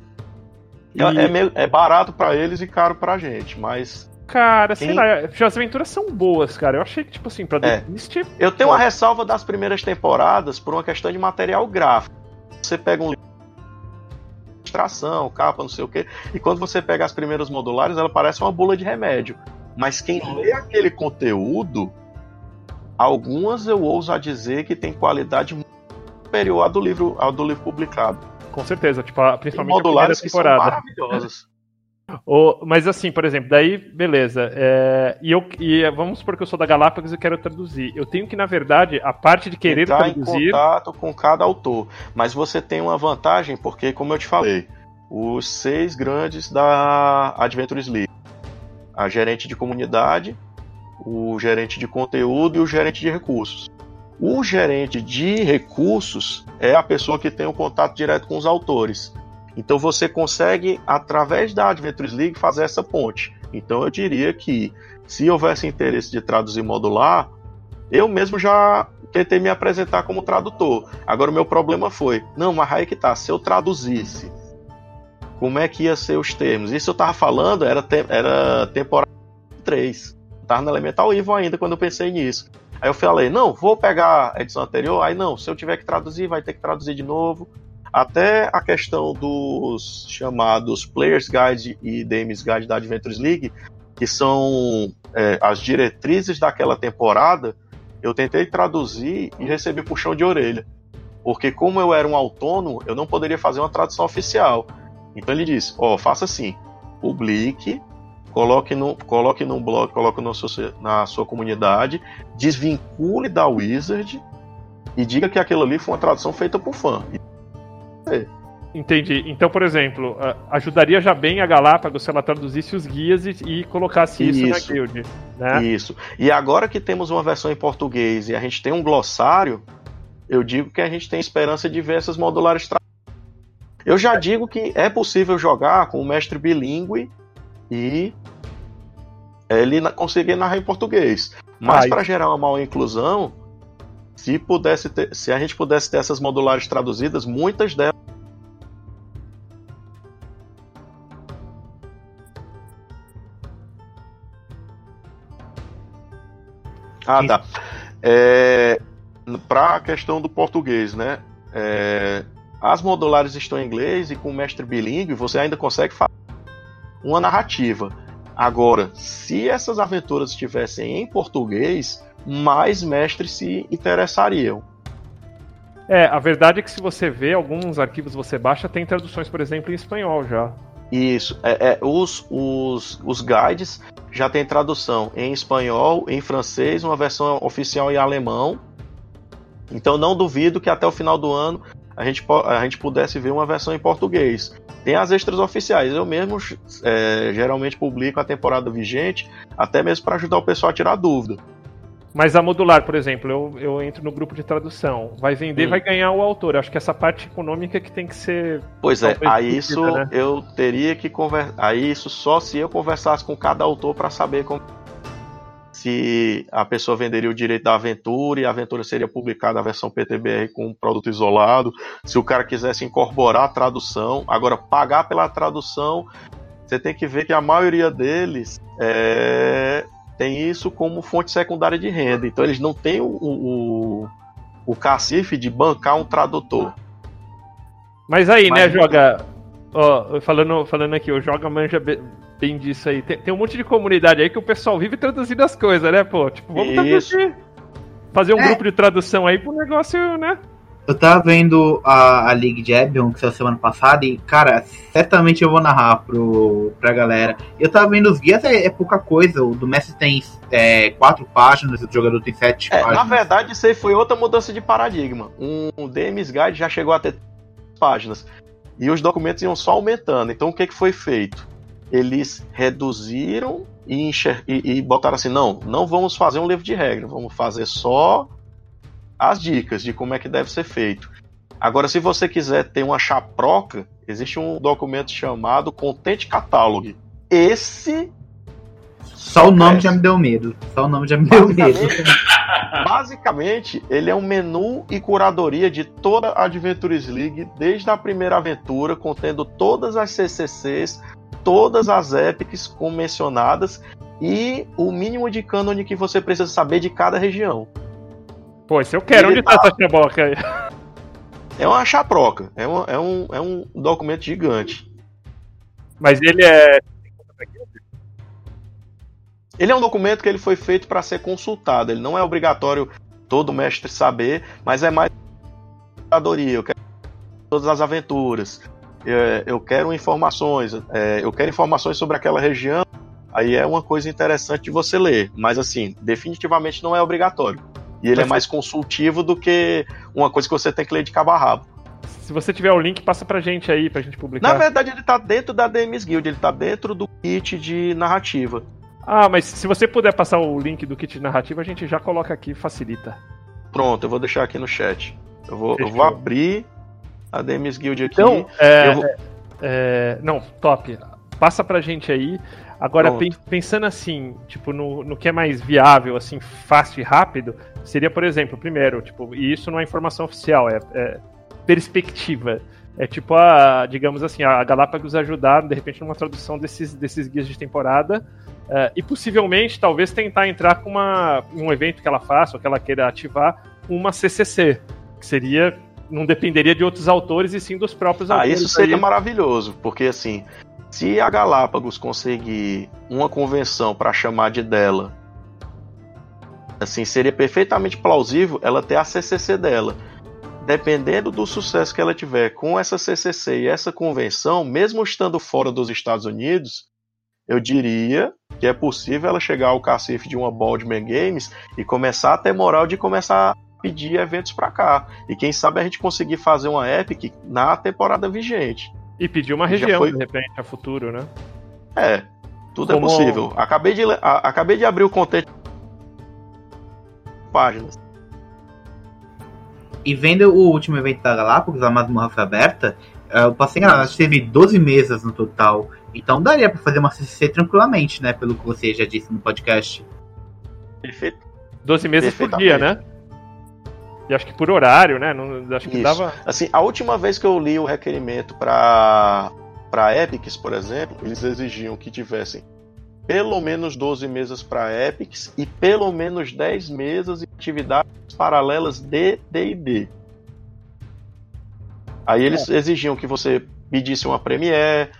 E- É, meio- é barato para eles e caro pra gente, mas Cara, sei Quem- lá, as aventuras são boas, cara. Eu achei que, tipo assim, pra É. Mist, Eu tenho uma ressalva das primeiras temporadas por uma questão de material gráfico. Você pega um livro ilustração, capa, não sei o quê. E quando você pega as primeiras modulares, ela parece uma bula de remédio. Mas quem lê aquele conteúdo, algumas eu ouso a dizer que tem qualidade muito superior à do livro, ao do livro publicado. Com certeza, tipo, a- Tem principalmente a primeira modulares que são temporada. maravilhosas. O- mas assim, por exemplo, daí, beleza. é, e, eu, e é, vamos supor que eu sou da Galápagos e quero traduzir. Eu tenho que, na verdade, a parte de querer entrar em traduzir. contato com cada autor. Mas você tem uma vantagem, porque, como eu te falei, os seis grandes da Adventures League: a gerente de comunidade, o gerente de conteúdo e o gerente de recursos. O gerente de recursos é a pessoa que tem o contato direto com os autores. Então você consegue, através da Adventures League, fazer essa ponte. Então eu diria que, se houvesse interesse de traduzir modular, eu mesmo já tentei me apresentar como tradutor. Agora o meu problema foi, não, mas aí que tá, se eu traduzisse, como é que ia ser os termos? Isso eu tava falando, era, te- era temporada 3. Tava no Elemental Evil ainda quando eu pensei nisso. Aí eu falei, não, vou pegar a edição anterior, aí não, se eu tiver que traduzir, vai ter que traduzir de novo. Até a questão dos chamados Players Guide e DMs Guide da Adventures League, que são é, as diretrizes daquela temporada, eu tentei traduzir e recebi puxão de orelha. Porque como eu era um autônomo, eu não poderia fazer uma tradução oficial. Então ele disse, ó, faça assim, publique, coloque no, coloque num blog, coloque no seu- na sua comunidade, desvincule da Wizard e diga que aquilo ali foi uma tradução feita por fã. Entendi. Então, por exemplo, ajudaria já bem a Galápagos se ela traduzisse os guias e, e colocasse isso, Isso. na guild. Né? Isso. E agora que temos uma versão em português e a gente tem um glossário, eu digo que a gente tem esperança de ver essas modulares. Tra... Eu já digo que é possível jogar com o mestre bilíngue e ele conseguir narrar em português. Mas Ah, para gerar uma maior inclusão, se pudesse ter, se a gente pudesse ter essas modulares traduzidas, muitas delas Ah, tá. É, para a questão do português, né? É, as modulares estão em inglês e com o mestre bilíngue você ainda consegue fazer uma narrativa. Agora, se essas aventuras estivessem em português, mais mestres se interessariam. É, a verdade é que se você vê alguns arquivos você baixa, tem traduções, por exemplo, em espanhol já. Isso. É, é, os, os, os guides já tem tradução em espanhol, em francês, uma versão oficial em alemão. Então não duvido que até o final do ano a gente, a gente pudesse ver uma versão em português. Tem as extras oficiais. Eu mesmo é, geralmente publico a temporada vigente, até mesmo para ajudar o pessoal a tirar dúvida. Mas a modular, por exemplo, eu, eu entro no grupo de tradução. Vai vender, Hum. vai ganhar o autor. Acho que essa parte econômica que tem que ser. Pois é, aí isso né? eu teria que conversar. Aí isso só se eu conversasse com cada autor para saber como se a pessoa venderia o direito da aventura e a aventura seria publicada a versão PTBR com um produto isolado. Se o cara quisesse incorporar a tradução, agora pagar pela tradução, você tem que ver que a maioria deles é, tem isso como fonte secundária de renda. Então eles não têm o, o, o cacife de bancar um tradutor. Mas aí, Mas- né, joga. Ó, falando, falando aqui, o Joga manja be- bem disso aí. Tem, tem um monte de comunidade aí que o pessoal vive traduzindo as coisas, né, pô? Tipo, vamos Isso. traduzir. Fazer um É. grupo de tradução aí pro negócio, né? Eu tava vendo a, a League de Ebion, que saiu semana passada, e, cara, certamente eu vou narrar pro, pra galera. Eu tava vendo os guias, é, é pouca coisa. O do Messi tem é, quatro páginas, o do jogador tem sete É, páginas. na verdade, isso aí foi outra mudança de paradigma. Um DMs Guide já chegou a ter páginas. E os documentos iam só aumentando. Então o que, que foi feito? Eles reduziram e, enxer- e- e botaram assim: não, não vamos fazer um livro de regra, vamos fazer só as dicas de como é que deve ser feito. Agora, se você quiser ter uma chaproca, existe um documento chamado Content Catalog. Esse Só o nome É. já me deu medo. Só o nome já me deu medo. Basicamente, basicamente, ele é um menu e curadoria de toda a Adventures League, desde a primeira aventura, contendo todas as CCCs, todas as epics como mencionadas e o mínimo de cânone que você precisa saber de cada região. Pô, isso eu quero. Ele Onde tá essa chaboca aí? É uma chaproca, é, uma, é, um, é um documento gigante. Mas ele é. Ele é um documento que ele foi feito para ser consultado. Ele não é obrigatório todo mestre saber, mas é mais eu quero todas as aventuras. Eu quero informações, é, eu quero informações sobre aquela região. Aí é uma coisa interessante de você ler, mas assim, definitivamente não é obrigatório. E ele é mais consultivo do que uma coisa que você tem que ler de cabo a rabo. Se você tiver o link, passa pra gente aí, pra gente publicar. Na verdade, ele tá dentro da DMs Guild, ele tá dentro do kit de narrativa. Ah, mas se você puder passar o link do kit de narrativa, a gente já coloca aqui, facilita. Pronto, eu vou deixar aqui no chat. Eu vou, eu vou abrir a DMs Guild aqui. Então, é, vou... é, não, top. Passa pra gente aí. Agora, Pronto. pensando assim, tipo, no, no que é mais viável, assim, fácil e rápido, seria, por exemplo, primeiro, tipo, e isso não é informação oficial, é, é perspectiva. É tipo a, digamos assim, a Galápagos ajudar, de repente, numa tradução desses, desses guias de temporada. Uh, e possivelmente, talvez, tentar entrar com uma, um evento que ela faça, ou que ela queira ativar, uma CCC, que seria. Não dependeria de outros autores e sim dos próprios ah, autores. Ah, isso seria aí. maravilhoso, porque assim, se a Galápagos conseguir uma convenção para chamar de dela, assim, seria perfeitamente plausível ela ter a CCC dela dependendo do sucesso que ela tiver com essa CCC e essa convenção, mesmo estando fora dos Estados Unidos, eu diria que é possível ela chegar ao cacife de uma Baldman Games e começar a ter moral de começar a pedir eventos para cá. E quem sabe a gente conseguir fazer uma Epic na temporada vigente. E pedir uma região, foi... de repente, a futuro, né? É, tudo é Como... é possível. Acabei de, a, acabei de abrir o contexto páginas. E vendo o último evento da Galápagos, a Masmorra foi aberta, eu passei enganado, teve 12 mesas no total. Então daria para fazer uma CCC tranquilamente, né? Pelo que você já disse no podcast. Perfeito. 12 mesas por dia, né? E acho que por horário, né? Não, acho que Isso. dava. Assim, a última vez que eu li o requerimento para para Epics, por exemplo, eles exigiam que tivessem pelo menos 12 mesas para Epics e pelo menos 10 mesas e atividades paralelas de D&D. Aí eles é. exigiam que você pedisse uma Premiere,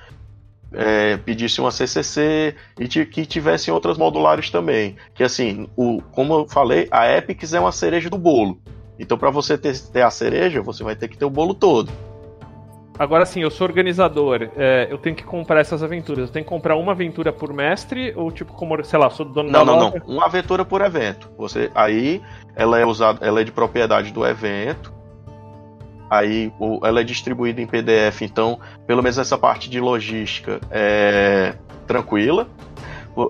é, pedisse uma CCC e que tivessem outras modulares também. Que assim, o, como eu falei, a Epics é uma cereja do bolo. Então, para você ter, ter a cereja, você vai ter que ter o bolo todo. Agora sim, eu sou organizador, é, eu tenho que comprar essas aventuras. Eu tenho que comprar uma aventura por mestre ou tipo como, sei lá, sou dono não, da Não, não, não. Uma aventura por evento. Você aí ela é usada, ela é de propriedade do evento. Aí ela é distribuída em PDF, então pelo menos essa parte de logística é tranquila.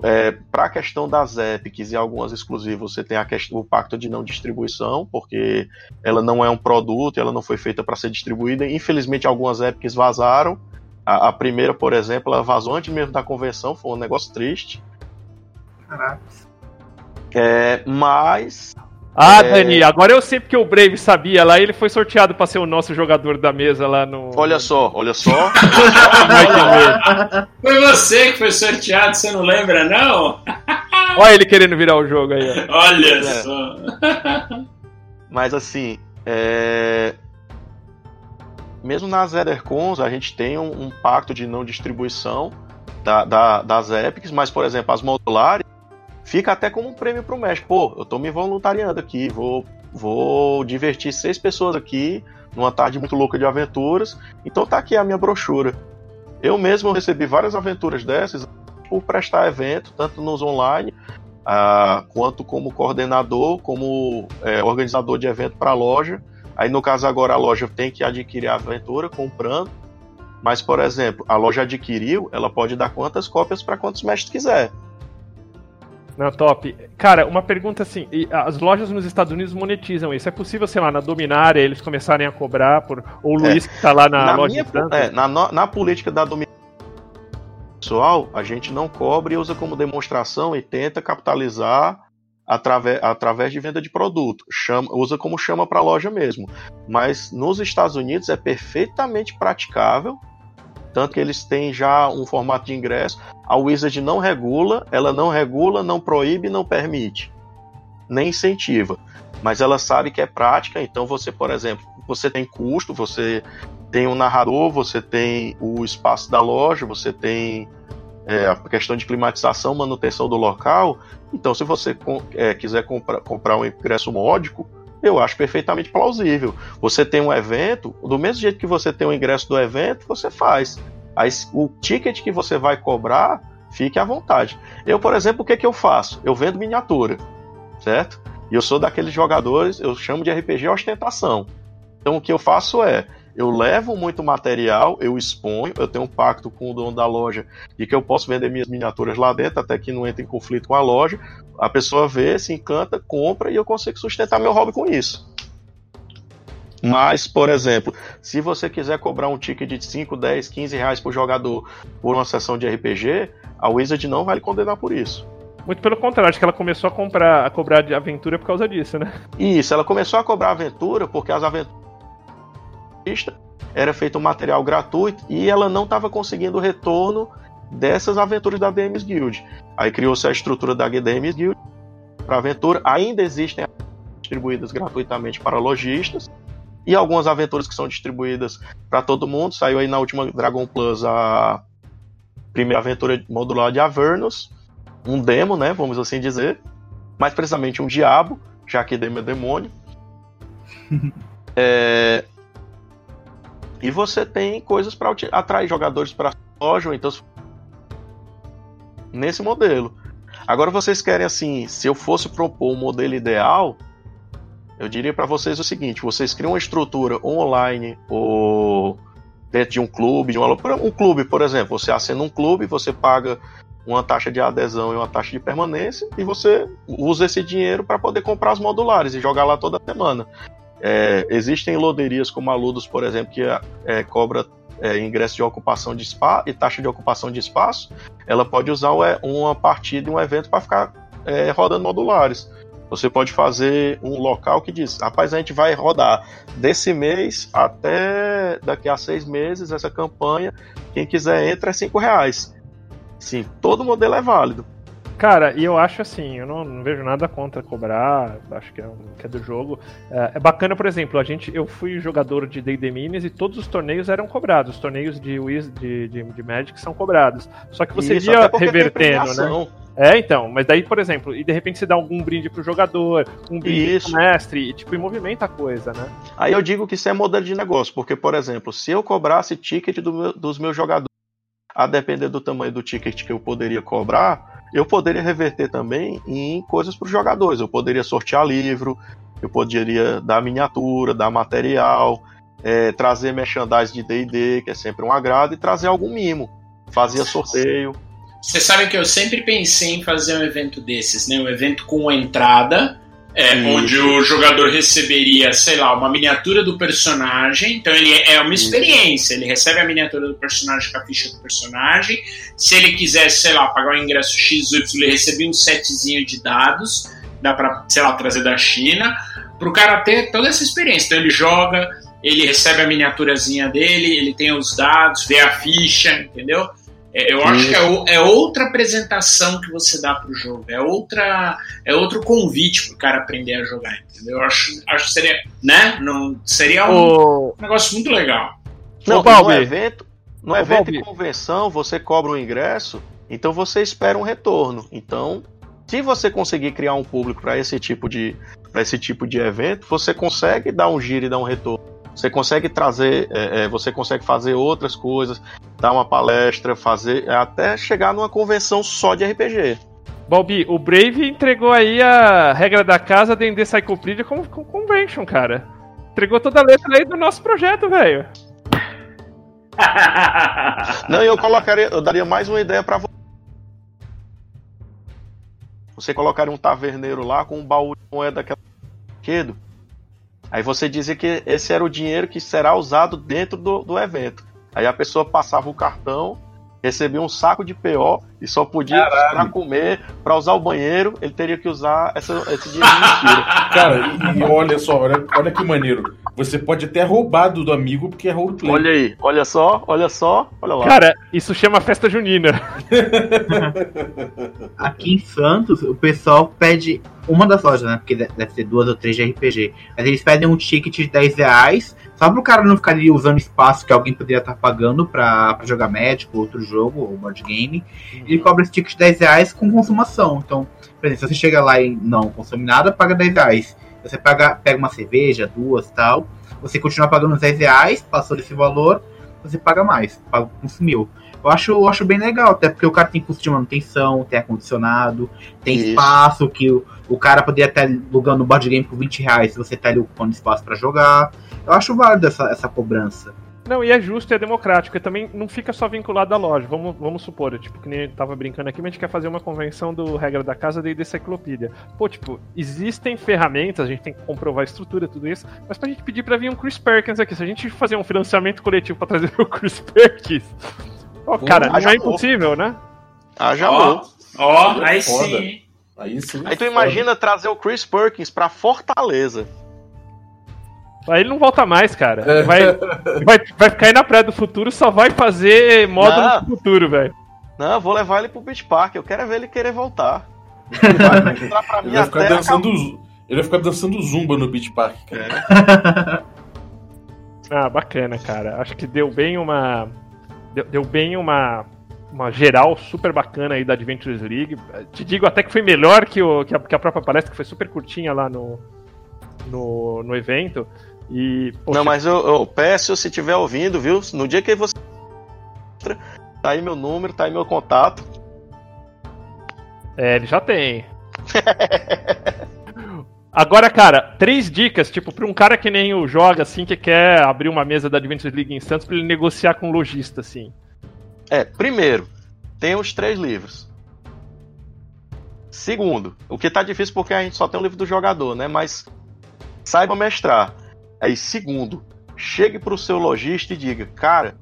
É, para a questão das epics e algumas exclusivas, você tem a questão, o pacto de não distribuição, porque ela não é um produto, ela não foi feita para ser distribuída. Infelizmente, algumas epics vazaram. A, a, primeira, por exemplo, ela vazou antes mesmo da convenção, foi um negócio triste. Caraca. É, mas ah, é... Dani, agora eu sei porque o Brave sabia lá, ele foi sorteado para ser o nosso jogador da mesa lá no. Olha só, olha só. foi você que foi sorteado, você não lembra, não? Olha ele querendo virar o jogo aí. Ó. Olha é. só. Mas assim, é... mesmo nas Edercons, a gente tem um, um, pacto de não distribuição da, da, das epics, mas, por exemplo, as modulares fica até como um prêmio pro mestre. Pô, eu tô me voluntariando aqui, vou, vou divertir seis pessoas aqui numa tarde muito louca de aventuras. Então tá aqui a minha brochura. Eu mesmo recebi várias aventuras dessas por prestar evento, tanto nos online, uh, quanto como coordenador, como é, organizador de evento para a loja. Aí no caso agora a loja tem que adquirir a aventura comprando. Mas, por exemplo, a loja adquiriu, ela pode dar quantas cópias para quantos mestres quiser. Não, top. Cara, uma pergunta assim: as lojas nos Estados Unidos monetizam isso? É possível, sei lá, na Dominária eles começarem a cobrar por. Ou o Luiz é, que tá lá na, na loja minha, é, na, na política da Dominária pessoal, a gente não cobre e usa como demonstração e tenta capitalizar através, através de venda de produto. Chama, usa como chama para a loja mesmo. Mas nos Estados Unidos é perfeitamente praticável tanto que eles têm já um formato de ingresso. A Wizard não regula, ela não regula, não proíbe, não permite, nem incentiva. mas ela sabe que é prática, então você, por exemplo, você tem custo, você tem um narrador, você tem o espaço da loja, você tem é, a questão de climatização, manutenção do local. Então, se você é, quiser comprar, comprar um ingresso módico, eu acho perfeitamente plausível. Você tem um evento, do mesmo jeito que você tem o ingresso do evento, você faz. O ticket que você vai cobrar, fique à vontade. Eu, por exemplo, o que, que eu faço? Eu vendo miniatura, certo? E eu sou daqueles jogadores, eu chamo de RPG ostentação. Então, o que eu faço é, eu levo muito material, eu exponho, eu tenho um pacto com o dono da loja de que eu posso vender minhas miniaturas lá dentro, até que não entre em conflito com a loja. A pessoa vê, se encanta, compra e eu consigo sustentar meu hobby com isso. Mas, por exemplo, se você quiser cobrar um ticket de 5, 10, 15 reais por jogador por uma sessão de RPG, a Wizard não vai lhe condenar por isso. Muito pelo contrário, acho que ela começou a comprar, a cobrar de aventura por causa disso, né? Isso, ela começou a cobrar aventura porque as aventuras era feito um material gratuito e ela não estava conseguindo o retorno dessas aventuras da DMs Guild. Aí criou-se a estrutura da DMs Guild para aventura. Ainda existem distribuídas gratuitamente para lojistas e algumas aventuras que são distribuídas para todo mundo. Saiu aí na última Dragon Plus a primeira aventura modular de Avernus, um demo, né, vamos assim dizer, mais precisamente um diabo, já que demo é demônio. é, e você tem coisas para atrair jogadores para loja, então nesse modelo. Agora vocês querem assim, se eu fosse propor um modelo ideal, eu diria para vocês o seguinte: vocês criam uma estrutura online ou dentro de um clube, de uma, um clube, por exemplo, você assina um clube, você paga uma taxa de adesão e uma taxa de permanência e você usa esse dinheiro para poder comprar os modulares e jogar lá toda semana. É, existem loderias como a Ludus, por exemplo, que é, cobra é, ingresso de ocupação de espaço e taxa de ocupação de espaço. Ela pode usar uma partida, um evento para ficar é, rodando modulares. Você pode fazer um local que diz: rapaz, a gente vai rodar desse mês até daqui a seis meses essa campanha. Quem quiser entra é cinco reais. Sim, todo modelo é válido. Cara, e eu acho assim, eu não, não, vejo nada contra cobrar, acho que é, um, que é do jogo. É, é, bacana, por exemplo, a gente, eu fui jogador de D&D Minis e todos os torneios eram cobrados. Os torneios de, Wiz, de, de, de Magic são cobrados. Só que você Isso, ia revertendo, né? É, então, mas daí, por exemplo, e de repente você dá algum brinde pro jogador, um brinde isso. pro mestre, e tipo, e movimenta a coisa, né? Aí eu digo que isso é modelo de negócio, porque, por exemplo, se eu cobrasse ticket do dos meus jogadores, a depender do tamanho do ticket que eu poderia cobrar, eu poderia reverter também em coisas para os jogadores. Eu poderia sortear livro, eu poderia dar miniatura, dar material, é, trazer merchandise de D&D, que é sempre um agrado, e trazer algum mimo. Fazia sorteio. Você sabe que eu sempre pensei em fazer um evento desses, né? Um evento com entrada, é, onde o jogador receberia, sei lá, uma miniatura do personagem. Então ele é uma experiência. Ele recebe a miniatura do personagem com a ficha do personagem. Se ele quiser, sei lá, pagar o ingresso XY, ele recebe um setzinho de dados. Dá pra, sei lá, trazer da China. Pro cara ter toda essa experiência. Então ele joga, ele recebe a miniaturazinha dele, ele tem os dados, vê a ficha, entendeu? É, eu acho que é, é, outra apresentação que você dá pro jogo, é outra é outro convite pro cara aprender a jogar, entendeu? Eu acho, acho que seria, né? Não, seria um o... negócio muito legal. Não, no evento, no evento de convenção, você cobra um ingresso, então você espera um retorno. Então, se você conseguir criar um público para esse tipo de para esse tipo de evento, você consegue dar um giro e dar um retorno. Você consegue trazer, é, é, você consegue fazer outras coisas, dar uma palestra, fazer até chegar numa convenção só de RPG. Balbi, o Brave entregou aí a regra da casa D&D Cyclopedia como, como convention, cara. Entregou toda a letra aí do nosso projeto, velho. Não, eu colocaria, eu daria mais uma ideia para você. Você colocaria um taverneiro lá com um baú de moeda daquela brinquedo Aí você dizia que esse era o dinheiro que será usado dentro do, do evento. Aí a pessoa passava o cartão, recebia um saco de PO e só podia para comer, para usar o banheiro, ele teria que usar essa, esse dinheiro de mentira. Cara, e, e, olha só, olha, olha que maneiro. Você pode ter roubado do amigo porque é roleplay. Olha aí, olha só, olha só, olha lá. Cara, isso chama festa junina. Aqui em Santos, o pessoal pede uma das lojas, né? Porque deve ser duas ou três de RPG. Mas eles pedem um ticket de 10 reais, só pro cara não ficar ali usando espaço que alguém poderia estar pagando pra, pra jogar médico, outro jogo, ou board game. Ele cobra esse ticket de 10 reais com consumação. Então, por exemplo, se você chega lá e não consome nada, paga 10 reais. Você paga, pega uma cerveja, duas tal. Você continua pagando os 10 reais, passou desse valor, você paga mais, paga, consumiu. Eu acho, eu acho bem legal, até porque o cara tem custo de manutenção, tem ar-condicionado, tem Isso. espaço que o, o cara poderia estar alugando o board game por 20 reais se você tá ali ocupando espaço pra jogar. Eu acho válido essa, essa cobrança. Não, e é justo e é democrático. E também não fica só vinculado à loja. Vamos, vamos supor, tipo, que nem eu tava brincando aqui, mas a gente quer fazer uma convenção do Regra da Casa da Enciclopédia. Pô, tipo, existem ferramentas, a gente tem que comprovar a estrutura, tudo isso, mas pra gente pedir pra vir um Chris Perkins aqui, se a gente fazer um financiamento coletivo pra trazer o Chris Perkins. Ó, cara, não haja é impossível, né? Ah, já Ó, ó, aí Foda. sim. Aí sim. Aí tu imagina trazer o Chris Perkins pra Fortaleza. Aí ele não volta mais, É. cara. Vai, vai, vai ficar aí na Praia do Futuro, só vai fazer Não. do futuro, velho. Não, eu vou levar ele pro Beach Park. Eu quero é ver ele querer voltar. Vai entrar pra Ele minha vai ficar dançando. Ele vai ficar dançando zumba no Beach Park, cara. Ah, bacana, cara. Acho que deu bem uma. Deu, deu bem uma. Uma geral super bacana aí da Adventures League. Te digo até que foi melhor que, o, que, a, que a própria palestra, que foi super curtinha lá no, no, no evento. E. poxa, Não, mas eu, eu peço, se tiver ouvindo, viu? No dia que você. Tá aí meu número, tá aí meu contato. É, ele já tem. Agora, cara, três dicas, tipo, pra um cara que nem o Joga, assim, que quer abrir uma mesa da Adventures League em Santos pra ele negociar com um lojista, assim. É, primeiro, tem os três livros. Segundo, o que tá difícil porque a gente só tem o livro do jogador, né? Mas saiba mestrar. Aí, segundo, chegue pro seu lojista e diga, cara,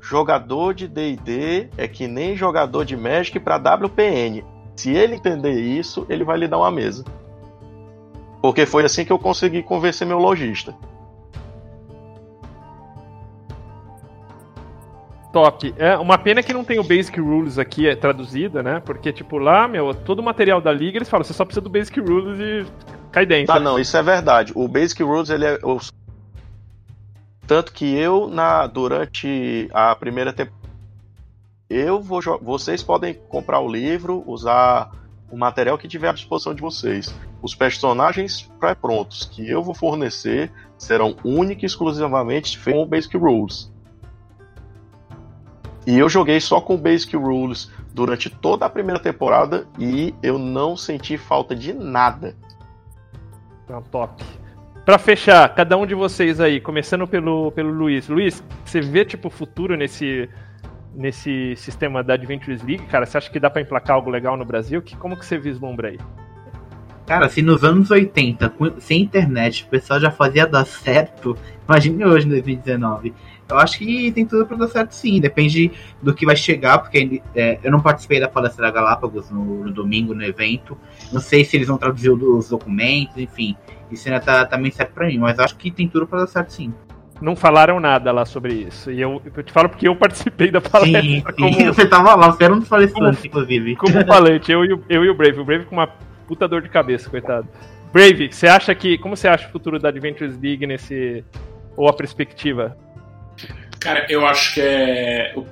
jogador de D&D é que nem jogador de Magic pra WPN. Se ele entender isso, ele vai lhe dar uma mesa. Porque foi assim que eu consegui convencer meu lojista. Top. É uma pena que não tem o Basic Rules aqui é, traduzida, né? Porque, tipo, lá, meu, todo o material da liga eles falam, você só precisa do Basic Rules e Tá, não, isso é verdade. O Basic Rules, ele é. Tanto que eu, na durante a primeira temporada, eu vou. Vocês podem comprar o livro, usar o material que tiver à disposição de vocês. Os personagens pré-prontos que eu vou fornecer serão única e exclusivamente com o Basic Rules. E eu joguei só com o Basic Rules durante toda a primeira temporada e eu não senti falta de nada. Não, top. Pra fechar, cada um de vocês aí, começando pelo, pelo Luiz. Luiz, você vê, tipo, futuro nesse, nesse sistema da Adventures League, cara? Você acha que dá pra emplacar algo legal no Brasil? Que, como que você vislumbra aí? Cara, se nos anos 80, com- sem internet, o pessoal já fazia dar certo, imagine hoje, em 2019. Eu acho que tem tudo pra dar certo sim, depende do que vai chegar, porque é, eu não participei da palestra da Galápagos no, no domingo, no evento. Não sei se eles vão traduzir os documentos, enfim. Isso ainda tá, tá meio certo pra mim, mas eu acho que tem tudo pra dar certo sim. Não falaram nada lá sobre isso. E eu, eu te falo porque eu participei da palestra Sim, sim. como, Você tava lá, você era um dos palestrantes, inclusive. como falante, eu e, o, eu e o Brave. O Brave com uma puta dor de cabeça, coitado. Brave, você acha que. Como você acha o futuro da Adventures League nesse. Ou a perspectiva? Cara, eu acho que é. O,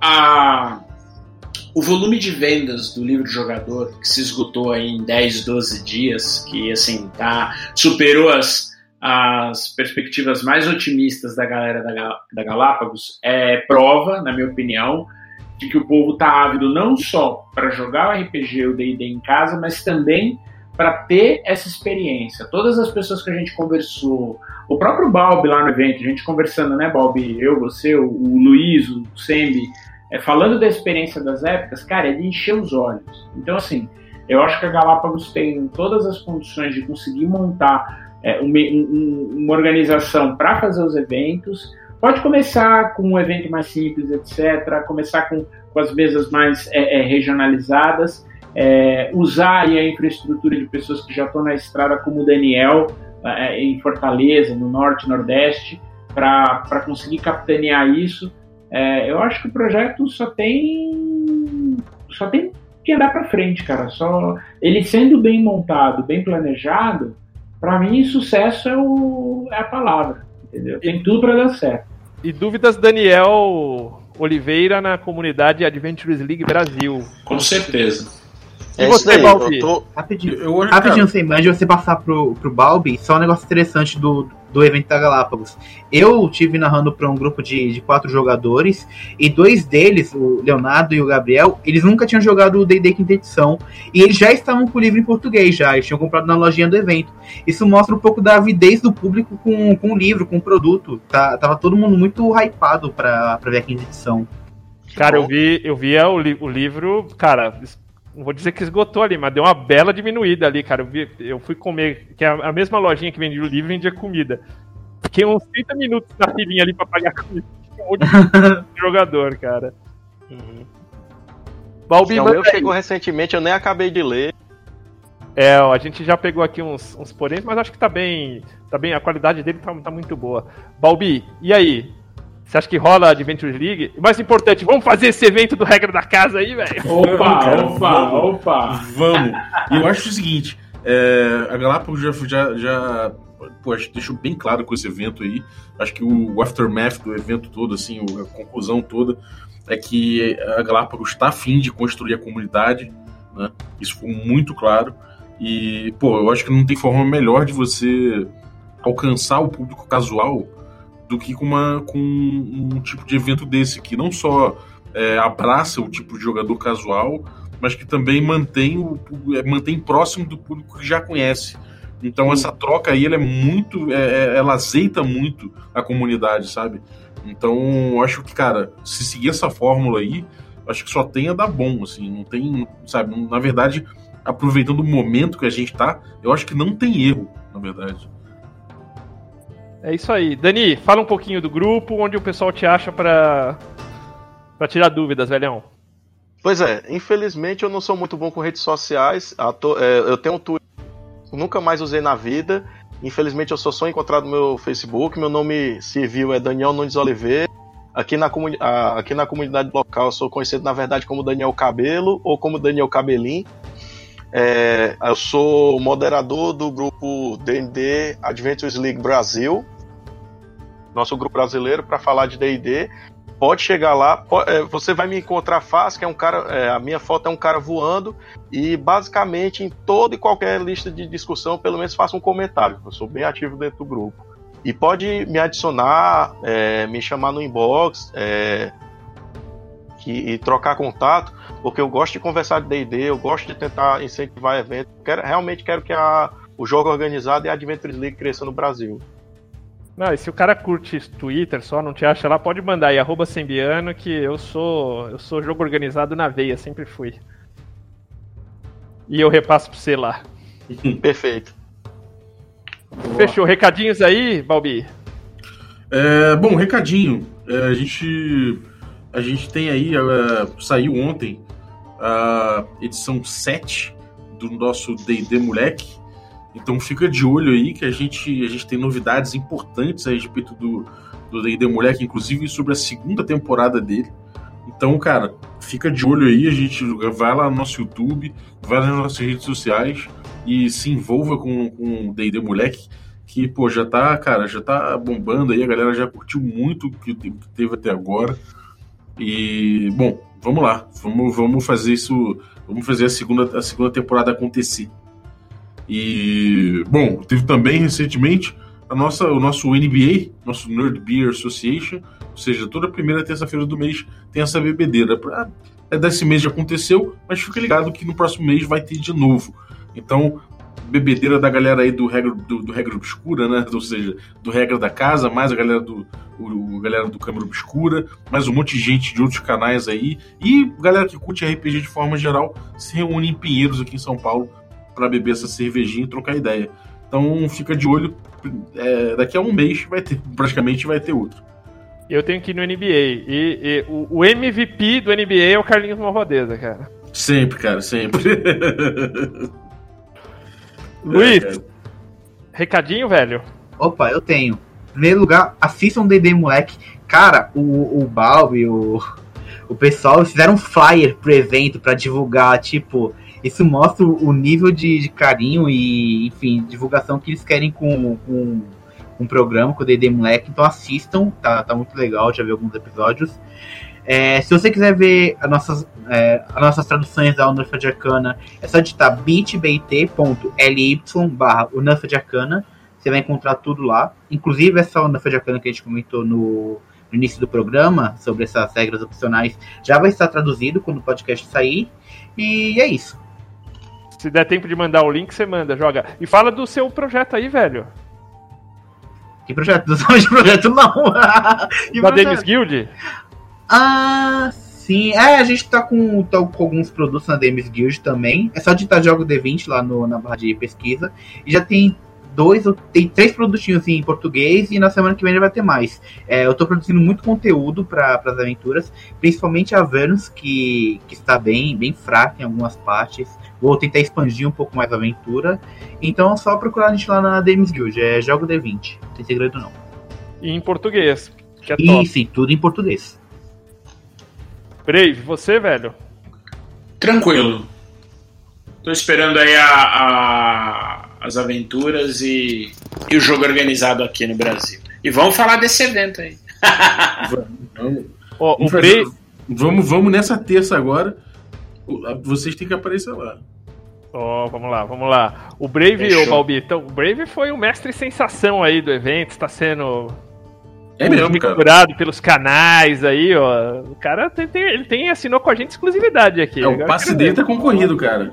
a- o volume de vendas do livro do jogador, que se esgotou aí em 10, 12 dias, que assim, tá, superou as, as perspectivas mais otimistas da galera da, da Galápagos, é prova, na minha opinião, de que o povo tá ávido não só para jogar o RPG o D&D em casa, mas também para ter essa experiência. Todas as pessoas que a gente conversou, o próprio Balbi lá no evento, a gente conversando, né, Balbi? Eu, você, o, o Luiz, o Sembi, é, falando da experiência das épocas, cara, ele encheu os olhos. Então, assim, eu acho que a Galápagos tem todas as condições de conseguir montar é, uma, um- uma organização para fazer os eventos. Pode começar com um evento mais simples, etc. Começar com, com as mesas mais é, é, regionalizadas. É, usar aí a infraestrutura de pessoas que já estão na estrada, como o Daniel, é, em Fortaleza, no Norte, Nordeste, para conseguir capitanear isso. É, eu acho que o projeto só tem só tem que andar para frente, cara. Só ele sendo bem montado, bem planejado, para mim sucesso é, o, é a palavra, entendeu? Tem tudo para dar certo. E dúvidas, Daniel Oliveira na comunidade Adventures League Brasil. Com certeza. E É você, daí, Balbi? eu tô- Rapidinho. Eu, eu, Rapidinho, sem mais de você passar pro, pro Balbi, só um negócio interessante do, do evento da Galápagos. Eu tive narrando para um grupo de, de quatro jogadores, e dois deles, o Leonardo e o Gabriel, eles nunca tinham jogado o D&D quinta edição, e eles já estavam com o livro em português já, eles tinham comprado na lojinha do evento. Isso mostra um pouco da avidez do público com, com o livro, com o produto. Tá, tava todo mundo muito hypado pra, pra ver a quinta edição. Cara, eu vi, eu via o, li- o livro, cara, não vou dizer que esgotou ali, mas deu uma bela diminuída ali, cara. Eu, vi- eu fui comer, que é a, mesma lojinha que vendia o livro vendia comida. Fiquei uns 30 minutos na filinha ali pra pagar comida. Um monte de jogador, cara. Uhum. Balbi, Então, eu chegou recentemente, eu nem acabei de ler. É, ó, a gente já pegou aqui uns, uns poréns, mas acho que tá bem, tá bem. A qualidade dele tá, tá muito boa. Balbi, e aí? Você acha que rola a Adventure League? E mais importante, vamos fazer esse evento do Regra da Casa aí, velho? Opa, Cara, opa, vamos. opa. Vamos. E eu acho o seguinte: é, a Galápagos já, já, já pô, deixou bem claro com esse evento aí. Acho que o, o aftermath do evento todo, assim, o- a conclusão toda, é que a Galápagos está afim de construir a comunidade. Né? Isso ficou muito claro. E, pô, eu acho que não tem forma melhor de você alcançar o público casual do que com, uma, com um tipo de evento desse, que não só é, abraça o tipo de jogador casual, mas que também mantém, o, é, mantém próximo do público que já conhece. Então essa troca aí ela é muito. é- é- ela azeita muito a comunidade, sabe? Então eu acho que, cara, se seguir essa fórmula aí, acho que só tem a dar bom, assim, não tem, sabe? Na verdade, aproveitando o momento que a gente tá, eu acho que não tem erro, na verdade. É isso aí. Dani, fala um pouquinho do grupo, onde o pessoal te acha pra, pra tirar dúvidas, velhão. Pois é, infelizmente eu não sou muito bom com redes sociais. Ato- é, eu tenho um Twitter, nunca mais usei na vida. Infelizmente eu sou só encontrado no meu Facebook. Meu nome civil é Daniel Nunes Oliveira. Aqui na, comuni- a- aqui na comunidade local eu sou conhecido na verdade como Daniel Cabelo ou como Daniel Cabelim. É, eu sou moderador do grupo D&D Adventures League Brasil, nosso grupo brasileiro para falar de D&D pode chegar lá, po- é, você vai me encontrar fácil, que é um cara, é, a minha foto é um cara voando, e basicamente em toda e qualquer lista de discussão, pelo menos faça um comentário, eu sou bem ativo dentro do grupo. E pode me adicionar, é, me chamar no inbox, que- e trocar contato, porque eu gosto de conversar de D&D, eu gosto de tentar incentivar eventos, quero, realmente quero que a, o jogo organizado e a Adventures League cresça no Brasil. Não, e se o cara curte Twitter só, não te acha lá, pode mandar aí, arroba Sembiano, que eu sou. Eu sou jogo organizado na veia, sempre fui. E eu repasso pra você lá. Perfeito. Fechou. Recadinhos aí, Balbi? É, bom, recadinho. É, a gente a gente tem aí é, saiu ontem a edição 7 do nosso D&D Moleque. Então fica de olho aí que a gente a gente tem novidades importantes a respeito do D&D Moleque, inclusive sobre a segunda temporada dele. Então, cara, fica de olho aí, a gente vai lá no nosso YouTube, vai nas nossas redes sociais e se envolva com, o D&D Moleque, que, pô, já tá, cara, já tá bombando aí, a galera já curtiu muito o que teve até agora. E, bom, vamos lá, vamos, vamos fazer isso, vamos fazer a segunda, a segunda temporada acontecer. E, bom, teve também recentemente a nossa, o nosso NBA, nosso Nerd Beer Association, ou seja, toda primeira terça-feira do mês tem essa bebedeira. Pra, é desse mês já aconteceu, mas fica ligado que no próximo mês vai ter de novo. Então, bebedeira da galera aí do regra, do, do regra obscura, né? Ou seja, do regra da casa, mais a galera do o, o galera do câmera obscura, mais um monte de gente de outros canais aí e galera que curte RPG de forma geral se reúne em Pinheiros aqui em São Paulo para beber essa cervejinha e trocar ideia. Então fica de olho, é, daqui a um mês vai ter, praticamente vai ter outro. Eu tenho que ir no NBA. E, e o, o MVP do NBA é o Carlinhos Malvadeza, cara. Sempre, cara, sempre. Luiz, É, cara. Recadinho, velho? Opa, eu tenho. Primeiro lugar, assistam D&D Moleque. Cara, o, o Balbi, o, o pessoal fizeram um flyer pro evento pra divulgar, tipo... Isso mostra o nível de, de carinho e, enfim, divulgação que eles querem com, com um programa com o D&D Moleque. Então assistam, tá, tá muito legal, já vi alguns episódios. É, se você quiser ver as nossas, é, as nossas traduções da Unurfa de Arcana, é só digitar bit.ly barra Unurfa de Arcana. Você vai encontrar tudo lá. Inclusive essa Unurfa de Arcana que a gente comentou no, no início do programa, sobre essas regras opcionais, já vai estar traduzido quando o podcast sair. E é isso. Se der tempo de mandar o link, você manda, joga. E fala do seu projeto aí, velho. Que projeto? Não sabe de projeto, não. Que Da Guild? Ah, sim. É, a gente tá com, tá com alguns produtos na Dames Guild também. É só digitar Jogo D20 lá no, na barra de pesquisa. E já tem dois, ou- tem três produtinhos em português e na semana que vem já vai ter mais. É, eu tô produzindo muito conteúdo para as aventuras, principalmente a Venus, que, que está bem, bem fraca em algumas partes. Vou tentar expandir um pouco mais a aventura. Então é só procurar a gente lá na Dames Guild. É Jogo D20. Não tem segredo não. E em português. Que é top. E sim, tudo em português. Brave, você, velho? Tranquilo. Tô esperando aí a, a- as aventuras e, e o jogo organizado aqui no Brasil. E vamos falar desse evento aí. Vamos, Ó, o vamos vamos, vamos nessa terça agora. O- Vocês têm que aparecer lá. Ó, vamos lá, vamos lá. O Brave, Fechou. ô Balbi, então, o Brave foi o mestre sensação aí do evento, está sendo É mesmo, cara. curado pelos canais aí, ó. O cara tem, tem- ele tem, assinou com a gente exclusividade aqui. É, o passe dele tá concorrido, cara.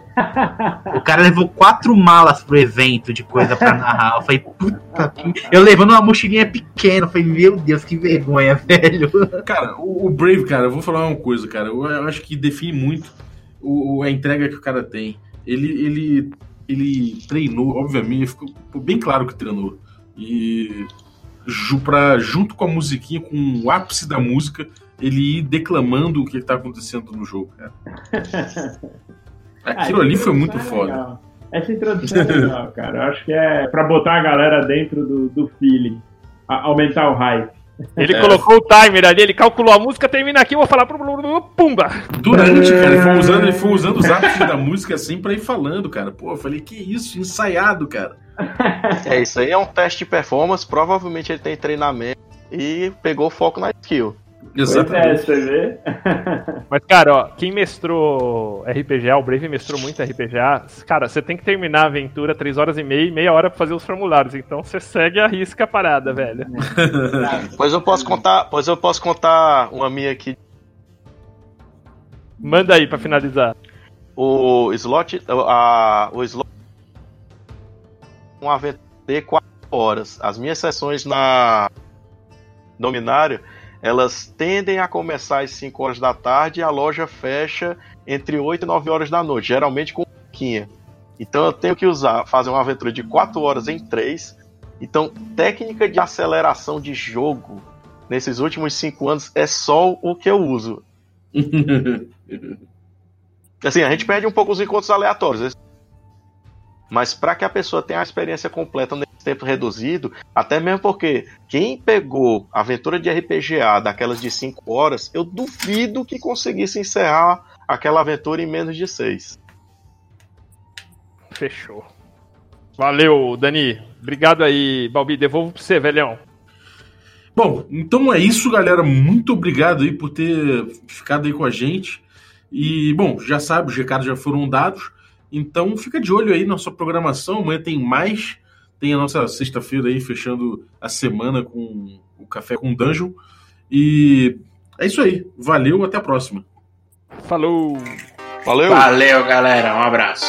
O cara levou quatro malas pro evento de coisa pra narrar. Eu falei, puta que. Eu levando uma mochilinha pequena. Eu falei, meu Deus, que vergonha, velho. Cara, o, o Brave, cara, eu vou falar uma coisa, cara. Eu, eu acho que define muito o, o- a entrega que o cara tem. Ele, ele, ele treinou, obviamente, ficou bem claro que treinou. E pra, junto com a musiquinha, com o ápice da música, ele ir declamando o que tá acontecendo no jogo, cara. Aquilo Ah, ali foi muito é foda. legal. Essa introdução é legal, cara. Eu acho que é pra botar a galera dentro do, do feeling. A- aumentar o hype. Ele É. colocou o timer ali, ele calculou a música, termina aqui, eu vou falar pro pumba. Durante, cara, ele foi usando, ele foi usando os ápices da música assim pra ir falando, cara. Pô, eu falei, que isso, ensaiado, cara. É, isso aí é um teste de performance. Provavelmente ele tem treinamento e pegou foco na skill. Pois é, Exatamente. você vê. Mas, cara, ó, quem mestrou RPGA, o Brave mestrou muito RPGA, cara, você tem que terminar a aventura 3 horas e meia e meia hora pra fazer os formulários. Então você segue a risca a parada, velho. Pois eu posso contar, pois eu posso contar uma minha aqui. Manda aí pra finalizar. O slot, a, o slot, um aventura de 4 horas. As minhas sessões na Dominário, elas tendem a começar às 5 horas da tarde e a loja fecha entre 8 e 9 horas da noite, geralmente com pouquinha. Então eu tenho que usar, fazer uma aventura de 4 horas em 3. Então, técnica de aceleração de jogo nesses últimos 5 anos é só o que eu uso. Assim, a gente perde um pouco os encontros aleatórios. Mas para que a pessoa tenha a experiência completa nesse tempo reduzido, até mesmo porque quem pegou a aventura de RPGA daquelas de 5 horas, eu duvido que conseguisse encerrar aquela aventura em menos de 6. Fechou. Valeu, Dani. Obrigado aí, Balbi. Devolvo pra você, velhão. Bom, então é isso, galera. Muito obrigado aí por ter ficado aí com a gente. E, bom, já sabe, os recados já foram dados. Então fica de olho aí na sua programação. Amanhã tem mais. Tem a nossa sexta-feira aí, fechando a semana com o Café com Dungeon. E é isso aí. Valeu, até a próxima. Falou! Valeu! Valeu, galera. Um abraço.